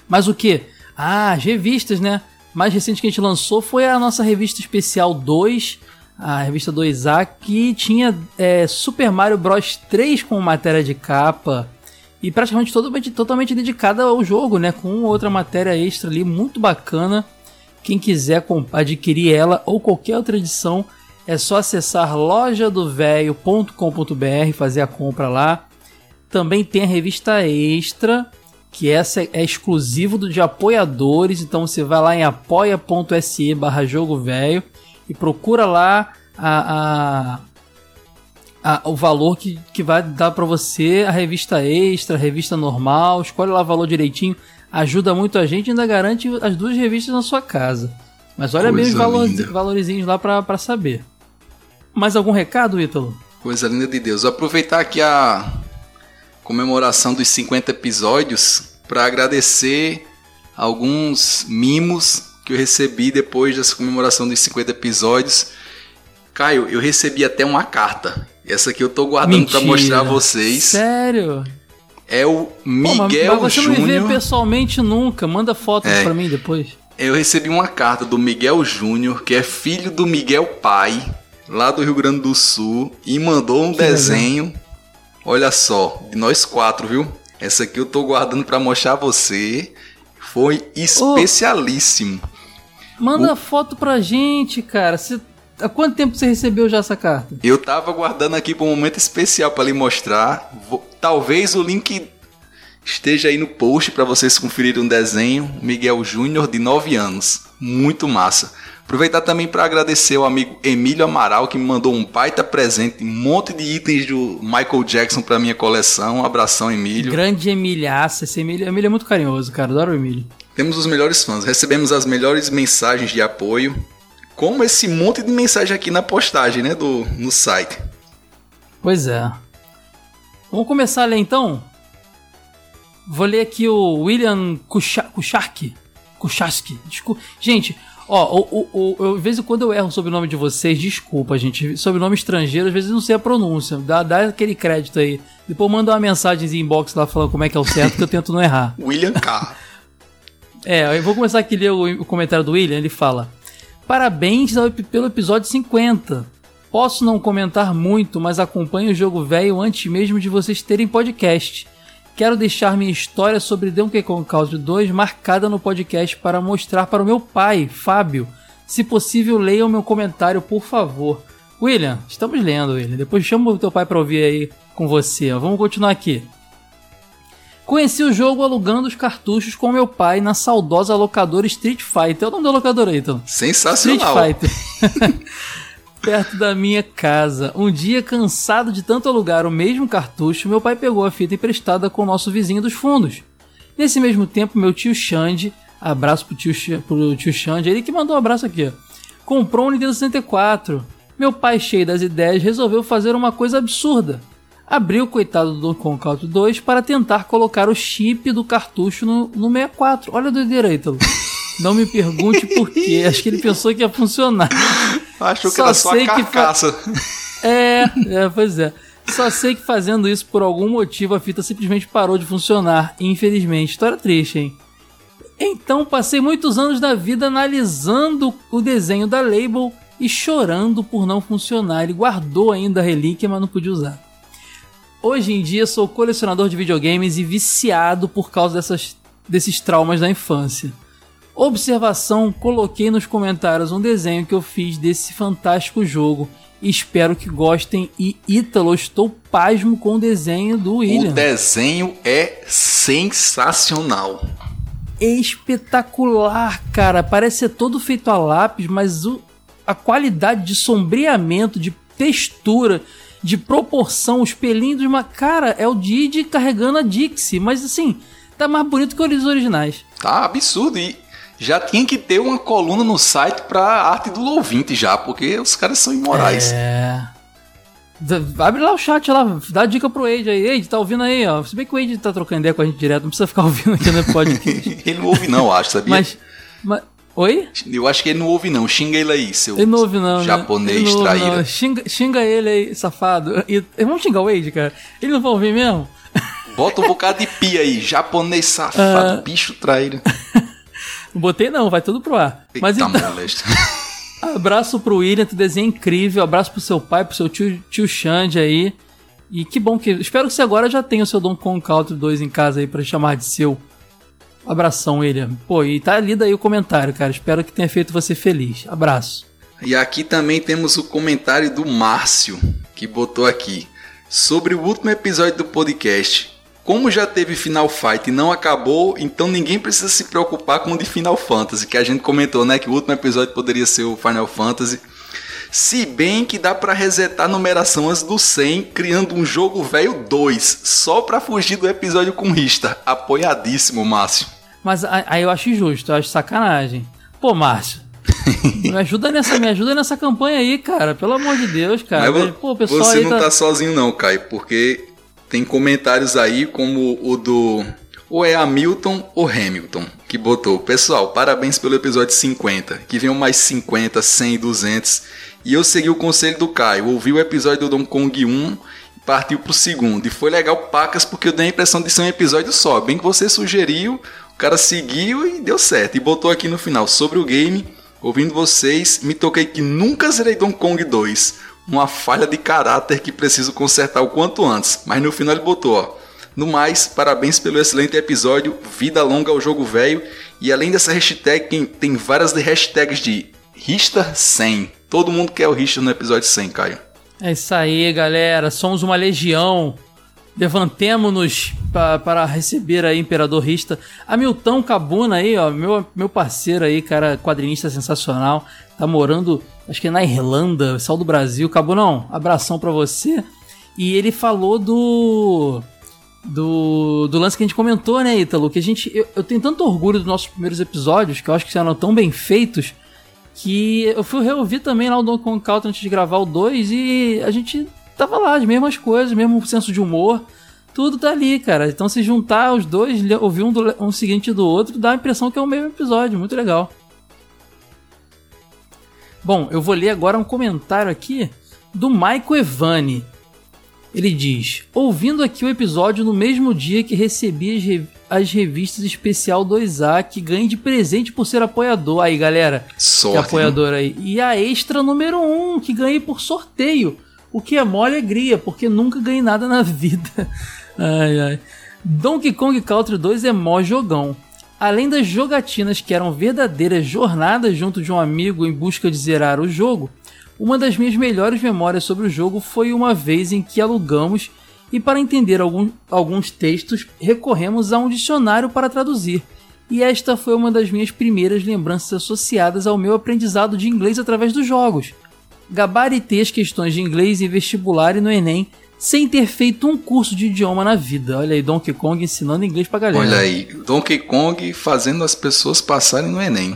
Mas o que? Ah, as revistas, né? Mais recente que a gente lançou foi a nossa revista especial 2, a revista 2A, que tinha é, Super Mario Bros 3 como matéria de capa. e praticamente totalmente, totalmente dedicada ao jogo, né? Com outra matéria extra ali muito bacana. Quem quiser adquirir ela ou qualquer outra edição, é só acessar lojadovelho.com.br, fazer a compra lá. Também tem a revista extra, que essa é exclusivo do de apoiadores, então você vai lá em apoia.se barra jogo velho e procura lá a, a a, o valor que, que vai dar para você a revista extra, a revista normal, escolhe lá o valor direitinho, ajuda muito a gente e ainda garante as duas revistas na sua casa. Mas olha Coisa bem os valor, valorizinhos lá para saber. Mais algum recado, Ítalo? Coisa linda de Deus. Vou aproveitar aqui a comemoração dos 50 episódios para agradecer alguns mimos que eu recebi depois dessa comemoração dos 50 episódios. Caio, eu recebi até uma carta. Essa aqui eu tô guardando para mostrar a vocês. Sério? É o Miguel Pô, mas você Júnior. não me vê pessoalmente nunca. Manda fotos é, para mim depois. Eu recebi uma carta do Miguel Júnior, que é filho do Miguel Pai, lá do Rio Grande do Sul, e mandou um que desenho. Legal. Olha só, de nós quatro, viu? Essa aqui eu tô guardando para mostrar a você. Foi especialíssimo. Oh, manda o... foto pra gente, cara. Você Há quanto tempo você recebeu já essa carta? Eu tava guardando aqui para um momento especial para lhe mostrar. Vou, talvez o link esteja aí no post para vocês conferirem um desenho. Miguel Júnior, de 9 anos. Muito massa. Aproveitar também para agradecer ao amigo Emílio Amaral, que me mandou um baita presente, um monte de itens do Michael Jackson para minha coleção. Um abração, Emílio. Grande Emilhaça. Esse Emílio, Emílio é muito carinhoso, cara. Adoro o Emílio. Temos os melhores fãs. Recebemos as melhores mensagens de apoio como esse monte de mensagem aqui na postagem, né, do no site. Pois é. Vamos começar a ler então? Vou ler aqui o William Kucharski. Kucharski. Desculpa. Gente, ó, o, o, o, às vezes quando eu erro sobre o nome de vocês, desculpa, gente. Sobrenome estrangeiro, às vezes não sei a pronúncia. Dá, dá aquele crédito aí. Depois manda uma mensagem em inbox lá falando como é que é o certo, que eu tento não errar. [laughs] William K. é, eu vou começar aqui a ler o, o comentário do William. Ele fala. Parabéns pelo episódio 50. Posso não comentar muito, mas acompanho o jogo velho antes mesmo de vocês terem podcast. Quero deixar minha história sobre Donkey Kong Country 2 marcada no podcast para mostrar para o meu pai, Fábio. Se possível, leia o meu comentário, por favor. William, estamos lendo, William. Depois chama o teu pai para ouvir aí com você. Vamos continuar aqui. Conheci o jogo alugando os cartuchos com meu pai na saudosa locadora Street Fighter. É o nome da locadora aí, então. Sensacional. Street Fighter. [laughs] Perto da minha casa. Um dia, cansado de tanto alugar o mesmo cartucho, meu pai pegou a fita emprestada com o nosso vizinho dos fundos. Nesse mesmo tempo, meu tio Xande, abraço pro tio, pro tio Xande, ele que mandou um abraço aqui, comprou um Nintendo 64. Meu pai, cheio das ideias, resolveu fazer uma coisa absurda abriu o coitado do Donkey Kong Country 2 para tentar colocar o chip do cartucho no, no 64. Olha a doideira aí, Ítalo. Não me pergunte por quê. [laughs] Acho que ele pensou que ia funcionar. Achou que só era só a carcaça. Fa... É, é, pois é. Só sei que fazendo isso por algum motivo a fita simplesmente parou de funcionar. Infelizmente. História triste, hein? Então passei muitos anos da vida analisando o desenho da Label e chorando por não funcionar. Ele guardou ainda a relíquia, mas não podia usar. Hoje em dia sou colecionador de videogames e viciado por causa dessas, desses traumas da infância. Observação: coloquei nos comentários um desenho que eu fiz desse fantástico jogo. Espero que gostem. E Ítalo, estou pasmo com o desenho do William. O desenho é sensacional. Espetacular, cara. Parece ser todo feito a lápis, mas o, a qualidade de sombreamento, de textura, de proporção, os pelinhos de uma. Cara, é o Didi carregando a Dixie, mas assim, tá mais bonito que os originais. Tá absurdo. E já tinha que ter uma coluna no site pra arte do ouvinte já, porque os caras são imorais. É. Abre lá o chat lá, dá dica pro Age aí. Age, tá ouvindo aí, ó. Se bem que o Age tá trocando ideia com a gente direto, não precisa ficar [laughs] ouvindo aqui no podcast. [laughs] Ele não ouve não, acho, sabia? Mas, mas, Oi? Eu acho que ele não ouve, não. Xinga ele aí, seu ele não ouve, não, né? japonês né? traíra. Xinga, xinga ele aí, safado. E, vamos xingar o Wade, cara. Ele não vai ouvir mesmo? Bota um bocado de pia aí, japonês safado, uh... [laughs] bicho traíra. Não botei não, vai tudo pro ar. Eita Mas então... [laughs] Abraço pro William, tu desenho incrível. Abraço pro seu pai, pro seu tio, tio Xande aí. E que bom que. Espero que você agora já tenha o seu Donkey Kong Country 2 em casa aí pra chamar de seu. Abração, William. Pô, e tá lido aí o comentário, cara. Espero que tenha feito você feliz. Abraço. E aqui também temos o comentário do Márcio, que botou aqui. Sobre o último episódio do podcast. Como já teve Final Fight e não acabou, então ninguém precisa se preocupar com o de Final Fantasy, que a gente comentou, né? Que o último episódio poderia ser o Final Fantasy. Se bem que dá para resetar a numeração antes do 100, criando um jogo velho 2, só para fugir do episódio com Rista. Apoiadíssimo, Márcio. Mas aí eu acho injusto, eu acho sacanagem. Pô, Márcio, [laughs] me ajuda nessa, me ajuda nessa campanha aí, cara. Pelo amor de Deus, cara. Mas, Pô, pessoal você não tá... tá sozinho não, Caio, porque tem comentários aí como o do ou é Hamilton ou Hamilton que botou. Pessoal, parabéns pelo episódio 50. Que venham mais 50, 100, 200. E eu segui o conselho do Caio. Ouvi o episódio do Donkey Kong 1 e partiu pro segundo. E foi legal pacas porque eu dei a impressão de ser um episódio só. Bem que você sugeriu, o cara seguiu e deu certo. E botou aqui no final sobre o game. Ouvindo vocês, me toquei que nunca zerei Donkey Kong 2. Uma falha de caráter que preciso consertar o quanto antes. Mas no final ele botou, ó. No mais, parabéns pelo excelente episódio, vida longa ao jogo velho. E além dessa hashtag, tem, várias de hashtags de Rista 100. Todo mundo quer o Rista no episódio 100, Caio. É isso aí, galera. Somos uma legião. Levantemo-nos pa para receber aí Imperador Rista. Hamilton Cabuna aí, ó, meu, meu parceiro aí, cara, quadrinista sensacional. Tá morando, acho que na Irlanda, sal do Brasil. Cabunão, abração para você. E ele falou do do, do lance que a gente comentou, né, Ítalo? Que a gente. Eu, eu, tenho tanto orgulho dos nossos primeiros episódios, que eu acho que eram tão bem feitos, que eu fui reouvir também lá o Donkey Kong Country antes de gravar o 2 e a gente tava lá, as mesmas coisas, mesmo senso de humor. Tudo tá ali, cara. Então se juntar os dois, ouvir um, do, um seguinte do outro, dá a impressão que é o mesmo episódio. Muito legal. Bom, eu vou ler agora um comentário aqui do Michael Evani. Ele diz: Ouvindo aqui o episódio no mesmo dia que recebi as, rev as revistas especial 2A que ganhei de presente por ser apoiador. Aí, galera, Sorte, que apoiador aí. E a extra número 1 que ganhei por sorteio. O que é mó alegria, porque nunca ganhei nada na [laughs] vida. ai, ai. Donkey Kong Country 2 é mó jogão. Além das jogatinas que eram verdadeiras jornadas junto de um amigo em busca de zerar o jogo, uma das minhas melhores memórias sobre o jogo foi uma vez em que alugamos e, para entender algum, alguns textos, recorremos a um dicionário para traduzir. E esta foi uma das minhas primeiras lembranças associadas ao meu aprendizado de inglês através dos jogos. Gabaritei as questões de inglês em vestibular e no Enem sem ter feito um curso de idioma na vida. Olha aí, Donkey Kong ensinando inglês pra galera. Olha aí, Donkey Kong fazendo as pessoas passarem no Enem.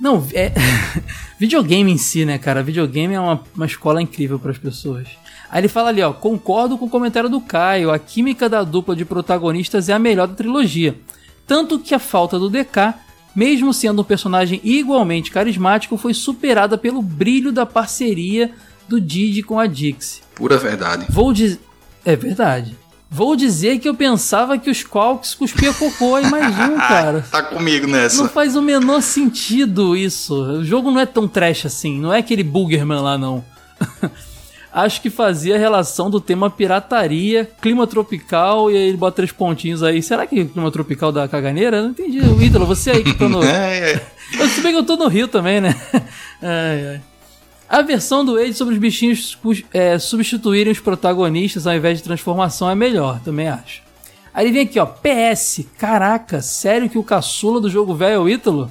Não, é. [laughs] videogame em si, né, cara? Videogame é uma, uma escola incrível para as pessoas. Aí ele fala ali, ó, concordo com o comentário do Caio, a química da dupla de protagonistas é a melhor da trilogia. Tanto que a falta do DK, mesmo sendo um personagem igualmente carismático, foi superada pelo brilho da parceria do Didi com a Dixie. Pura verdade. Vou dizer. É verdade. Vou dizer que eu pensava que os Squawks cuspia cocô um, [laughs] cara. tá comigo nessa. Não faz o menor sentido isso. O jogo não é tão trash assim. Não é aquele Boogerman lá, não. [laughs] Acho que fazia a relação do tema pirataria, clima tropical, e aí ele bota três pontinhos aí. Será que clima tropical da caganeira? Não entendi. O Ítalo, você aí que tá no. [laughs] é, é. Eu, se bem que eu tô no Rio também, né? ai, ai. A versão do Age sobre os bichinhos é, substituírem os protagonistas ao invés de transformação é melhor, também acho. Aí vem aqui, ó, PS. Caraca, sério que o caçula do jogo velho é o Ítalo?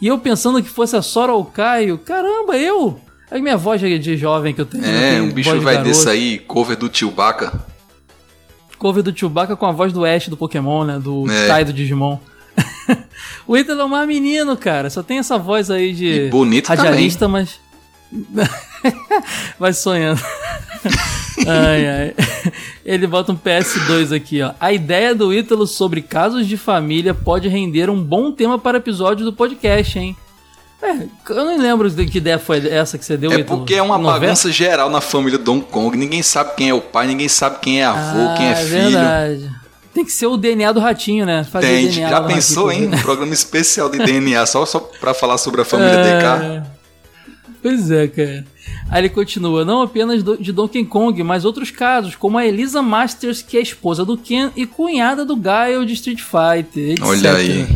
E eu pensando que fosse a Sora ou o Caio. Caramba, eu? A minha voz de jovem que eu tenho. É, eu um bicho de vai desse aí, cover do Chewbacca. Cover do Chewbacca com a voz do Ash do Pokémon, né? Do É. Tai do Digimon. [laughs] o Ítalo é um menino, cara. Só tem essa voz aí de E bonito radialista, mas. [laughs] Vai sonhando. [laughs] ai, ai. Ele bota um PS2 aqui, ó. A ideia do Ítalo sobre casos de família pode render um bom tema para episódio do podcast, hein? É, eu não lembro de que ideia foi essa que você deu, É Ítalo. porque é uma Novela? bagunça geral na família Donkey Kong. Ninguém sabe quem é o pai, ninguém sabe quem é avô, quem é Ah, filho. verdade. Tem que ser o DNA do ratinho, né? Fazer Tem, já do pensou, ratinho. hein? Um programa especial de DNA só, só pra falar sobre a [laughs] família DK. Pois é, cara. Aí ele continua, não apenas do- de Donkey Kong, mas outros casos, como a Elisa Masters, que é esposa do Ken e cunhada do Gaio de Street Fighter, etc. Olha aí.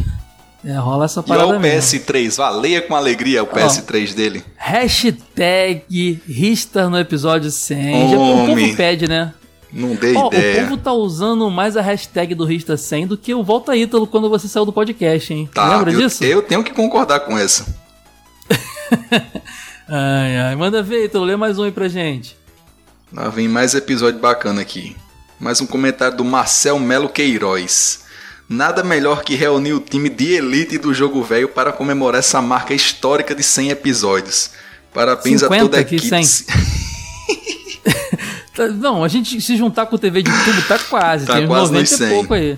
É, rola essa E parada o mesmo. PS3, valeia com alegria o PS3 dele. Hashtag Ristar no episódio 100. Já, o povo pede, né? Não dei Ó, o ideia. povo tá usando mais a hashtag do Rista 100 do que o Volta Ítalo quando você saiu do podcast, hein? Tá, Lembra eu, disso? eu tenho que concordar com essa. [laughs] Ai, ai. Manda ver, Ítalo. Lê mais um aí pra gente. Lá vem mais episódio bacana aqui. Mais um comentário do Marcel Melo Queiroz. Nada melhor que reunir o time de elite do jogo velho para comemorar essa marca histórica de 100 episódios. Parabéns a 50 toda a equipe. 100. [laughs] Tá- Não, a gente se juntar com o TV de tubo tá quase. Tá tem quase 90 nos e 100. pouco aí.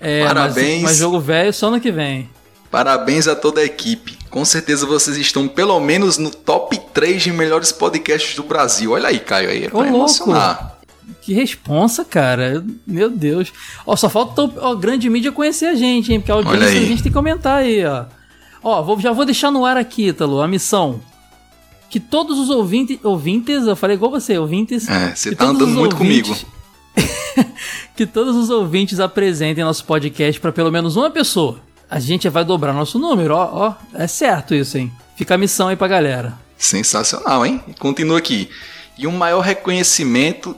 É, Parabéns. Mas, mas jogo velho só ano que vem. Parabéns a toda a equipe. Com certeza vocês estão pelo menos no top 3 de melhores podcasts do Brasil. Olha aí, Caio, aí é pra Ô, louco. emocionar. Que responsa, cara. Meu Deus. Ó, só falta a grande mídia conhecer a gente, hein? Porque a audiência a gente tem que aumentar aí, ó. Ó, vou- já vou deixar no ar aqui, Ítalo, a missão. Que todos os ouvintes. Ouvintes, eu falei igual você, ouvintes. É, você tá andando muito ouvintes- [laughs] que todos os ouvintes apresentem nosso podcast pra pelo menos uma pessoa. A gente vai dobrar nosso número, ó, ó. É certo isso, hein? Fica a missão aí pra galera. Sensacional, hein? Continua aqui. E um maior reconhecimento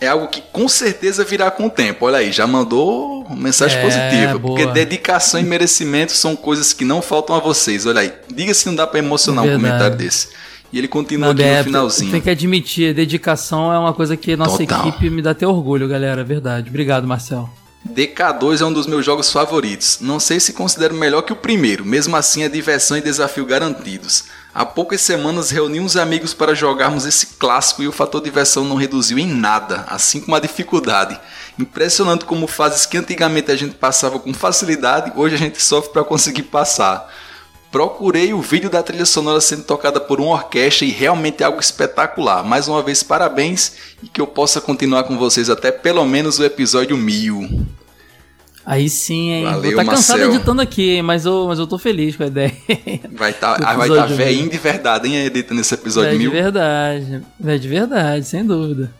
é algo que com certeza virá com o tempo. Olha aí, já mandou uma mensagem É, positiva. boa. Porque dedicação e merecimento são coisas que não faltam a vocês. Olha aí, diga se não dá pra emocionar um Verdade. comentário desse. E ele continua Não, aqui é, no finalzinho. Tem que admitir, dedicação é uma coisa que nossa Total. equipe me dá até orgulho, galera. é Verdade. Obrigado, Marcel. DK2 é um dos meus jogos favoritos. Não sei se considero melhor que o primeiro, mesmo assim é diversão e desafio garantidos. Há poucas semanas reuni uns amigos para jogarmos esse clássico e o fator diversão não reduziu em nada, assim como a dificuldade. Impressionante como fases que antigamente a gente passava com facilidade, hoje a gente sofre para conseguir passar. Procurei o vídeo da trilha sonora sendo tocada por uma orquestra e realmente é algo espetacular. Mais uma vez, parabéns e que eu possa continuar com vocês até pelo menos o episódio 1000. Aí sim, hein? Valeu, Vou cansado Marcel. editando aqui? Mas eu, mas eu tô feliz com a ideia. Vai tá, [laughs] vai tá velhinho de verdade, hein, editando esse episódio é de 1000. verdade. É de verdade, sem dúvida.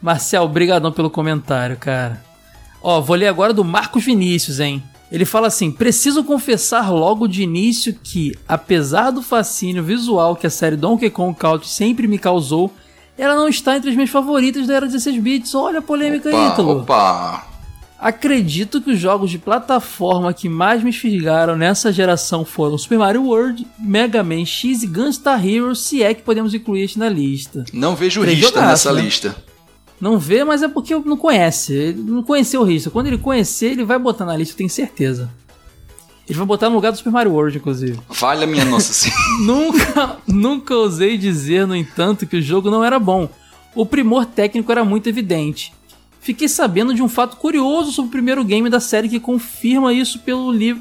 Marcel, brigadão pelo comentário, cara. Ó, vou ler agora do Marcos Vinícius, hein? Ele fala assim: preciso confessar logo de início que, apesar do fascínio visual que a série Donkey Kong Country sempre me causou, ela não está entre as minhas favoritas da era 16 bits. Olha a polêmica aí, Ítalo. opa. Acredito que os jogos de plataforma que mais me fisgaram nessa geração foram Super Mario World, Mega Man X e Gunstar Heroes, se é que podemos incluir este na lista. Não vejo Tem Rista jogaço, nessa né? lista. Não vê, mas é porque não conhece. Ele não conheceu o Rista. Quando ele conhecer, ele vai botar na lista, eu tenho certeza. Ele vai botar no lugar do Super Mario World, inclusive. Valha minha nossa senhora. [laughs] nunca, nunca ousei dizer, no entanto, que o jogo não era bom. O primor técnico era muito evidente. Fiquei sabendo de um fato curioso sobre o primeiro game da série que confirma isso pelo, li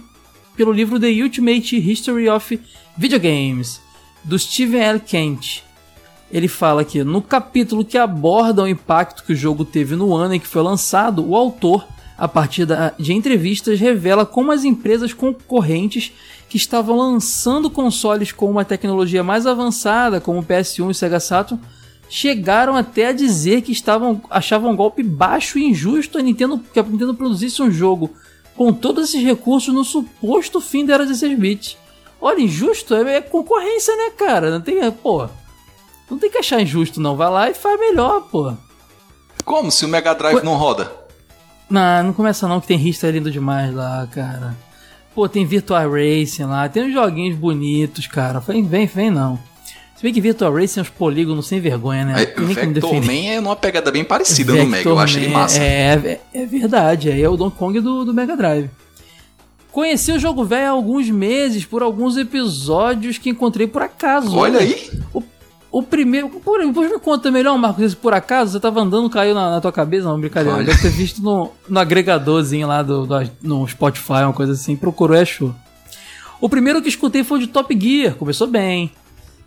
pelo livro The Ultimate History of Video Games, do Steven L. Kent. Ele fala que no capítulo que aborda o impacto que o jogo teve no ano em que foi lançado, o autor, a partir de entrevistas, revela como as empresas concorrentes que estavam lançando consoles com uma tecnologia mais avançada, como o PS1 e o Sega Saturn, chegaram até a dizer que estavam achavam um golpe baixo e injusto a Nintendo que a Nintendo produzisse um jogo com todos esses recursos no suposto fim da era 16 bits. Olha, injusto é, é concorrência, né, cara? Não tem, pô. Não tem que achar injusto não, vai lá e faz melhor, pô. Como se o Mega Drive não roda? Não, não começa não que tem Rista lindo demais lá, cara. Pô, tem Virtual Racing lá, tem uns joguinhos bonitos, cara. Vem, vem, vem não. Se bem que Virtual Racing é uns polígonos sem vergonha, né? Como Vector. Man é numa pegada bem parecida no Mega, eu Vector achei massa. É, é, é verdade, aí é o Donkey Kong do, do Mega Drive. Conheci o jogo velho há alguns meses por alguns episódios que encontrei por acaso. Olha aí, O, o primeiro. Por, depois me conta melhor, Marcos, esse por acaso você tava andando, caiu na, na tua cabeça? Não, brincadeira. Olha. Deve ter visto no, no agregadorzinho lá do, do- no Spotify, uma coisa assim. Procurou e achou. O primeiro que escutei foi o de Top Gear, começou bem.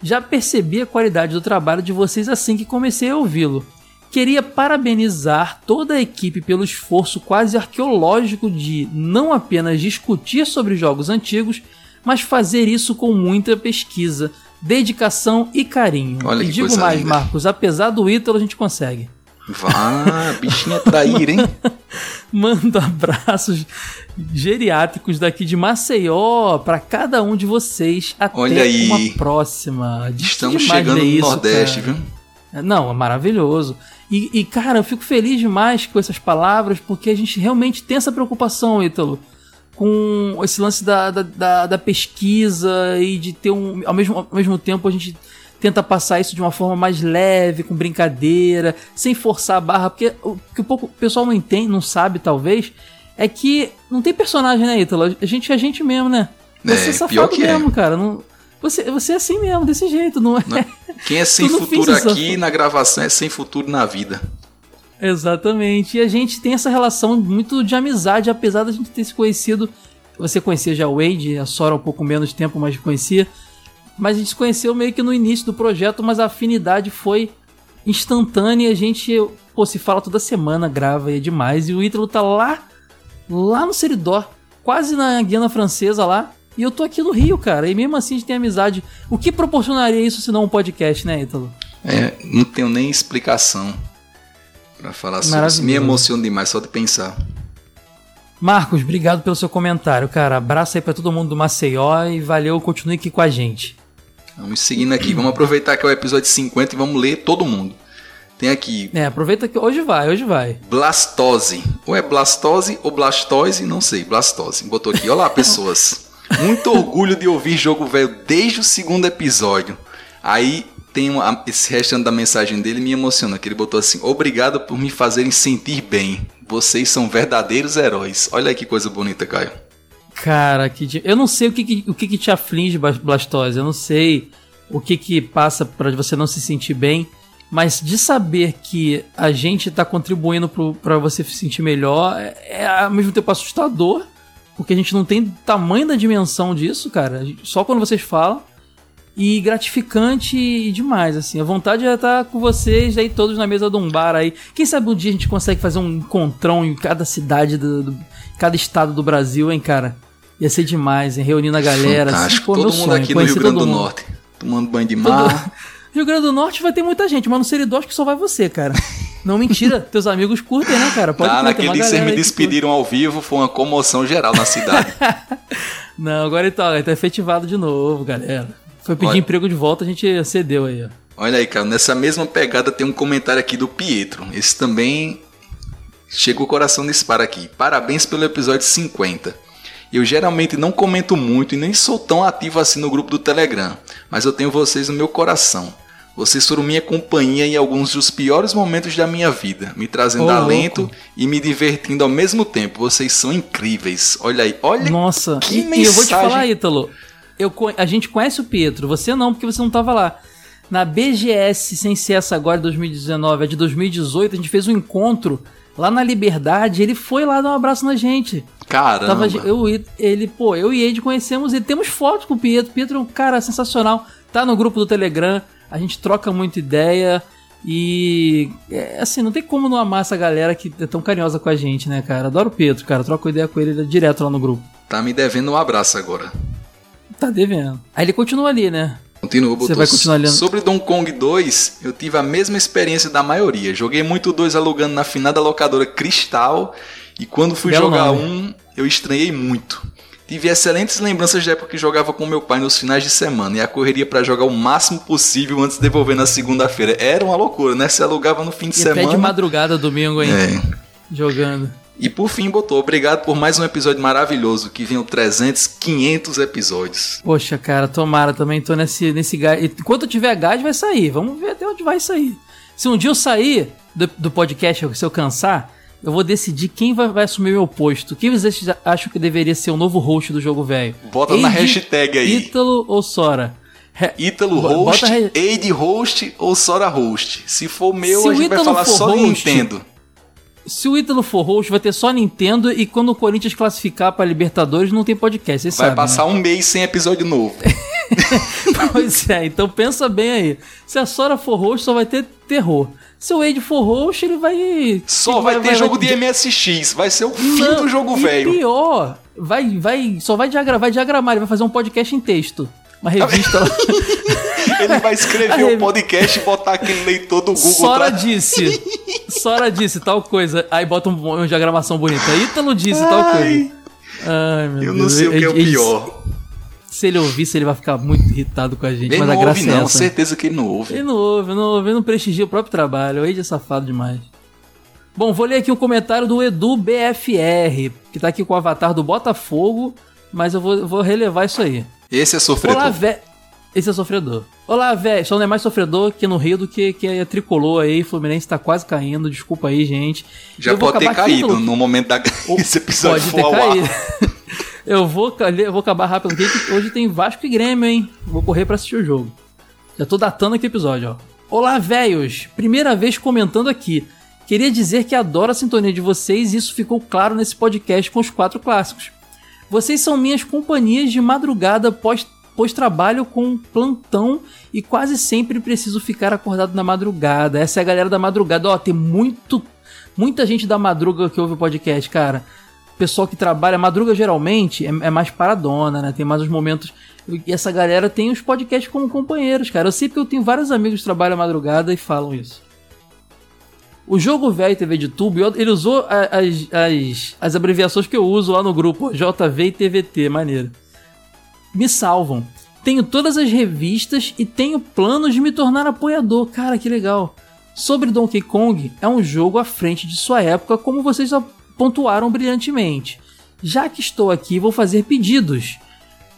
Já percebi a qualidade do trabalho de vocês assim que comecei a ouvi-lo. Queria parabenizar toda a equipe pelo esforço quase arqueológico de não apenas discutir sobre jogos antigos, mas fazer isso com muita pesquisa, dedicação e carinho. Olha e que digo mais, linda. Marcos, apesar do Ítalo, a gente consegue. Vá, bichinha traíra, hein? [laughs] Mando abraços geriátricos daqui de Maceió pra cada um de vocês. Até Olha aí. uma próxima. Diz Estamos chegando no isso, Nordeste, cara. viu? Não, é maravilhoso. E, e, cara, eu fico feliz demais com essas palavras, porque a gente realmente tem essa preocupação, Ítalo, com esse lance da, da, da, da pesquisa e de ter um. Ao mesmo, ao mesmo tempo, a gente tenta passar isso de uma forma mais leve, com brincadeira, sem forçar a barra, porque o que o pouco- o pessoal não entende, não sabe, talvez, é que não tem personagem, né, Ítalo? A gente é a gente mesmo, né? Você É, é, safado é. mesmo, cara. Não, você, você é assim mesmo, desse jeito, não é? Não é? Quem é [laughs] sem futuro aqui na gravação é sem futuro na vida. Exatamente. E a gente tem essa relação muito de amizade, apesar da gente ter se conhecido. Você conhecia já o Wade, a Sora um pouco menos tempo, mas conhecia. Mas a gente se conheceu meio que no início do projeto, mas a afinidade foi instantânea. A gente, pô, se fala toda semana, grava e é demais. E o Ítalo tá lá, lá no Seridó, quase na Guiana Francesa lá. E eu tô aqui no Rio, cara. E mesmo assim a gente tem amizade. O que proporcionaria isso se não um podcast, né, Ítalo? É, não tenho nem explicação pra falar sobre isso. Me emociono demais só de pensar. Marcos, obrigado pelo seu comentário, cara. Abraço aí pra todo mundo do Maceió e valeu, continue aqui com a gente. Vamos seguindo aqui. Vamos aproveitar que é o episódio 50 e vamos ler todo mundo. Tem aqui É, aproveita que hoje vai, hoje vai. Blastose. Ou é blastose ou blastose, não sei. Blastose. Botou aqui. Olá, pessoas. [laughs] Muito orgulho de ouvir Jogo Velho desde o segundo episódio. Aí tem uma- esse restante da mensagem dele me emociona, que ele botou assim: Obrigado por me fazerem sentir bem. Vocês são verdadeiros heróis. Olha que coisa bonita, Caio. Cara, que eu não sei o que, que- o que, que te aflige, Blastose. Eu não sei o que que passa pra você não se sentir bem. Mas de saber que a gente tá contribuindo pro, pra você se sentir melhor é, é ao mesmo tempo assustador. Porque a gente não tem tamanho da dimensão disso, cara. Só quando vocês falam. E gratificante e demais, assim. A vontade é estar com vocês aí todos na mesa de um bar aí. Quem sabe um dia a gente consegue fazer um encontrão em cada cidade, do, do- cada estado do Brasil, hein, cara? Ia ser demais, hein? Reunindo a galera. assim, Fantástico. pô, Todo mundo sonho, aqui no Rio Grande todo do. Norte. Tomando banho de mar. [laughs] Rio Grande do Norte vai ter muita gente, mas no Seridó acho que só vai você, cara. Não, mentira. [laughs] Teus amigos curtem, né, cara? Pode tem naquele dia que vocês me despediram ao vivo, foi uma comoção geral na cidade. [laughs] Não, agora tá, ele tá efetivado de novo, galera. Foi pedir Olha. emprego de volta, a gente cedeu aí, ó. Olha aí, cara, nessa mesma pegada tem um comentário aqui do Pietro. Esse também chega o coração dispara aqui. Parabéns pelo episódio 50. Eu geralmente não comento muito e nem sou tão ativo assim no grupo do Telegram, mas eu tenho vocês no meu coração. Vocês foram minha companhia em alguns dos piores momentos da minha vida, me trazendo Ô, alento louco. e me divertindo ao mesmo tempo. Vocês são incríveis. Olha aí, olha Nossa, que e, e eu vou te mensagem. falar, Ítalo. Eu, a gente conhece o Pietro, você não, porque você não tava lá. Na BGS, sem ser essa agora de 2019, a de 2018, a gente fez um encontro lá na Liberdade. Ele foi lá dar um abraço na gente. Caramba. Tava, eu, e- ele, pô, eu e ele conhecemos ele. Temos fotos com o Pietro. Pietro é um cara sensacional. Tá no grupo do Telegram. A gente troca muita ideia. E é, assim, não tem como não amar essa galera que é tão carinhosa com a gente, né, cara? Adoro o Pietro, cara. Troco ideia com ele direto lá no grupo. Tá me devendo um abraço agora. Tá devendo. Aí ele continua ali, né? Continua, Você vai continuar lendo. Sobre Donkey Kong 2, eu tive a mesma experiência da maioria. Joguei muito 2 alugando na finada locadora Cristal e quando fui Belo jogar nome. um, eu estranhei muito. Tive excelentes lembranças da época que jogava com meu pai nos finais de semana e a correria pra jogar o máximo possível antes de devolver na segunda-feira. Era uma loucura, né? Se alugava no fim de E até de semana. madrugada, domingo, hein? É. Jogando. E por fim botou, obrigado por mais um episódio maravilhoso, que venham 300, 500 episódios. Poxa, cara, tomara também. Tô nesse, nesse gás. Enquanto eu tiver gás, vai sair. Vamos ver até onde vai sair. Se um dia eu sair do, do podcast, se eu cansar, eu vou decidir quem vai, vai assumir meu posto. Quem vocês acham que deveria ser o novo host do jogo velho? Bota na Eide, hashtag aí. Ítalo ou Sora? Ítalo host, bota Aid host ou Sora host. Se for meu, Se a gente vai falar só host, Nintendo. Se o Ítalo for host, vai ter só Nintendo e quando o Corinthians classificar pra Libertadores, não tem podcast. Vai sabem, passar um mês sem episódio novo. né? [laughs] Pois é, então pensa bem aí. Se a Sora for host, só vai ter terror. Se o Wade for host, ele vai. Só ele vai, ter jogo de MSX. Vai ser o fim Não, do jogo e velho. pior, vai, vai, só vai diagramar, vai diagramar, ele vai fazer um podcast em texto. Uma revista lá. [laughs] Ele vai escrever o um podcast e botar aquele leitor do Google. Sora disse. Sora disse tal coisa. Aí bota um, uma diagramação bonita. Ítalo disse Ai. tal coisa. Ai, meu Eu Deus. não sei o que é o pior. Se ele ouvisse, ele vai ficar muito irritado com a gente. Ele mas não a graça ouve, é não. essa. Certeza que ele não ouve. Ele não ouve, não ouve, ele não prestigia o próprio trabalho. O Ed é safado demais. Bom, vou ler aqui o um comentário do Edu BFR, que tá aqui com o avatar do Botafogo, mas eu vou, vou relevar isso aí. Esse é sofredor. Olá, velho. Esse é sofredor. Olá, velho. Só não é mais sofredor aqui no Rio do que, que é tricolor aí. Fluminense tá quase caindo. Desculpa aí, gente. Já pode ter caído no momento da. [laughs] [laughs] Esse episódio pode ter caído. [laughs] eu, vou, eu vou acabar rápido aqui que hoje tem Vasco e Grêmio, hein? Vou correr pra assistir o jogo. Já tô datando aqui o episódio, ó. Olá, velhos. Primeira vez comentando aqui. Queria dizer que adoro a sintonia de vocês e isso ficou claro nesse podcast com os quatro clássicos. Vocês são minhas companhias de madrugada pós pois trabalho com plantão e quase sempre preciso ficar acordado na madrugada. Essa é a galera da madrugada. Ó, tem muito, muita gente da madruga que ouve o podcast, cara. Pessoal que trabalha, madruga geralmente é, é mais paradona, né? Tem mais os momentos. E essa galera tem os podcasts como companheiros, cara. Eu sei que eu tenho vários amigos que trabalham madrugada e falam isso. O jogo velho TV de tubo, ele usou as, as, as abreviações que eu uso lá no grupo, JV e TVT, maneiro me salvam. Tenho todas as revistas e tenho planos de me tornar apoiador. Cara, que legal. Sobre Donkey Kong, é um jogo à frente de sua época, como vocês pontuaram brilhantemente. Já que estou aqui, vou fazer pedidos.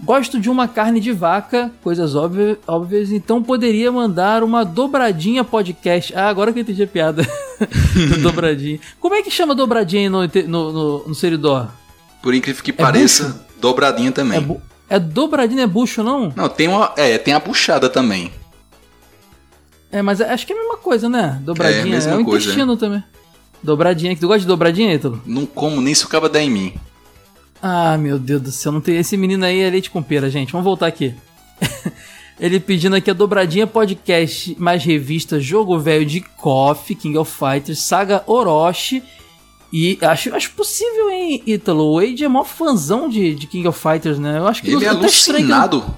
Gosto de uma carne de vaca, coisas óbvias, óbvias então poderia mandar uma dobradinha podcast. Ah, agora que eu entendi a piada. [laughs] dobradinha. Como é que chama dobradinha no, no, no, no Seridó? Por incrível que é pareça, dobradinha também. É, é dobradinha, é bucho, não? Não, tem uma. É, tem a buchada também. É, mas acho que é a mesma coisa, né? Dobradinha. É, a mesma é o coisa, intestino é. também. Dobradinha. Tu gosta de dobradinha, Ítalo? Não como nem se o cabo der em mim. Ah, meu Deus do céu. Não tem... Esse menino aí é leite com pera, gente. Vamos voltar aqui. [laughs] Ele pedindo aqui a dobradinha podcast mais revista Jogo Velho de KOF, King of Fighters, Saga Orochi e acho, acho possível, hein, Ítalo? O Wade é maior fãzão de, de King of Fighters, né? Eu acho que Ele não, é alucinado. Que não,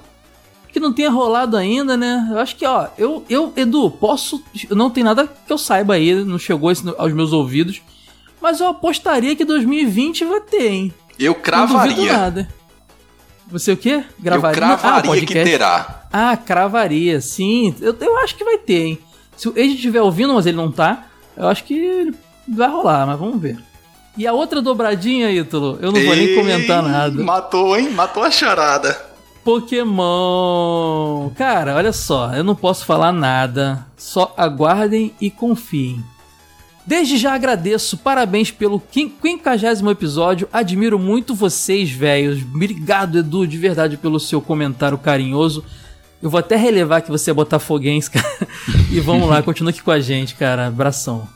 que não tenha rolado ainda, né? Eu acho que, ó, eu, eu Edu, posso. Não tem nada que eu saiba aí, não chegou aos meus ouvidos. Mas eu apostaria que 2020 vai ter, hein? Eu cravaria. Não nada. Você o quê? Gravaria? Eu cravaria ah, que terá. Ah, cravaria, sim. Eu, eu acho que vai ter, hein? Se o Age estiver ouvindo, mas ele não tá, eu acho que vai rolar, mas vamos ver. E a outra dobradinha, Ítalo, eu não Ei, vou nem comentar nada. Matou, hein? Matou a charada. Pokémon. Cara, olha só, eu não posso falar nada. Só aguardem e confiem. Desde já agradeço, parabéns pelo 50 episódio. Admiro muito vocês, velhos. Obrigado, Edu, de verdade, pelo seu comentário carinhoso. Eu vou até relevar que você é botafoguense, [laughs] cara. e vamos lá, continua aqui com a gente, cara. Abração.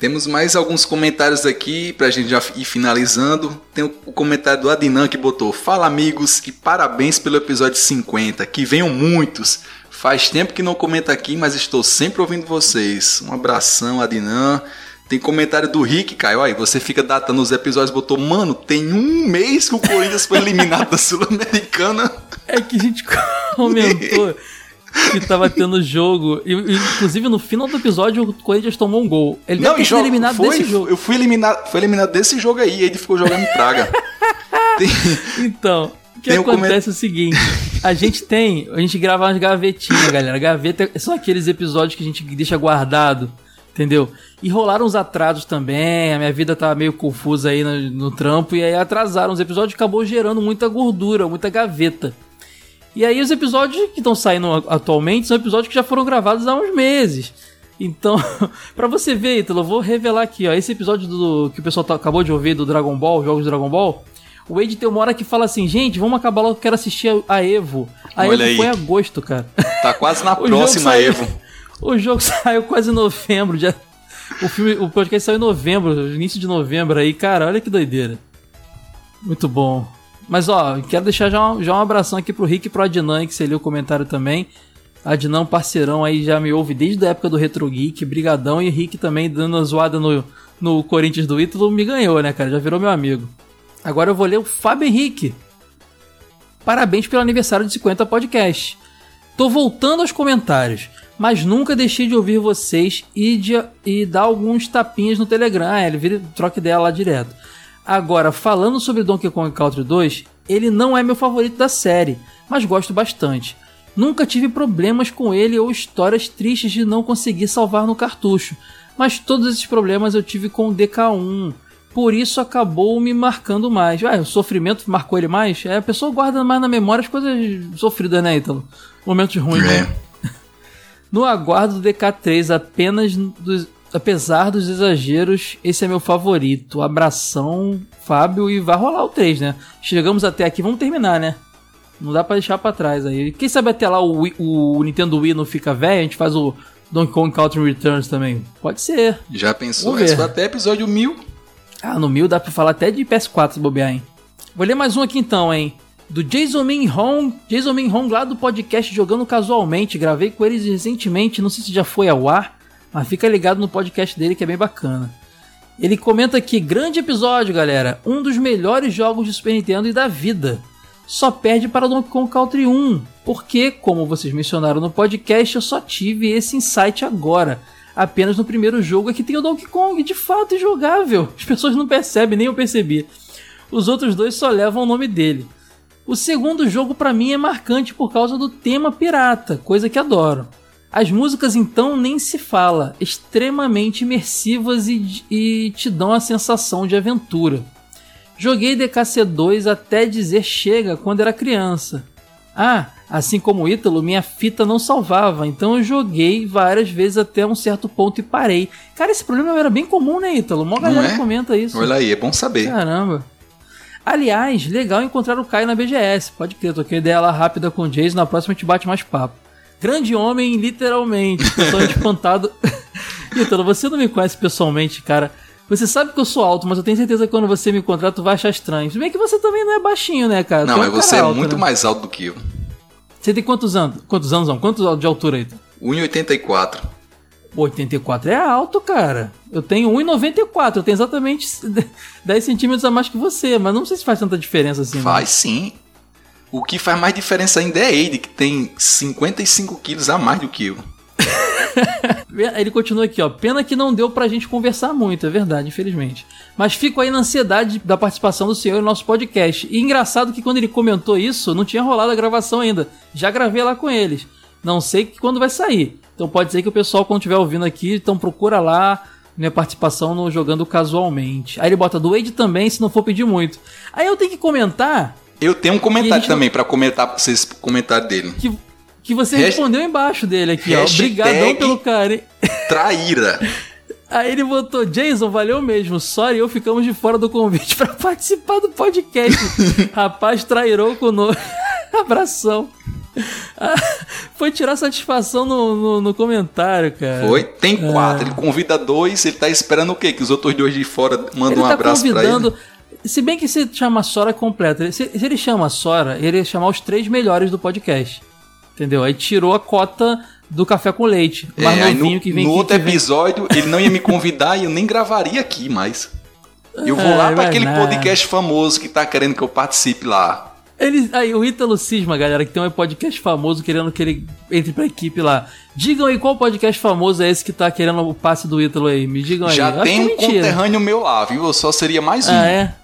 Temos mais alguns comentários aqui pra gente já ir finalizando. Tem o comentário do Adnan que botou: Fala amigos e parabéns pelo episódio 50. Que venham muitos. Faz tempo que não comenta aqui, mas estou sempre ouvindo vocês. Um abração, Adnan. Tem comentário do Rick, Caio. Aí você fica datando os episódios, botou, mano, tem um mês que o Corinthians foi eliminado da [laughs] Sul-Americana. É que a gente [laughs] comentou que tava tendo jogo. E, inclusive, no final do episódio, o Corinthians tomou um gol. Ele não, foi eliminado foi, desse jogo. Eu fui eliminado, foi eliminado desse jogo aí, e ele ficou jogando em Praga. [laughs] tem, então, o que acontece é o seguinte: a gente tem. A gente grava umas gavetinhas, galera. Gaveta são aqueles episódios que a gente deixa guardado. Entendeu? E rolaram uns atrasos também, a minha vida tá meio confusa aí no, no trampo, e aí atrasaram os episódios, acabou gerando muita gordura, muita gaveta. E aí os episódios que estão saindo atualmente são episódios que já foram gravados há uns meses. Então, [laughs] para você ver, Ítalo, eu vou revelar aqui, ó, esse episódio do que o pessoal tá, acabou de ouvir do Dragon Ball, jogos do Dragon Ball, o Wade tem uma hora que fala assim, gente, vamos acabar logo, quero assistir a Evo. A Olha Evo aí. foi em agosto, cara. Tá quase na [laughs] próxima saiu, Evo. [laughs] O jogo saiu quase em novembro, já, o filme, o podcast saiu em novembro, início de novembro aí, cara, olha que doideira. Muito bom. Mas ó, quero deixar já já um abração aqui pro Rick e pro Adnan, que você leu o comentário também. Adnan, parceirão aí, já me ouve desde a época do Retro Geek, brigadão. E Rick também dando uma zoada no, no Corinthians do Ítalo, me ganhou, né, cara? Já virou meu amigo. Agora eu vou ler o Fábio Henrique. Parabéns pelo aniversário de 50 podcast. Tô voltando aos comentários, mas nunca deixei de ouvir vocês e, de, e dar alguns tapinhas no Telegram. Ah, ele vira, troca ideia lá direto. Agora, falando sobre Donkey Kong Country 2, ele não é meu favorito da série, mas gosto bastante. Nunca tive problemas com ele ou histórias tristes de não conseguir salvar no cartucho, mas todos esses problemas eu tive com o DK1. Por isso acabou me marcando mais. Ah, o sofrimento marcou ele mais? É, a pessoa guarda mais na memória as coisas sofridas, né, Ítalo? Momentos ruins, É. né? [laughs] No aguardo do DK3, apenas dos, apesar dos exageros, esse é meu favorito. Abração, Fábio, e vai rolar o 3, né? Chegamos até aqui, vamos terminar, né? Não dá pra deixar pra trás aí. Quem sabe até lá o, Wii- o Nintendo Wii não fica velho, a gente faz o Donkey Kong Country Returns também. Pode ser. Já pensou? Foi até episódio 1000. Ah, no mil dá pra falar até de PS4 se bobear, hein? Vou ler mais um aqui então, hein? Do Jason Min Hong. Jason Min Hong lá do podcast Jogando Casualmente. Gravei com eles recentemente, não sei se já foi ao ar, mas fica ligado no podcast dele que é bem bacana. Ele comenta aqui, grande episódio, galera. Um dos melhores jogos de Super Nintendo e da vida. Só perde para Donkey Kong Country 1, porque, como vocês mencionaram no podcast, eu só tive esse insight agora. Apenas no primeiro jogo é que tem o Donkey Kong, de fato, jogável. As pessoas não percebem, nem eu percebi. Os outros dois só levam o nome dele. O segundo jogo pra mim é marcante por causa do tema pirata, coisa que adoro. As músicas então nem se fala, extremamente imersivas e, e te dão a sensação de aventura. Joguei DKC2 até dizer chega quando era criança. Ah, assim como o Ítalo, minha fita não salvava, então eu joguei várias vezes até um certo ponto e parei. Cara, esse problema era bem comum, né, Ítalo? Mó Não galera é? comenta isso. Olha aí, é bom saber. Caramba. Aliás, legal encontrar o Caio na BGS. Pode crer, troquei ideia lá rápida com o Jason. Na próxima a gente bate mais papo. Grande homem, literalmente. Totalmente espantado. Ítalo, você não me conhece pessoalmente, cara. Você sabe que eu sou alto, mas eu tenho certeza que quando você me encontrar, tu vai achar estranho. Se bem que você também não é baixinho, né, cara? Não, Tu é mas um você é alto, muito né? mais alto do que eu. Você tem quantos anos? Quantos anos, não? Quantos de altura aí? 1,84. Pô, 84 é alto, cara. Eu tenho 1,94. Eu tenho exatamente [laughs] 10 centímetros a mais que você. Mas não sei se faz tanta diferença assim. né? Faz sim. O que faz mais diferença ainda é ele, que tem 55 quilos a mais do que eu. [laughs] Ele continua aqui, ó. Pena que não deu pra gente conversar muito, é verdade, infelizmente. Mas fico aí na ansiedade da participação do senhor no nosso podcast. E engraçado que quando ele comentou isso, não tinha rolado a gravação ainda. Já gravei lá com eles. Não sei quando vai sair. Então pode ser que o pessoal, quando estiver ouvindo aqui, então procura lá minha participação no Jogando Casualmente. Aí ele bota do Wade também, se não for pedir muito. Aí eu tenho que comentar Eu tenho um comentário gente não- também pra comentar pra vocês comentário dele. que, que você Hasht- respondeu embaixo dele aqui, ó. Hashtag- Obrigadão pelo carinho. Traíra. [laughs] Aí ele botou, Jason, valeu mesmo. Sorry, eu ficamos de fora do convite [laughs] pra participar do podcast. [laughs] Rapaz, trairou conosco. Abração. Ah, Foi tirar satisfação no, no, no comentário, cara. Foi? Tem quatro. Ele convida dois, ele tá esperando o quê? Que os outros dois de fora mandem Ele um tá abraço pra convidando. ele. Se bem que se chama Sora completa, se, se ele chama Sora, ele ia chamar os três melhores do podcast. Entendeu? Aí tirou a cota do café com leite. O mais É, aí novinho no, que vem no que- outro que vem- episódio, ele não ia me convidar e eu nem gravaria aqui mais. Eu vou Ai, lá pra vai aquele nada. podcast famoso que tá querendo que eu participe lá. Ele, aí, o Ítalo Cisma, galera, que tem um podcast famoso querendo que ele entre pra equipe lá. Digam aí qual podcast famoso é esse que tá querendo o passe do Ítalo aí. Me digam aí. Já Eu acho tem é um mentira. conterrâneo meu lá, viu? Eu só seria mais um. Ah, é?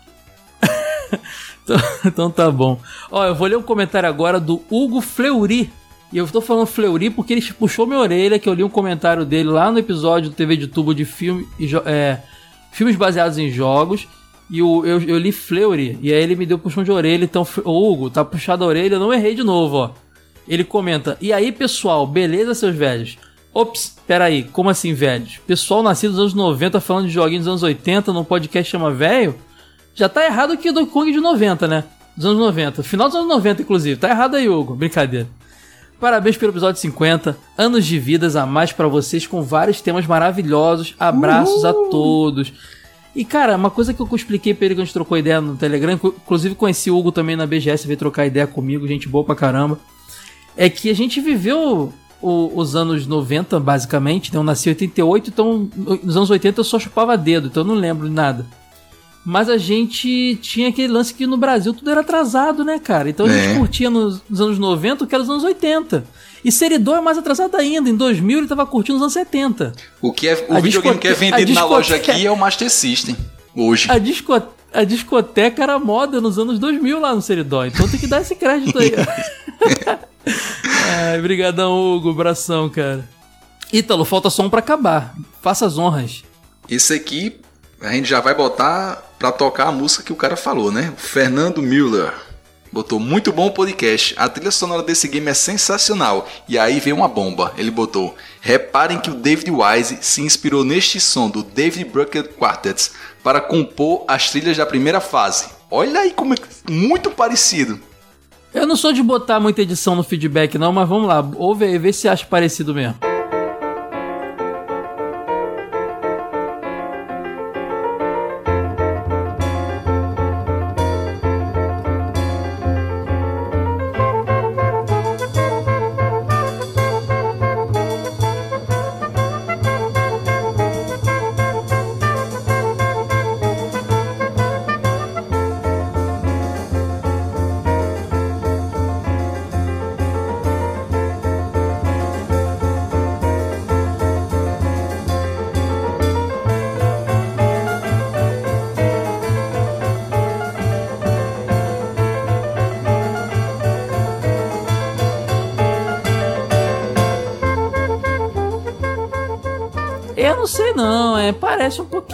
[laughs] então, então tá bom. Ó, eu vou ler um comentário agora do Hugo Fleury. E eu tô falando Fleury porque ele puxou minha orelha, que eu li um comentário dele lá no episódio do TV de tubo de filme, é, filmes baseados em jogos. E eu, eu li Fleury, e aí ele me deu puxão de orelha. Então, Hugo, tá puxado a orelha, eu não errei de novo, ó. Ele comenta: E aí, pessoal, beleza, seus velhos? Ops, peraí, como assim, velhos? Pessoal nascido nos anos 90 falando de joguinhos dos anos 80 num podcast chama velho? Já tá errado que o Donkey Kong de 90, né? Dos anos 90. Final dos anos 90, inclusive. Tá errado aí, Hugo. Brincadeira. Parabéns pelo episódio 50. Anos de vidas a mais pra vocês com vários temas maravilhosos. Abraços a todos. E, cara, uma coisa que eu expliquei pra ele quando a gente trocou ideia no Telegram, inclu- inclusive conheci o Hugo também na BGS, veio trocar ideia comigo, gente boa pra caramba, é que a gente viveu o- os anos 90, basicamente, né? Eu nasci em 88, então nos anos 80 eu só chupava dedo, então eu não lembro de nada. Mas a gente tinha aquele lance que no Brasil tudo era atrasado, né, cara? Então a gente É. curtia nos, nos anos 90 o que era nos anos 80. E Seridó é mais atrasado ainda. Em 2000 ele tava curtindo nos anos 70. O, que é, o A videogame que é vendido na loja discoteca- aqui é o Master System. Hoje. A, disco, a discoteca era moda nos anos 2000 lá no Seridó. Então tem que dar esse crédito aí. [laughs] Ai, brigadão, Hugo. Abração, cara. Ítalo, falta só um pra acabar. Faça as honras. Esse aqui a gente já vai botar pra tocar a música que o cara falou, né? O Fernando Müller. Botou muito bom o podcast. A trilha sonora desse game é sensacional. E aí veio uma bomba. Ele botou: Reparem que o David Wise se inspirou neste som do David Bruckner Quartets para compor as trilhas da primeira fase. Olha aí como é muito parecido. Eu não sou de botar muita edição no feedback, não, mas vamos lá. Ouve aí, vê se acha parecido mesmo.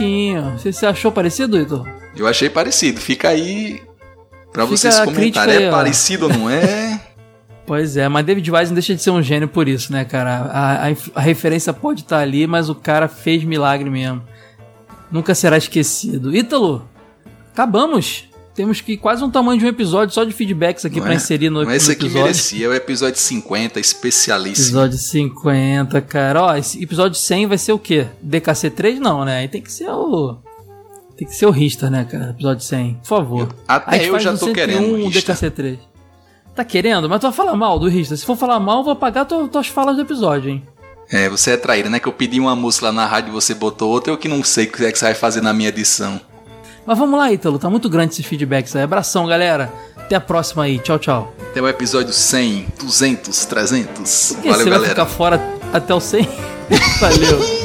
Pouquinho. Você, você achou parecido, Ítalo? Eu achei parecido. Fica aí pra Fica vocês comentarem. aí, É ó. parecido ou não é? [laughs] Pois é, mas David Wise não deixa de ser um gênio por isso, né, cara? A, a a referência pode estar ali, mas o cara fez milagre mesmo. Nunca será esquecido. Ítalo, acabamos. Temos que quase um tamanho de um episódio só de feedbacks aqui pra é? inserir no, no Mas esse aqui episódio. merecia. É o episódio 50, especialíssimo. Episódio 50, cara. Ó, esse episódio 100 vai ser o quê? DKC3? Não, né? Aí tem que ser o. Tem que ser o Richter, né, cara? Episódio 100. Por favor. Até Aí a gente eu já tô 101 querendo o Richter. DKC3. Tá querendo? Mas tu vai falar mal do Richter. Se for falar mal, eu vou apagar tu- tuas falas do episódio, hein? É, você é traíra, né? Que eu pedi uma música lá na rádio e você botou outra, eu que não sei o que é que você vai fazer na minha edição. Mas vamos lá, Ítalo. Tá muito grande esses feedbacks aí. Abração, galera. Até a próxima aí. Tchau, tchau. Até o episódio 100, 200, 300. Por que Valeu, você vai galera. ficar fora até o 100? [laughs] Valeu.